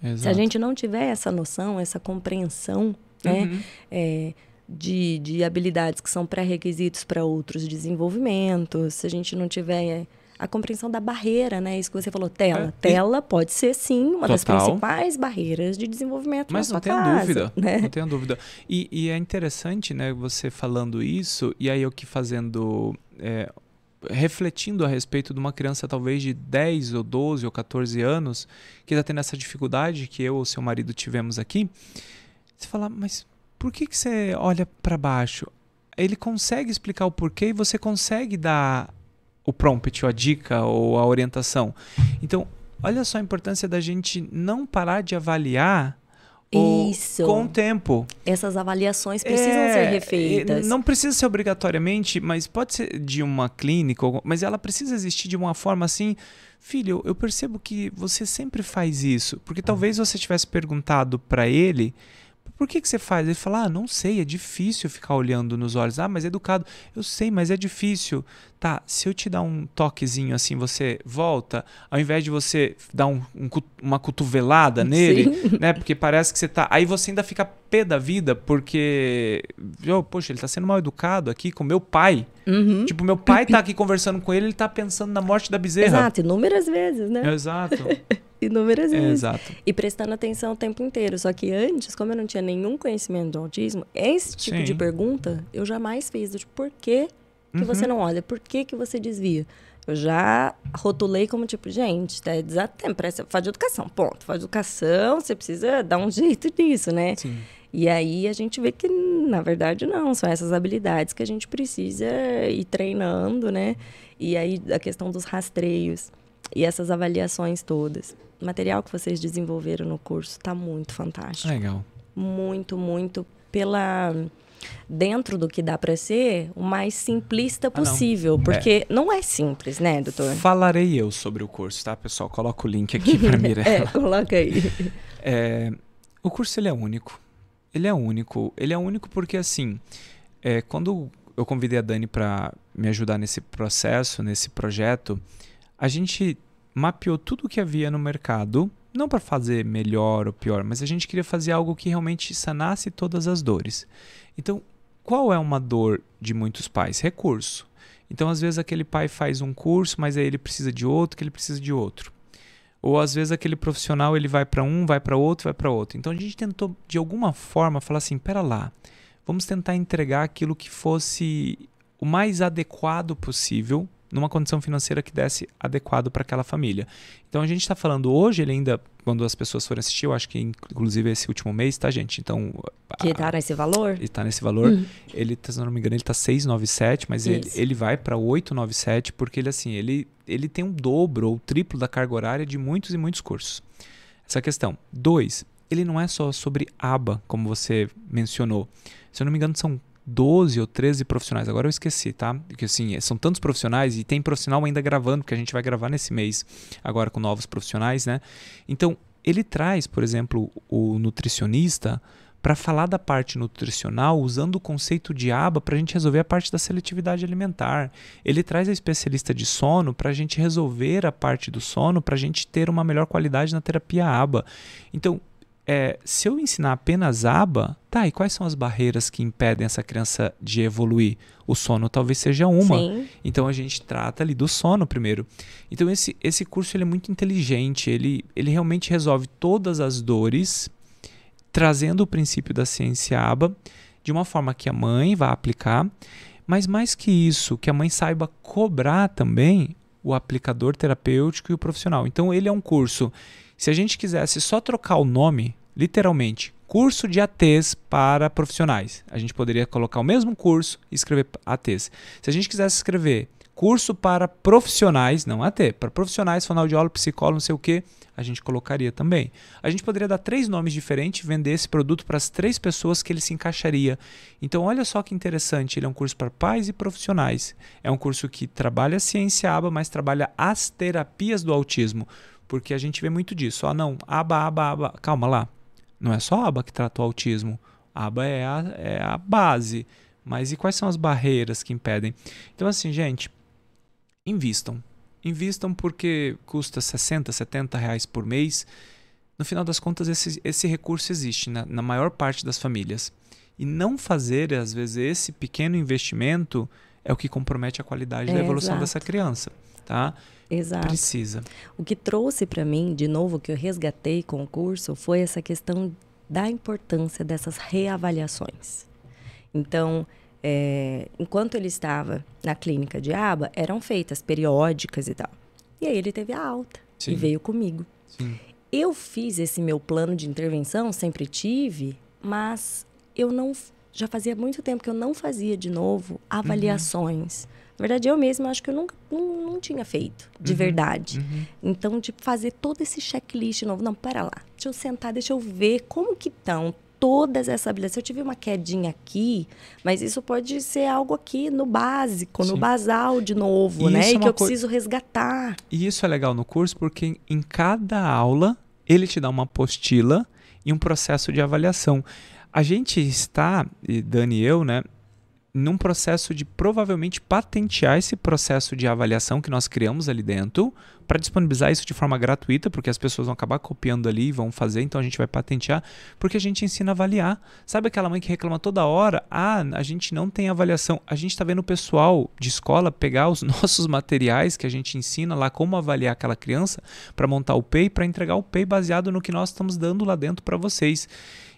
Exato. Se a gente não tiver essa noção, essa compreensão, né? Uhum. É, de, de habilidades que são pré-requisitos para outros desenvolvimentos, se a gente não tiver a compreensão da barreira, né? Isso que você falou, tela. É, Tela pode ser, sim, uma Total. das principais barreiras de desenvolvimento Mas não tenho casa, dúvida, né? não tenho dúvida. E, e, é interessante, né, você falando isso, e aí eu que fazendo... É, refletindo a respeito de uma criança talvez de 10 ou 12 ou 14 anos que está tendo essa dificuldade que eu ou seu marido tivemos aqui, você fala, mas por que, que você olha para baixo? Ele consegue explicar o porquê e você consegue dar o prompt, ou a dica ou a orientação. Então, olha só a importância da gente não parar de avaliar isso. Com o tempo. Essas avaliações precisam é, ser refeitas. Não precisa ser obrigatoriamente, mas pode ser de uma clínica, mas ela precisa existir de uma forma assim. Filho, eu percebo que você sempre faz isso. Porque talvez você tivesse perguntado para ele por que, que você faz? Ele fala, ah, não sei, é difícil ficar olhando nos olhos. Ah, mas é educado. Eu sei, mas é difícil. Tá, se eu te dar um toquezinho assim, você volta, ao invés de você dar um, um, uma cotovelada nele, Sim. né? Porque parece que você tá. Aí você ainda fica pé da vida, porque. Oh, poxa, ele tá sendo mal educado aqui com meu pai. Uhum. Tipo, meu pai tá aqui conversando com ele, ele tá pensando na morte da bezerra. Exato, inúmeras vezes, né? Exato. inúmeras vezes. É, exato. E prestando atenção o tempo inteiro. Só que antes, como eu não tinha nenhum conhecimento do autismo, esse tipo Sim. de pergunta eu jamais fiz. Tipo, por que, que uhum. você não olha? Por que, que você desvia? Eu já rotulei como tipo, gente, tá desatento, faz de educação, ponto. Faz de educação, você precisa dar um jeito nisso, né? Sim. E aí a gente vê que, na verdade, não. São essas habilidades que a gente precisa ir treinando, né? E aí a questão dos rastreios e essas avaliações todas. Material que vocês desenvolveram no curso está muito fantástico. Legal. Muito, muito pela dentro do que dá para ser o mais simplista possível, ah, não. porque é. não é simples, né, doutor? Falarei eu sobre o curso, tá, pessoal? Coloca o link aqui para Mirella. é, coloca aí. É, o curso ele é único. Ele é único. Ele é único porque assim, é, quando eu convidei a Dani para me ajudar nesse processo, nesse projeto, a gente mapeou tudo o que havia no mercado, não para fazer melhor ou pior, mas a gente queria fazer algo que realmente sanasse todas as dores. Então, qual é uma dor de muitos pais? Recurso. Então, às vezes, aquele pai faz um curso, mas aí ele precisa de outro, que ele precisa de outro. Ou às vezes aquele profissional ele vai para um, vai para outro, vai para outro. Então a gente tentou de alguma forma falar assim, pera lá, vamos tentar entregar aquilo que fosse o mais adequado possível numa condição financeira que desse adequado para aquela família. Então a gente está falando hoje, ele ainda, quando as pessoas forem assistir, eu acho que inclusive esse último mês, tá, gente? Então. Que está nesse valor? Ele está nesse valor. Uhum. Ele, se não me engano, ele está 697, mas ele, ele vai para 897, porque ele, assim, ele, ele tem um dobro ou triplo da carga horária de muitos e muitos cursos. Essa questão. Dois, ele não é só sobre aba, como você mencionou. Se eu não me engano, são 12 ou 13 profissionais. Agora eu esqueci, tá? Porque assim, são tantos profissionais e tem profissional ainda gravando, que a gente vai gravar nesse mês agora com novos profissionais, né? Então, ele traz, por exemplo, o nutricionista para falar da parte nutricional usando o conceito de aba para a gente resolver a parte da seletividade alimentar. Ele traz a especialista de sono para a gente resolver a parte do sono, para a gente ter uma melhor qualidade na terapia aba. Então, é, se eu ensinar apenas aba, tá, e quais são as barreiras que impedem essa criança de evoluir? O sono talvez seja uma. Sim. Então a gente trata ali do sono primeiro. Então esse, esse curso ele é muito inteligente, ele, ele realmente resolve todas as dores, trazendo o princípio da ciência aba de uma forma que a mãe vai aplicar, mas mais que isso, que a mãe saiba cobrar também o aplicador terapêutico e o profissional. Então ele é um curso se a gente quisesse só trocar o nome, literalmente, curso de ATs para profissionais, a gente poderia colocar o mesmo curso e escrever ATs. Se a gente quisesse escrever curso para profissionais, não AT, para profissionais, fonoaudiólogo, psicólogo, não sei o que, a gente colocaria também. A gente poderia dar três nomes diferentes, vender esse produto para as três pessoas que ele se encaixaria. Então, olha só que interessante, ele é um curso para pais e profissionais. É um curso que trabalha a ciência aba, mas trabalha as terapias do autismo. Porque a gente vê muito disso. Ah, não, aba, aba, aba. Calma lá. Não é só a aba que trata o autismo. A aba é a, é a base. Mas e quais são as barreiras que impedem? Então, assim, gente, invistam. Invistam porque custa 60, 70 reais por mês. No final das contas, esse, esse recurso existe na, na maior parte das famílias. E não fazer, às vezes, esse pequeno investimento é o que compromete a qualidade é, da evolução exato. dessa criança. Tá? Exato. Precisa. O que trouxe para mim, de novo, que eu resgatei com o curso, foi essa questão da importância dessas reavaliações. Então, é, enquanto ele estava na clínica de aba, eram feitas periódicas e tal. E aí ele teve a alta Sim. e veio comigo. Sim. Eu fiz esse meu plano de intervenção, sempre tive, mas eu não. Já fazia muito tempo que eu não fazia de novo avaliações. Uhum. Na verdade, eu mesma acho que eu nunca não, não tinha feito, de uhum. verdade. Uhum. Então, de fazer todo esse checklist novo. Não, pera lá. Deixa eu sentar, deixa eu ver como que estão todas essas habilidades. Se eu tive uma quedinha aqui, mas isso pode ser algo aqui no básico, Sim. no basal de novo, e né? E é que eu preciso resgatar. E isso é legal no curso porque em cada aula ele te dá uma apostila e um processo de avaliação. A gente está, Dani e eu, né, num processo de provavelmente patentear esse processo de avaliação que nós criamos ali dentro, para disponibilizar isso de forma gratuita, porque as pessoas vão acabar copiando ali e vão fazer, então a gente vai patentear, porque a gente ensina a avaliar. Sabe aquela mãe que reclama toda hora? Ah, a gente não tem avaliação. A gente está vendo o pessoal de escola pegar os nossos materiais que a gente ensina lá como avaliar aquela criança para montar o PEI, para entregar o PEI baseado no que nós estamos dando lá dentro para vocês.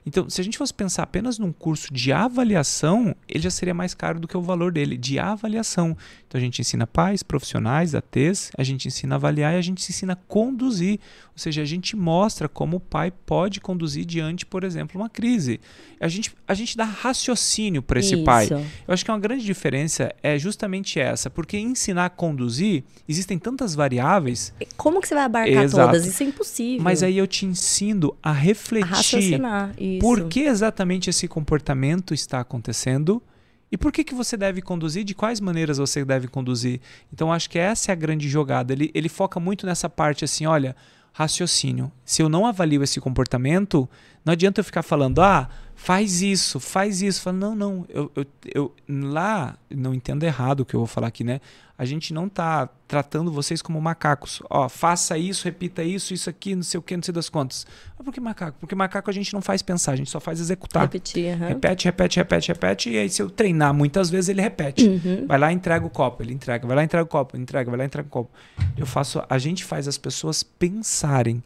Então, se a gente fosse pensar apenas num curso de avaliação, ele já seria mais caro do que o valor dele, de avaliação. Então, a gente ensina pais, profissionais, ATs, a gente ensina a avaliar e a gente ensina a conduzir. Ou seja, a gente mostra como o pai pode conduzir diante, por exemplo, uma crise. A gente, a gente dá raciocínio para esse Isso. pai. Eu acho que uma grande diferença é justamente essa, porque ensinar a conduzir, existem tantas variáveis. Como que você vai abarcar Exato. todas? Isso é impossível. Mas aí eu te ensino a refletir. A raciocinar. Isso. Por que exatamente esse comportamento está acontecendo? E por que, que você deve conduzir? De quais maneiras você deve conduzir? Então, acho que essa é a grande jogada. Ele, ele foca muito nessa parte assim: olha, raciocínio. Se eu não avalio esse comportamento, não adianta eu ficar falando, ah, faz isso, faz isso. Falo, não, não, eu, eu, eu lá, não entendo errado o que eu vou falar aqui, né? A gente não está tratando vocês como macacos. Ó, faça isso, repita isso, isso aqui, não sei o que, não sei das contas. Mas por que macaco? Porque macaco a gente não faz pensar, a gente só faz executar. Repetir, uhum. Repete, repete, repete, repete. E aí, se eu treinar muitas vezes, ele repete. Uhum. Vai lá, entrega o copo, ele entrega. Vai lá, entrega o copo, ele entrega. Vai lá, entrega o copo. Eu faço, a gente faz as pessoas pensarem.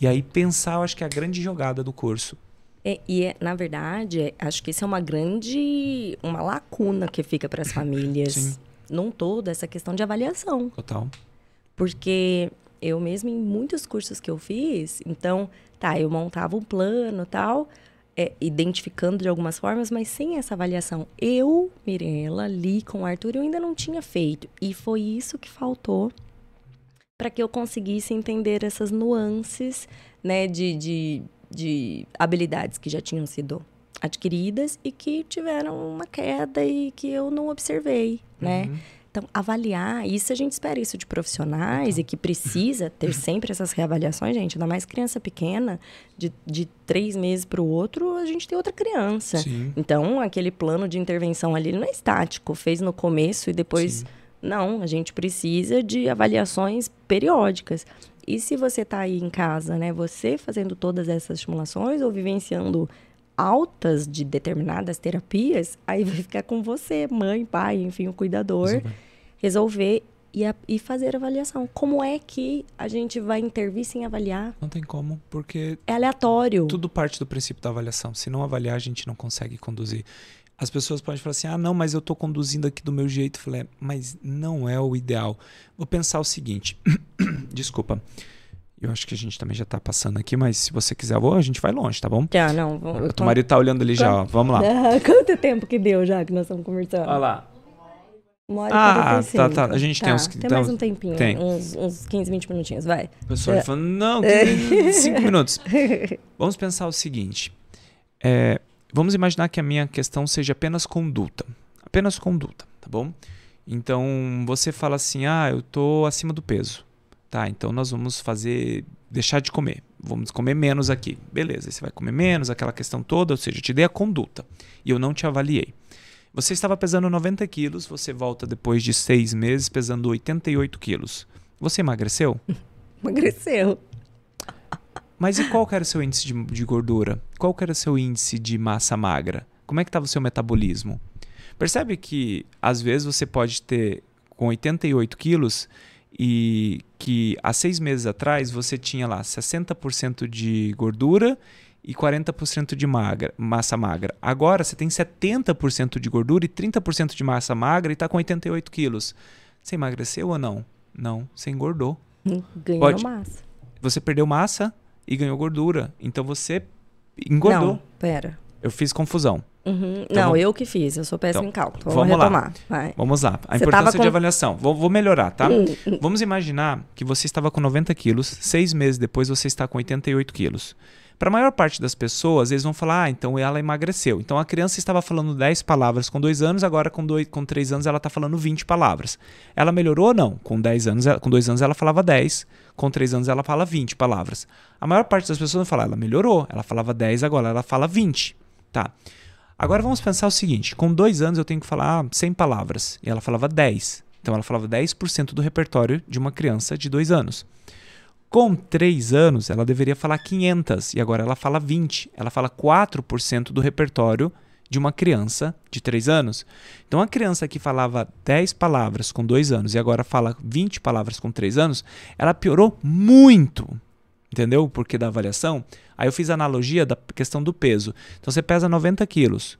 E aí, pensar, eu acho que é a grande jogada do curso. É, e, é, na verdade, é, acho que isso é uma grande uma lacuna que fica para as famílias Sim. num todo, essa questão de avaliação. Total. Porque eu mesmo, em muitos cursos que eu fiz, então, tá, eu montava um plano tal, é, identificando de algumas formas, mas sem essa avaliação. Eu, Mirella, li com o Arthur, eu ainda não tinha feito. E foi isso que faltou para que eu conseguisse entender essas nuances, né, de, de de habilidades que já tinham sido adquiridas e que tiveram uma queda e que eu não observei, né? Uhum. Então, avaliar, isso a gente espera isso de profissionais uhum. e que precisa ter sempre essas reavaliações, gente. Ainda mais criança pequena, de, de três meses para o outro, a gente tem outra criança. Sim. Então, aquele plano de intervenção ali não é estático, fez no começo e depois. Sim. Não, a gente precisa de avaliações periódicas. E se você está aí em casa, né, você fazendo todas essas estimulações ou vivenciando altas de determinadas terapias, aí vai ficar com você, mãe, pai, enfim, o cuidador, resolver, resolver e, a, e fazer avaliação. Como é que a gente vai intervir sem avaliar? Não tem como, porque. É aleatório. Tudo parte do princípio da avaliação. Se não avaliar, a gente não consegue conduzir. As pessoas podem falar assim: ah, não, mas eu estou conduzindo aqui do meu jeito. Eu falei, é, mas não é o ideal. Vou pensar o seguinte: desculpa. Eu acho que a gente também já está passando aqui, mas se você quiser, vou, a gente vai longe, tá bom? Já, não. Vou, o teu marido tá olhando ali já, ó. Vamos lá. Quanto tempo que deu já que nós estamos conversando? Olha lá. Uma hora ah, tá, tá. A gente tá. tem uns. Tem mais um tempinho. Tem. Uns, uns 15, 20 minutinhos, vai. O pessoal é. falando, não, 5 minutos. Vamos pensar o seguinte. É, Vamos imaginar que a minha questão seja apenas conduta. Apenas conduta, tá bom? Então você fala assim: ah, eu tô acima do peso. Tá, então nós vamos fazer. deixar de comer. Vamos comer menos aqui. Beleza, você vai comer menos, aquela questão toda, ou seja, eu te dei a conduta e eu não te avaliei. Você estava pesando 90 quilos, você volta depois de seis meses pesando 88 quilos. Você emagreceu? Emagreceu. Mas e qual era o seu índice de, de gordura? Qual era o seu índice de massa magra? Como é que estava o seu metabolismo? Percebe que às vezes você pode ter com 88 quilos e que há seis meses atrás você tinha lá 60% de gordura e 40% de magra, massa magra. Agora você tem 70% de gordura e 30% de massa magra e está com 88 quilos. Você emagreceu ou não? Não, você engordou. Ganhou Pode... massa. Você perdeu massa e ganhou gordura. Então você engordou. Não, pera. Eu fiz confusão. Uhum. Então, não, eu que fiz, eu sou péssimo então, em cálculo. Vamos, vamos retomar. Lá. Vamos lá. A você importância com... de avaliação. Vou, vou melhorar, tá? Hum, hum. Vamos imaginar que você estava com 90 quilos, seis meses depois você está com 88 quilos. Para a maior parte das pessoas, eles vão falar, ah, então ela emagreceu. Então a criança estava falando 10 palavras com 2 anos, agora com, dois, com 3 anos ela está falando 20 palavras. Ela melhorou ou não? Com 10 anos, com 2 anos ela falava 10, com 3 anos ela fala 20 palavras. A maior parte das pessoas vai falar, ela melhorou, ela falava 10, agora ela fala 20. Tá. Agora vamos pensar o seguinte: com 2 anos eu tenho que falar 100 palavras, e ela falava 10. Então ela falava 10% do repertório de uma criança de 2 anos. Com 3 anos, ela deveria falar 500 e agora ela fala 20. Ela fala 4% do repertório de uma criança de 3 anos. Então, a criança que falava 10 palavras com 2 anos e agora fala 20 palavras com 3 anos, ela piorou muito. Entendeu? Porque da avaliação. Aí eu fiz a analogia da questão do peso. Então, você pesa 90 quilos.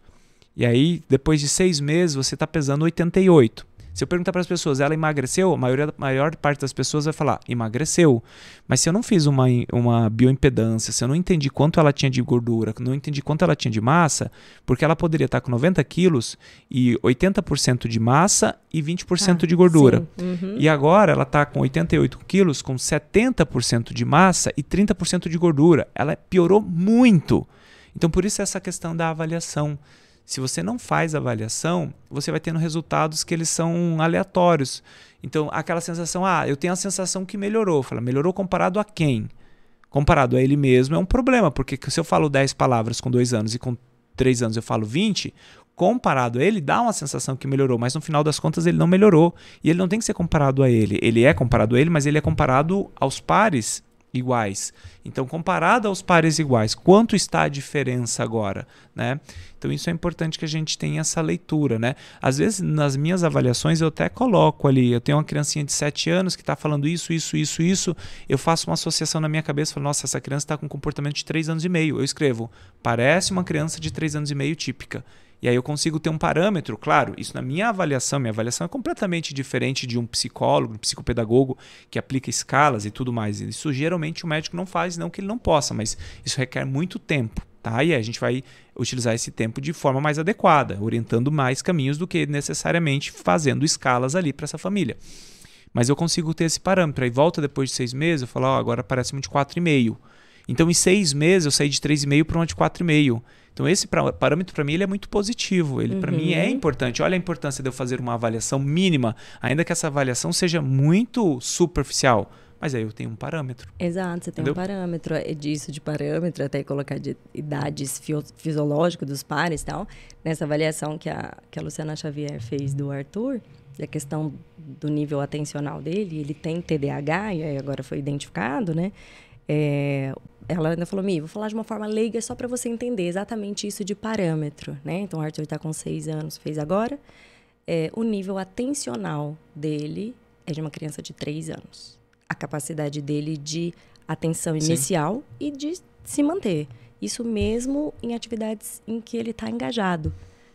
E aí, depois de 6 meses, você está pesando 88. Se eu perguntar para as pessoas, ela emagreceu? A maioria, maior parte das pessoas vai falar, emagreceu. Mas se eu não fiz uma, uma bioimpedância, se eu não entendi quanto ela tinha de gordura, não entendi quanto ela tinha de massa, porque ela poderia estar com 90 quilos e 80% de massa e 20% ah, de gordura. Uhum. E agora ela está com 88 quilos, com 70% de massa e 30% de gordura. Ela piorou muito. Então, por isso essa questão da avaliação. Se você não faz avaliação, você vai tendo resultados que eles são aleatórios. Então, aquela sensação, ah, eu tenho a sensação que melhorou. Fala, melhorou comparado a quem? Comparado a ele mesmo é um problema, porque se eu falo 10 palavras com 2 anos e com 3 anos eu falo 20, comparado a ele, dá uma sensação que melhorou, mas no final das contas ele não melhorou. E ele não tem que ser comparado a ele. Ele é comparado a ele, mas ele é comparado aos pares iguais. Então, comparado aos pares iguais, quanto está a diferença agora, né? Então, isso é importante que a gente tenha essa leitura, né? Às vezes, nas minhas avaliações, eu até coloco ali, eu tenho uma criancinha de 7 anos que está falando isso, isso, isso, isso, eu faço uma associação na minha cabeça, falo, nossa, essa criança está com um comportamento de 3 anos e meio. Eu escrevo, parece uma criança de 3 anos e meio típica. E aí eu consigo ter um parâmetro, claro, isso na minha avaliação, minha avaliação é completamente diferente de um psicólogo, um psicopedagogo que aplica escalas e tudo mais. Isso geralmente o médico não faz, não que ele não possa, mas isso requer muito tempo, tá? E aí a gente vai utilizar esse tempo de forma mais adequada, orientando mais caminhos do que necessariamente fazendo escalas ali para essa família. Mas eu consigo ter esse parâmetro. Aí volta depois de seis meses, eu falo, oh, agora parece uma de 4,5. Então, em seis meses, eu saí de 3,5 para uma de 4,5. Então esse parâmetro para mim ele é muito positivo, ele uhum. para mim é importante. Olha a importância de eu fazer uma avaliação mínima, ainda que essa avaliação seja muito superficial. Mas aí eu tenho um parâmetro. Exato, você tem Entendeu? um parâmetro é disso de parâmetro, até colocar de idades fisiológicas dos pares e tal. Nessa avaliação que a, que a Luciana Xavier fez do Arthur, a questão do nível atencional dele, ele tem TDAH, e agora foi identificado, né? É, ela ainda falou, Mi, vou falar de uma forma leiga só para você entender exatamente isso de parâmetro, né? Então, o Arthur está com seis anos, fez agora. É, o nível atencional dele é de uma criança de três anos. A capacidade dele de atenção inicial Sim. e de se manter. Isso mesmo em atividades em que ele está engajado.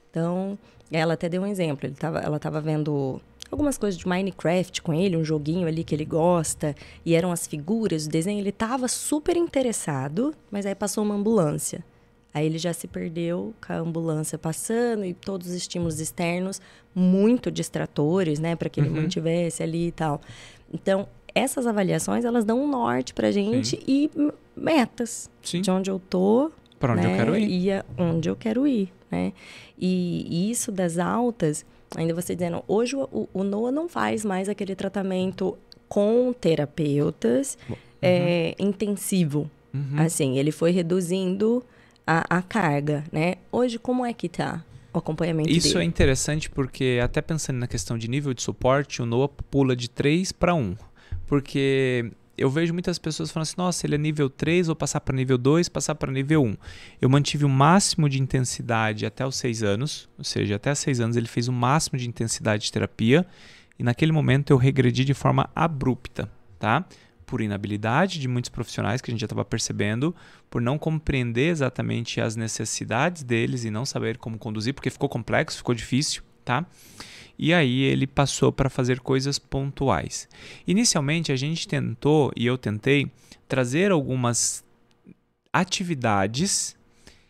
Então, ela até deu um exemplo. Ele tava, ela estava vendo algumas coisas de Minecraft com ele, um joguinho ali que ele gosta, e eram as figuras, o desenho, ele tava super interessado, mas aí passou uma ambulância. Aí ele já se perdeu com a ambulância passando e todos os estímulos externos muito distratores, né, para que ele uhum. mantivesse ali e tal. Então, essas avaliações, elas dão um norte pra gente Sim. e metas Sim. de onde eu tô, para onde né, eu quero ir. E onde eu quero ir, né? E, e isso das altas, ainda você dizendo, hoje o, o Noah não faz mais aquele tratamento com terapeutas uhum. é, intensivo. Uhum. Assim, ele foi reduzindo a, a, carga, né? Hoje, como é que tá o acompanhamento Isso dele? é interessante porque, até pensando na questão de nível de suporte, o Noah pula de 3 para 1. Porque eu vejo muitas pessoas falando assim: nossa, ele é nível 3, vou passar para nível 2, passar para nível 1. Eu mantive o máximo de intensidade até os 6 anos, ou seja, até os 6 anos ele fez o máximo de intensidade de terapia, e naquele momento eu regredi de forma abrupta, tá? por inabilidade de muitos profissionais que a gente já estava percebendo, por não compreender exatamente as necessidades deles e não saber como conduzir, porque ficou complexo, ficou difícil, tá? E aí ele passou para fazer coisas pontuais. Inicialmente a gente tentou e eu tentei trazer algumas atividades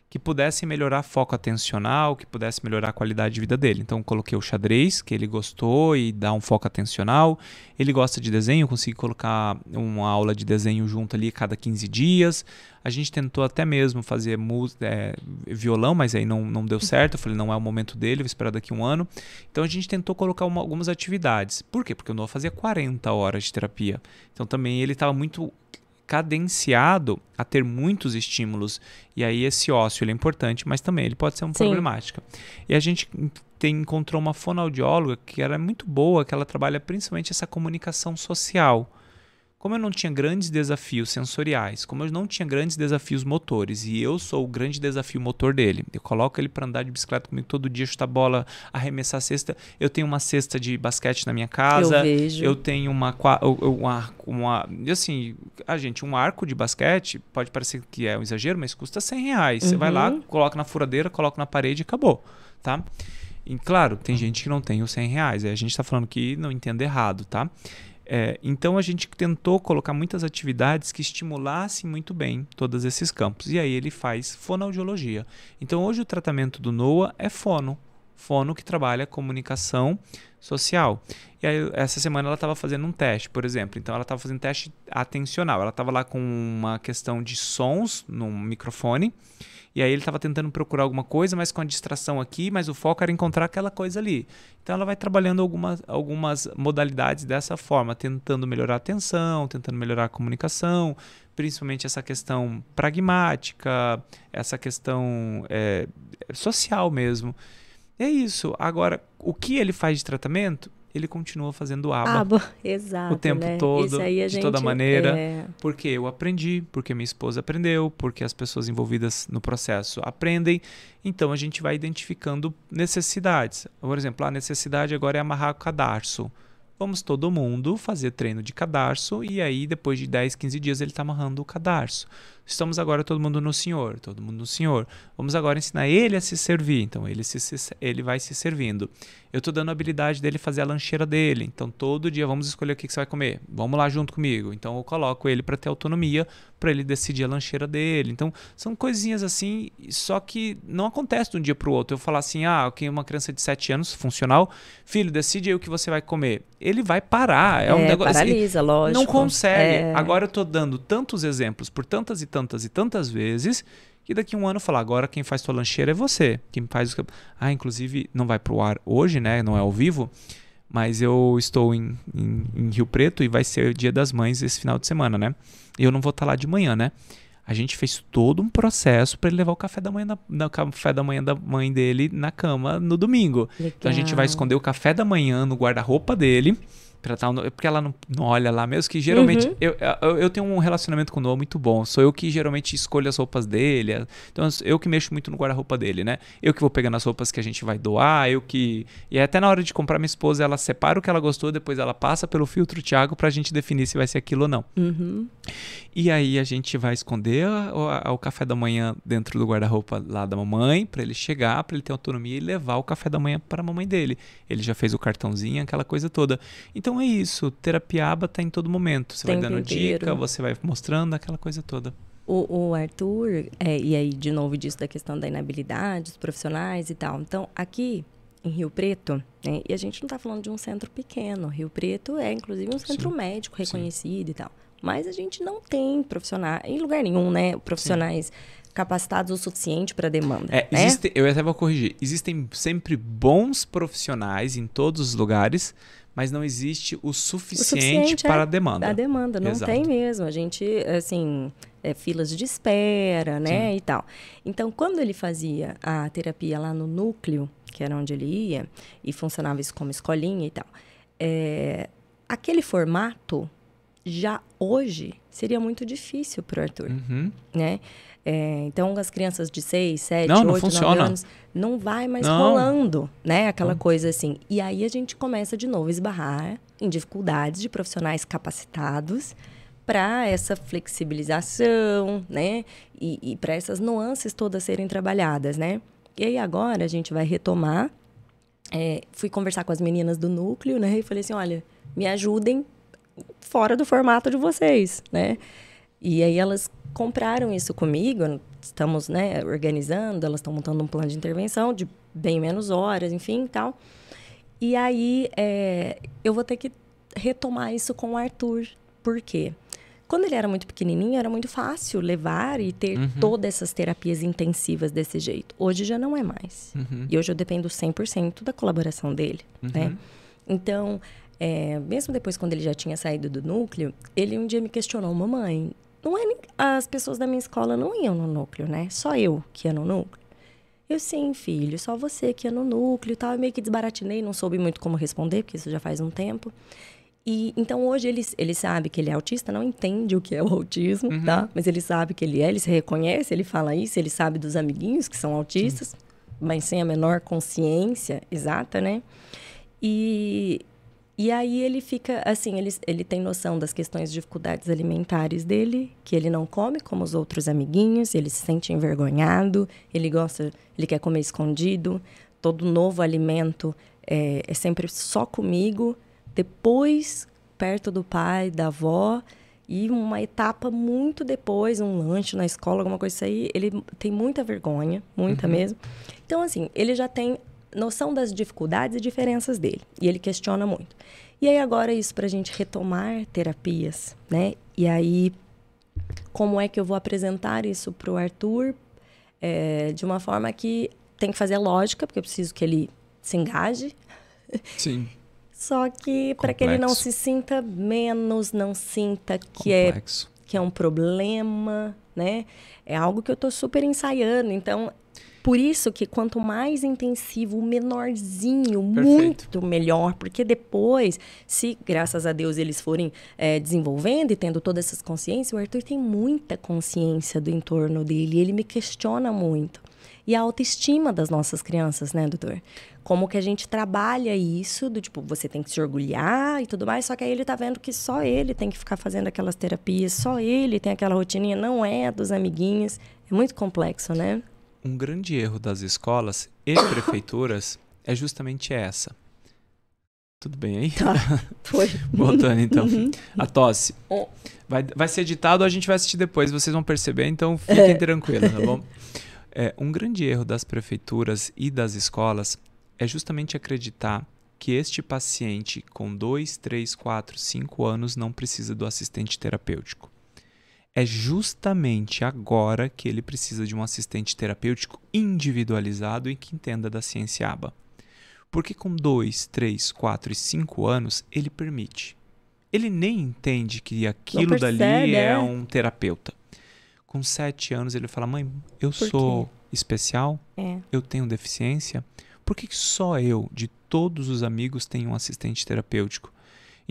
que pudessem melhorar foco atencional, que pudesse melhorar a qualidade de vida dele. Então coloquei o xadrez, que ele gostou e dá um foco atencional. Ele gosta de desenho, consegui colocar uma aula de desenho junto ali cada 15 dias. A gente tentou até mesmo fazer é, violão, mas aí não, não deu certo. Eu falei, não é o momento dele, vou esperar daqui um ano. Então a gente tentou colocar uma, algumas atividades. Por quê? Porque o Noah fazia 40 horas de terapia. Então também ele estava muito cadenciado a ter muitos estímulos. E aí esse ócio ele é importante, mas também ele pode ser uma Sim. problemática. E a gente tem, encontrou uma fonoaudióloga que era muito boa, que ela trabalha principalmente essa comunicação social. Como eu não tinha grandes desafios sensoriais, como eu não tinha grandes desafios motores, e eu sou o grande desafio motor dele, eu coloco ele para andar de bicicleta comigo todo dia, chutar bola, arremessar a cesta. Eu tenho uma cesta de basquete na minha casa. Eu vejo. Eu tenho uma, uma, uma, assim, a gente, um arco de basquete pode parecer que é um exagero, mas custa 100 reais. Uhum. Você vai lá, uhum. coloca na furadeira, coloca na parede e acabou, tá? E claro, tem gente que não tem os 100 reais. A gente está falando que não entenda errado, tá? É, então a gente tentou colocar muitas atividades que estimulassem muito bem todos esses campos. E aí ele faz fonoaudiologia. Então hoje o tratamento do NOA é fono. Fono que trabalha comunicação social. E aí essa semana ela estava fazendo um teste, por exemplo. Então ela estava fazendo teste atencional. Ela estava lá com uma questão de sons no microfone e aí ele estava tentando procurar alguma coisa, mas com a distração aqui, mas o foco era encontrar aquela coisa ali. Então ela vai trabalhando algumas, algumas modalidades dessa forma, tentando melhorar a atenção, tentando melhorar a comunicação, principalmente essa questão pragmática, essa questão é, social mesmo. É isso. Agora, o que ele faz de tratamento? Ele continua fazendo aba. Aba, exato. O tempo né? todo, de toda maneira. É... Porque eu aprendi, porque minha esposa aprendeu, porque as pessoas envolvidas no processo aprendem. Então a gente vai identificando necessidades. Por exemplo, a necessidade agora é amarrar o cadarço. Vamos todo mundo fazer treino de cadarço e aí depois de 10, 15 dias ele está amarrando o cadarço. Estamos agora todo mundo no Senhor, todo mundo no Senhor. Vamos agora ensinar ele a se servir. Então ele, se, ele vai se servindo. Eu estou dando a habilidade dele fazer a lancheira dele. Então todo dia vamos escolher o que, que você vai comer. Vamos lá junto comigo. Então eu coloco ele para ter autonomia, para ele decidir a lancheira dele. Então são coisinhas assim, só que não acontece de um dia para o outro. Eu falar assim, ah, ok, uma criança de 7 anos, funcional, filho, decide aí o que você vai comer. Ele vai parar. É, é um negócio. Assim, paralisa, lógico. Não consegue. É... Agora eu estou dando tantos exemplos por tantas e tantas tantas e tantas vezes que daqui a um ano falar, agora quem faz tua lancheira é você. Quem faz Ah, inclusive não vai pro ar hoje, né? Não é ao vivo. Mas eu estou em, em, em Rio Preto e vai ser o dia das mães esse final de semana, né? E eu não vou estar tá lá de manhã, né? A gente fez todo um processo para ele levar o café da manhã da, da, café da manhã da mãe dele na cama no domingo. Legal. Então a gente vai esconder o café da manhã no guarda-roupa dele Pra tal, porque ela não, não, olha lá mesmo, que geralmente uhum. eu, eu, eu, tenho um relacionamento com o Noah muito bom. Sou eu que geralmente escolho as roupas dele. Então eu que mexo muito no guarda-roupa dele, né? Eu que vou pegando as roupas que a gente vai doar, eu que. E até na hora de comprar minha esposa, ela separa o que ela gostou, depois ela passa pelo filtro Thiago pra gente definir se vai ser aquilo ou não. Uhum. E aí a gente vai esconder o café da manhã dentro do guarda-roupa lá da mamãe, para ele chegar, para ele ter autonomia e levar o café da manhã para a mamãe dele. Ele já fez o cartãozinho, aquela coisa toda. Então é isso, terapia aba tá em todo momento. Você Tempo vai dando inteiro. dica, você vai mostrando aquela coisa toda. O, o Arthur, é, e aí de novo disso da questão da inabilidade, dos profissionais e tal. Então, aqui em Rio Preto, né, e a gente não está falando de um centro pequeno. Rio Preto é, inclusive, um centro Sim. médico reconhecido Sim. e tal. Mas a gente não tem profissionais, em lugar nenhum, né? Profissionais Sim. capacitados o suficiente para a demanda. É, né? existe, eu até vou corrigir. Existem sempre bons profissionais em todos os lugares, mas não existe o suficiente, o suficiente para é, a demanda. A demanda, não Exato. tem mesmo. A gente, assim, é, filas de espera, né? Sim. E tal. Então, quando ele fazia a terapia lá no núcleo, que era onde ele ia, e funcionava isso como escolinha e tal, é, aquele formato já hoje seria muito difícil para o Arthur, uhum. né? É, então, as crianças de 6, 7, não, 8, não 9 anos, não vai mais não. rolando, né? Aquela não. coisa assim. E aí a gente começa de novo a esbarrar em dificuldades de profissionais capacitados para essa flexibilização, né? E, e para essas nuances todas serem trabalhadas, né? E aí agora a gente vai retomar. É, fui conversar com as meninas do núcleo, né? E falei assim, olha, me ajudem fora do formato de vocês, né? E aí elas compraram isso comigo, estamos, né, organizando, elas estão montando um plano de intervenção de bem menos horas, enfim, tal. E aí é, eu vou ter que retomar isso com o Arthur. Por quê? Quando ele era muito pequenininho, era muito fácil levar e ter uhum. todas essas terapias intensivas desse jeito. Hoje já não é mais. Uhum. E hoje eu dependo 100% da colaboração dele, uhum. né? Então, é, mesmo depois quando ele já tinha saído do núcleo, ele um dia me questionou, mamãe, não é as pessoas da minha escola não iam no núcleo, né? Só eu que ia no núcleo. Eu, sim, filho, só você que ia no núcleo e tal. Eu meio que desbaratinei, não soube muito como responder, porque isso já faz um tempo. E então hoje ele, ele sabe que ele é autista, não entende o que é o autismo, uhum. tá? Mas ele sabe que ele é, ele se reconhece, ele fala isso, ele sabe dos amiguinhos que são autistas, Sim. mas sem a menor consciência exata, né? E, e aí ele fica, assim, ele, ele tem noção das questões de dificuldades alimentares dele, que ele não come como os outros amiguinhos, ele se sente envergonhado, ele gosta, ele quer comer escondido, todo novo alimento é, é sempre só comigo, depois perto do pai, da avó, e uma etapa muito depois, um lanche na escola, alguma coisa aí, ele tem muita vergonha, muita uhum. mesmo. Então, assim, ele já tem noção das dificuldades e diferenças dele. E ele questiona muito. E aí agora isso para a gente retomar terapias, né? E aí como é que eu vou apresentar isso para o Arthur é, de uma forma que tem que fazer lógica, porque eu preciso que ele se engaje. Sim. Só que para que ele não se sinta menos, não sinta que é Complexo. é que é um problema, né? É algo que eu estou super ensaiando. Então, por isso que quanto mais intensivo, menorzinho, Perfeito. muito melhor, porque depois, se graças a Deus eles forem é, desenvolvendo e tendo todas essas consciências, o Arthur tem muita consciência do entorno dele, ele me questiona muito. E a autoestima das nossas crianças, né, doutor? Como que a gente trabalha isso, do tipo, você tem que se orgulhar e tudo mais, só que aí ele tá vendo que só ele tem que ficar fazendo aquelas terapias, só ele tem aquela rotininha, não é dos amiguinhos. É muito complexo, né? Um grande erro das escolas e prefeituras é justamente essa. Tudo bem aí? Tá, foi. Voltando então. Uhum. A tosse. Vai, vai ser editado, a gente vai assistir depois, vocês vão perceber, então fiquem é. tranquilos, tá bom? É, um grande erro das prefeituras e das escolas é justamente acreditar que este paciente com 2, 3, 4, 5 anos não precisa do assistente terapêutico é justamente agora que ele precisa de um assistente terapêutico individualizado e que entenda da ciência ABA. Porque com 2, 3, 4 e 5 anos ele permite. Ele nem entende que aquilo percebe, dali é, é um terapeuta. Com 7 anos ele fala: Mãe, eu sou especial, é. eu tenho deficiência. Por que só eu, de todos os amigos, tenho um assistente terapêutico?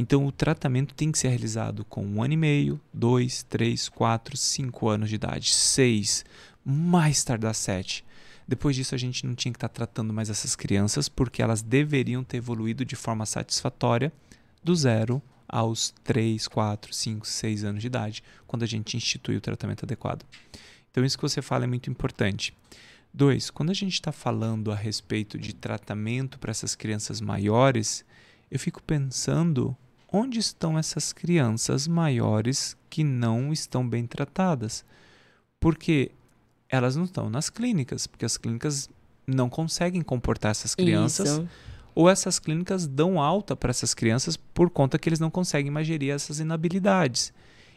Então, o tratamento tem que ser realizado com um ano e meio, dois, três, quatro, cinco anos de idade, seis, mais tardar sete. Depois disso, a gente não tinha que estar tratando mais essas crianças, porque elas deveriam ter evoluído de forma satisfatória do zero aos 3, 4, 5, 6 anos de idade, quando a gente institui o tratamento adequado. Então, isso que você fala é muito importante. Dois, quando a gente está falando a respeito de tratamento para essas crianças maiores, eu fico pensando onde estão essas crianças maiores que não estão bem tratadas? Porque elas não estão nas clínicas, porque as clínicas não conseguem comportar essas crianças. Isso. Ou essas clínicas dão alta para essas crianças por conta que eles não conseguem mais gerir essas inabilidades.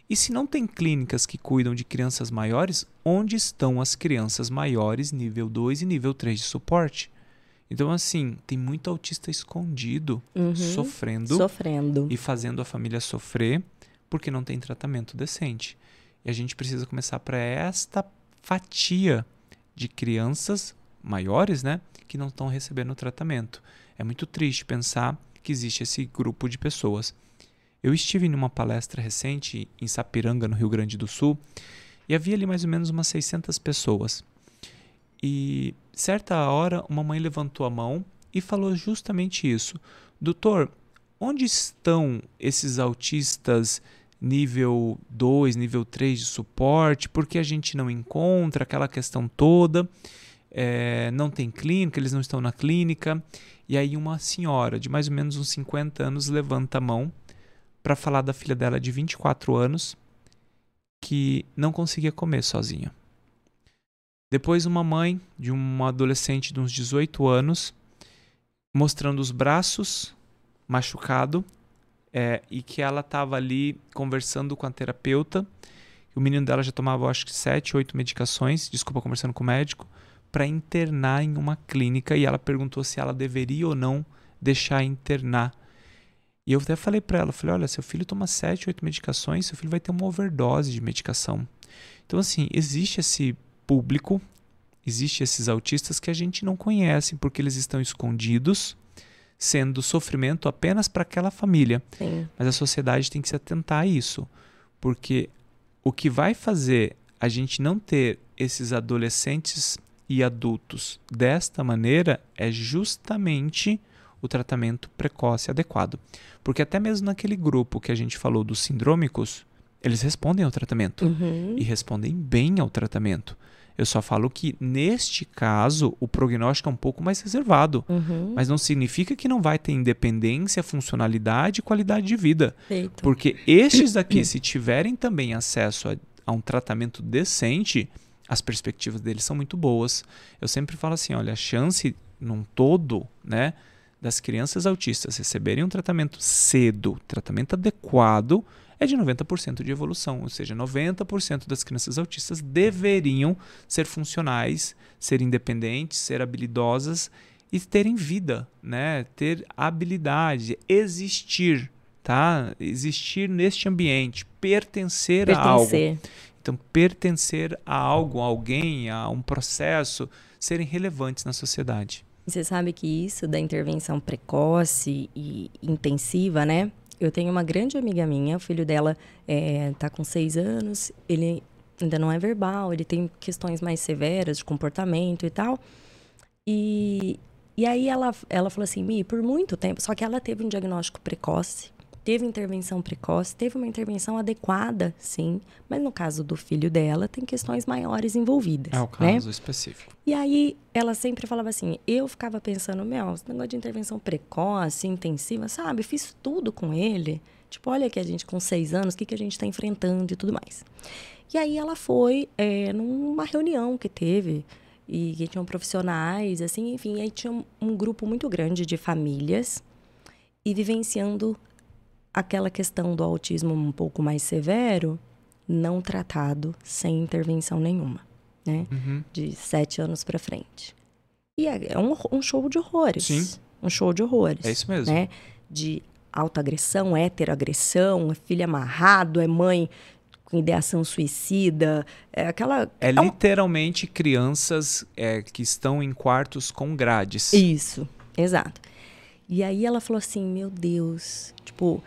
E se não tem clínicas que cuidam de crianças maiores, onde estão as crianças maiores nível 2 e nível 3 de suporte? Então, assim, tem muito autista escondido, uhum, sofrendo, sofrendo e fazendo a família sofrer porque não tem tratamento decente. E a gente precisa começar para esta fatia de crianças maiores, né, que não estão recebendo tratamento. É muito triste pensar que existe esse grupo de pessoas. Eu estive numa palestra recente em Sapiranga, no Rio Grande do Sul, e havia ali mais ou menos umas 600 pessoas. E certa hora, uma mãe levantou a mão e falou justamente isso: Doutor, onde estão esses autistas nível 2, nível 3 de suporte, porque a gente não encontra aquela questão toda, é, não tem clínica, eles não estão na clínica. E aí uma senhora de mais ou menos uns 50 anos levanta a mão para falar da filha dela de 24 anos que não conseguia comer sozinha. Depois uma mãe de uma adolescente de uns 18 anos mostrando os braços machucado é, e que ela estava ali conversando com a terapeuta. O menino dela já tomava, acho que, sete, oito medicações, desculpa, conversando com o médico, para internar em uma clínica. E ela perguntou se ela deveria ou não deixar internar. E eu até falei para ela, falei, olha, seu filho toma sete, oito medicações, seu filho vai ter uma overdose de medicação. Então, assim, existe esse público, existe esses autistas que a gente não conhece porque eles estão escondidos sendo sofrimento apenas para aquela família. Sim. Mas a sociedade tem que se atentar a isso, porque o que vai fazer a gente não ter esses adolescentes e adultos desta maneira é justamente o tratamento precoce adequado. Porque até mesmo naquele grupo que a gente falou dos sindrômicos, eles respondem ao tratamento Uhum. e respondem bem ao tratamento. Eu só falo que neste caso o prognóstico é um pouco mais reservado, Uhum. mas não significa que não vai ter independência, funcionalidade e qualidade de vida. Perfeito. Porque estes daqui, se tiverem também acesso a, a um tratamento decente, as perspectivas deles são muito boas. Eu sempre falo assim, olha, a chance num todo, né, das crianças autistas receberem um tratamento cedo, tratamento adequado, é de 90% de evolução, ou seja, 90% das crianças autistas deveriam ser funcionais, ser independentes, ser habilidosas e terem vida, né? Ter habilidade, existir, tá? Existir neste ambiente, pertencer, a algo. Pertencer. Então, pertencer a algo, a alguém, a um processo, serem relevantes na sociedade. Você sabe que isso da intervenção precoce e intensiva, né? Eu tenho uma grande amiga minha, o filho dela é, tá com seis anos, ele ainda não é verbal, ele tem questões mais severas de comportamento e tal. E, e aí ela, ela falou assim, Mi, por muito tempo, só que ela teve um diagnóstico precoce, teve intervenção precoce, teve uma intervenção adequada, sim, mas no caso do filho dela, tem questões maiores envolvidas. É o né? caso específico. E aí ela sempre falava assim, eu ficava pensando, meu, esse negócio de intervenção precoce, intensiva, sabe? Fiz tudo com ele. Tipo, olha que a gente com seis anos, o que, que a gente está enfrentando e tudo mais. E aí ela foi é, numa reunião que teve e que tinham profissionais, assim, enfim, aí tinha um grupo muito grande de famílias e vivenciando aquela questão do autismo um pouco mais severo, não tratado, sem intervenção nenhuma, né? Uhum. de sete anos pra frente. E é é um, um show de horrores. Sim. Um show de horrores. É isso mesmo. Né? De autoagressão, heteroagressão, é filho amarrado, é mãe com ideação suicida, é aquela... É um- literalmente crianças é, que estão em quartos com grades. Isso, exato. E aí ela falou assim, meu Deus, tipo,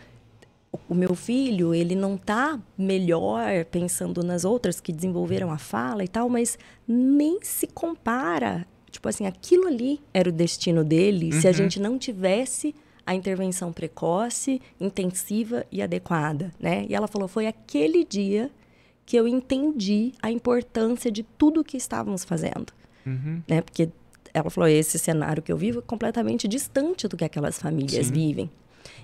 o meu filho, ele não tá melhor pensando nas outras que desenvolveram a fala e tal, mas nem se compara. Tipo assim, aquilo ali era o destino dele se a Uhum. gente não tivesse a intervenção precoce, intensiva e adequada, né? E ela falou, foi aquele dia que eu entendi a importância de tudo que estávamos fazendo Uhum. né? Porque ela falou, esse cenário que eu vivo é completamente distante do que aquelas famílias Sim. vivem.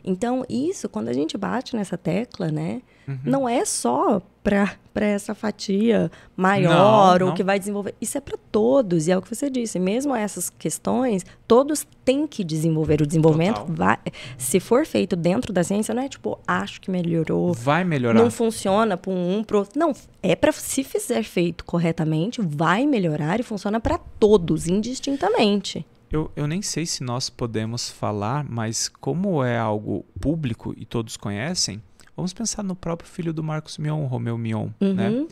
Então, isso, quando a gente bate nessa tecla, né? Uhum. Não é só para essa fatia maior Não, ou não. que vai desenvolver. Isso é para todos. E é o que você disse. Mesmo essas questões, todos têm que desenvolver. O desenvolvimento vai. Se for feito dentro da ciência, não é tipo, acho que melhorou. Vai melhorar. Não funciona para um, pro outro. Não, é para se fizer feito corretamente, vai melhorar e funciona para todos, indistintamente. Eu, eu nem sei se nós podemos falar, mas como é algo público e todos conhecem, vamos pensar no próprio filho do Marcos Mion, Romeu Mion, né?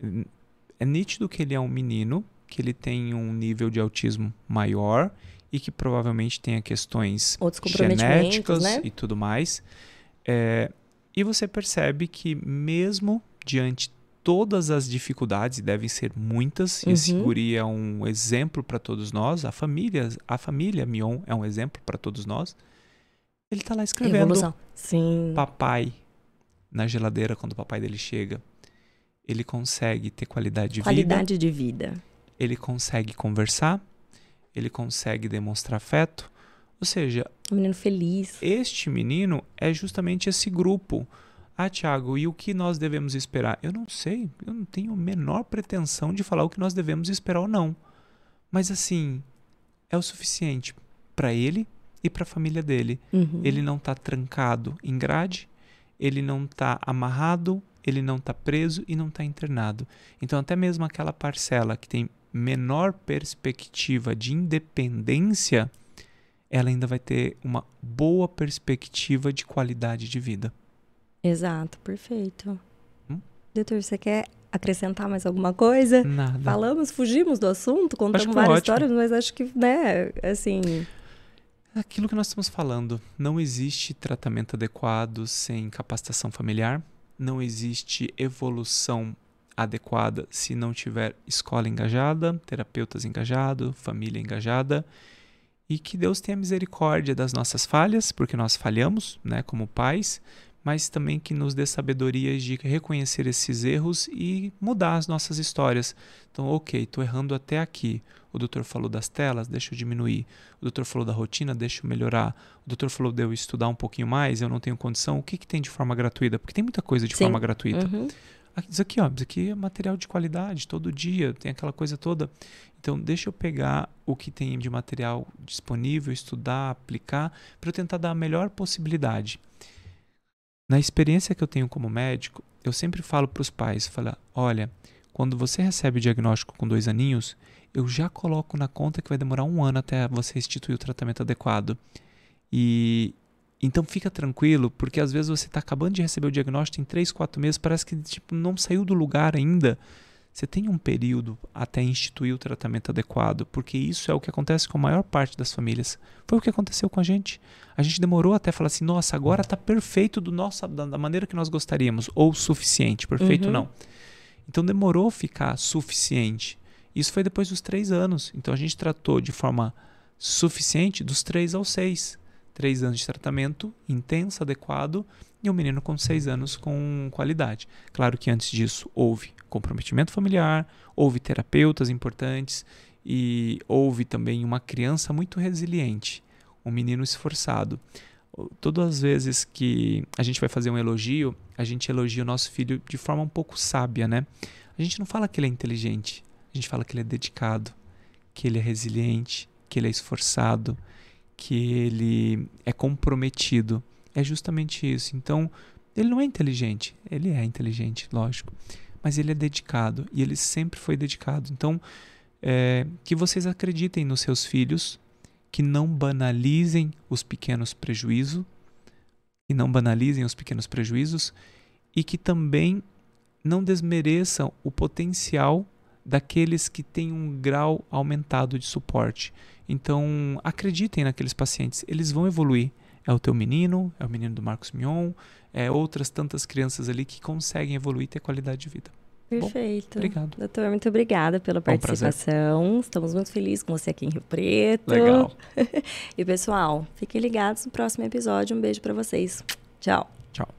Uhum. É nítido que ele é um menino, que ele tem um nível de autismo maior e que provavelmente tenha questões genéticas né? e tudo mais. É, e você percebe que mesmo diante todas as dificuldades, e devem ser muitas, e Uhum. a Siguri é um exemplo para todos nós, a família, a família Mion é um exemplo para todos nós. Ele está lá escrevendo Evolução. Sim. papai, na geladeira quando o papai dele chega. Ele consegue ter qualidade de qualidade vida. Qualidade de vida. Ele consegue conversar. Ele consegue demonstrar afeto. Ou seja, um menino feliz. Este menino é justamente esse grupo. Ah, Tiago, e o que nós devemos esperar? Eu não sei, eu não tenho a menor pretensão de falar o que nós devemos esperar ou não. Mas assim, é o suficiente para ele e para a família dele. Uhum. Ele não está trancado em grade, ele não está amarrado, ele não está preso e não está internado. Então, até mesmo aquela parcela que tem menor perspectiva de independência, ela ainda vai ter uma boa perspectiva de qualidade de vida. Exato, perfeito. Hum? Doutor, você quer acrescentar mais alguma coisa? Nada. Falamos, fugimos do assunto, contamos várias ótimo. histórias, mas acho que, né, assim. Aquilo que nós estamos falando, não existe tratamento adequado sem capacitação familiar, não existe evolução adequada se não tiver escola engajada, terapeutas engajados, família engajada e que Deus tenha misericórdia das nossas falhas, porque nós falhamos, né, como pais, mas também que nos dê sabedoria de reconhecer esses erros e mudar as nossas histórias. Então, ok, estou errando até aqui. O doutor falou das telas, deixa eu diminuir. O doutor falou da rotina, deixa eu melhorar. O doutor falou de eu estudar um pouquinho mais, eu não tenho condição. O que, que tem de forma gratuita? Porque tem muita coisa de Sim. forma gratuita. Uhum. Isso aqui, ó, isso aqui é material de qualidade, todo dia, tem aquela coisa toda. Então, deixa eu pegar o que tem de material disponível, estudar, aplicar, para eu tentar dar a melhor possibilidade. Na experiência que eu tenho como médico, eu sempre falo para os pais, falo, olha, quando você recebe o diagnóstico com dois aninhos, eu já coloco na conta que vai demorar um ano até você instituir o tratamento adequado. E então fica tranquilo, porque às vezes você está acabando de receber o diagnóstico em 3, 4 meses, parece que tipo, não saiu do lugar ainda. Você tem um período até instituir o tratamento adequado, porque isso é o que acontece com a maior parte das famílias. Foi o que aconteceu com a gente. A gente demorou até falar assim, nossa, agora está perfeito do nosso, da, da, maneira que nós gostaríamos, ou suficiente, perfeito uhum. não. Então demorou ficar suficiente. Isso foi depois dos três anos. Então a gente tratou de forma suficiente dos três aos seis três anos de tratamento intenso, adequado, e um menino com seis anos com qualidade. Claro que antes disso houve comprometimento familiar, houve terapeutas importantes e houve também uma criança muito resiliente, um menino esforçado. Todas as vezes que a gente vai fazer um elogio, a gente elogia o nosso filho de forma um pouco sábia, né? A gente não fala que ele é inteligente, a gente fala que ele é dedicado, que ele é resiliente, que ele é esforçado, que ele é comprometido. É justamente isso. Então, ele não é inteligente. Ele é inteligente, lógico. Mas ele é dedicado. E ele sempre foi dedicado. Então, é, que vocês acreditem nos seus filhos, que não banalizem os pequenos prejuízos, que não banalizem os pequenos prejuízos e que também não desmereçam o potencial daqueles que têm um grau aumentado de suporte. Então, acreditem naqueles pacientes, eles vão evoluir. É o teu menino, é o menino do Marcos Mion, é outras tantas crianças ali que conseguem evoluir e ter qualidade de vida. Perfeito. Bom, obrigado. Doutor, muito obrigada pela participação. Estamos muito felizes com você aqui em Rio Preto. Legal. e pessoal, fiquem ligados no próximo episódio. Um beijo para vocês. Tchau.